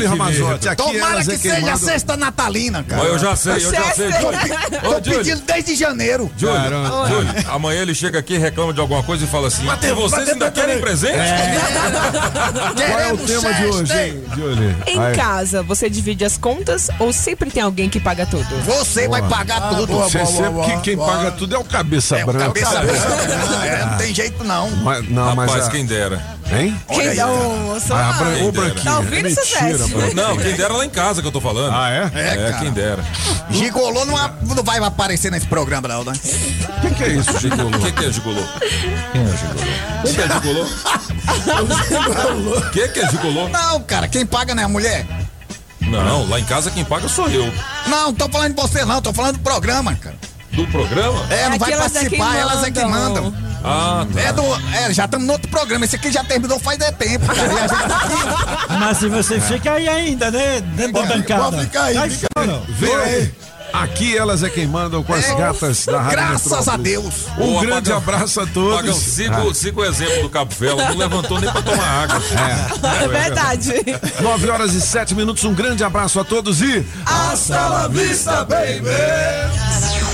que Ramazotti, aqui Tomara que é seja mandam. sexta natalina, cara. Eu já sei, eu já sei. Tô, Júlio. tô Júlio. pedindo desde janeiro. Júlio. Júlio, amanhã ele chega aqui, reclama de alguma coisa e fala assim: Bateu, "E vocês bateu ainda também." querem presente? Qual é o tema de hoje, Julie? Em Aí. casa, você divide as contas ou sempre tem alguém que paga tudo? Você vai pagar tudo. Você sempre que quem paga tudo é o cabeça É o branca. cabeça branca. É, não tem jeito não. Mas, não, mas Rapaz, a- quem dera. Hein? Quem aí, dá o Ah, a Bran- Quem dera. Branquinho. Tá ouvindo, é mentira? Branquinho. Não, quem dera lá em casa que eu tô falando. Ah, é? É, É, quem dera. Gigolô não, não vai aparecer nesse programa, não, né? O que, que é isso, Gigolô? O que, que é gigolô? Quem é gigolô? O que é gigolô? O que, que é gigolô? Não, cara, quem paga não é a mulher? Não, lá em casa quem paga sou eu. Não, tô falando de você não, tô falando do programa, cara. Do programa? É, não vai Aquelas é participar, elas é que mandam. Ah, tá. É do. É, já estamos no outro programa. Esse aqui já terminou faz é tempo, cara. E a gente tá aqui. Mas se você fica aí ainda, né? Dentro da bancada. Pode ficar aí, Aí fica fora. Vem aí. Aqui elas é quem mandam com as É, gatas da Rádio Graças Metrópolis. a Deus. Um Ô, grande abraço a todos. Pagão, siga, siga o exemplo do Cabo Vela. Não levantou nem pra tomar água. É verdade. 9 horas e 7 minutos. Um grande abraço a todos e. Hasta la vista, baby!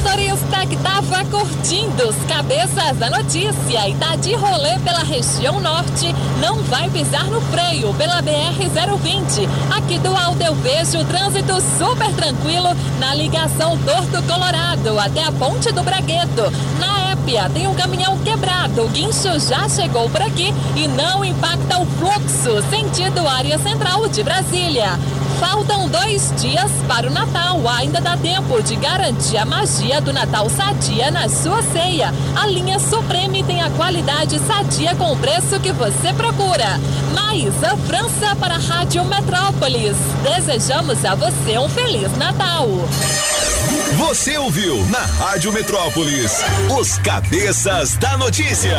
motorista que tava curtindo os cabeças da notícia e tá de rolê pela região norte, não vai pisar no freio pela BR-020. Aqui do alto eu vejo o trânsito super tranquilo na ligação Torto Colorado até a Ponte do Bragueto. Na Épia tem um caminhão quebrado, o guincho já chegou por aqui e não impacta o fluxo sentido área central de Brasília. Faltam dois dias para o Natal. Ainda dá tempo de garantir a magia do Natal sadia na sua ceia. A linha Supreme tem a qualidade sadia com o preço que você procura. Mais a França para a Rádio Metrópolis. Desejamos a você um Feliz Natal. Você ouviu na Rádio Metrópolis os cabeças da notícia.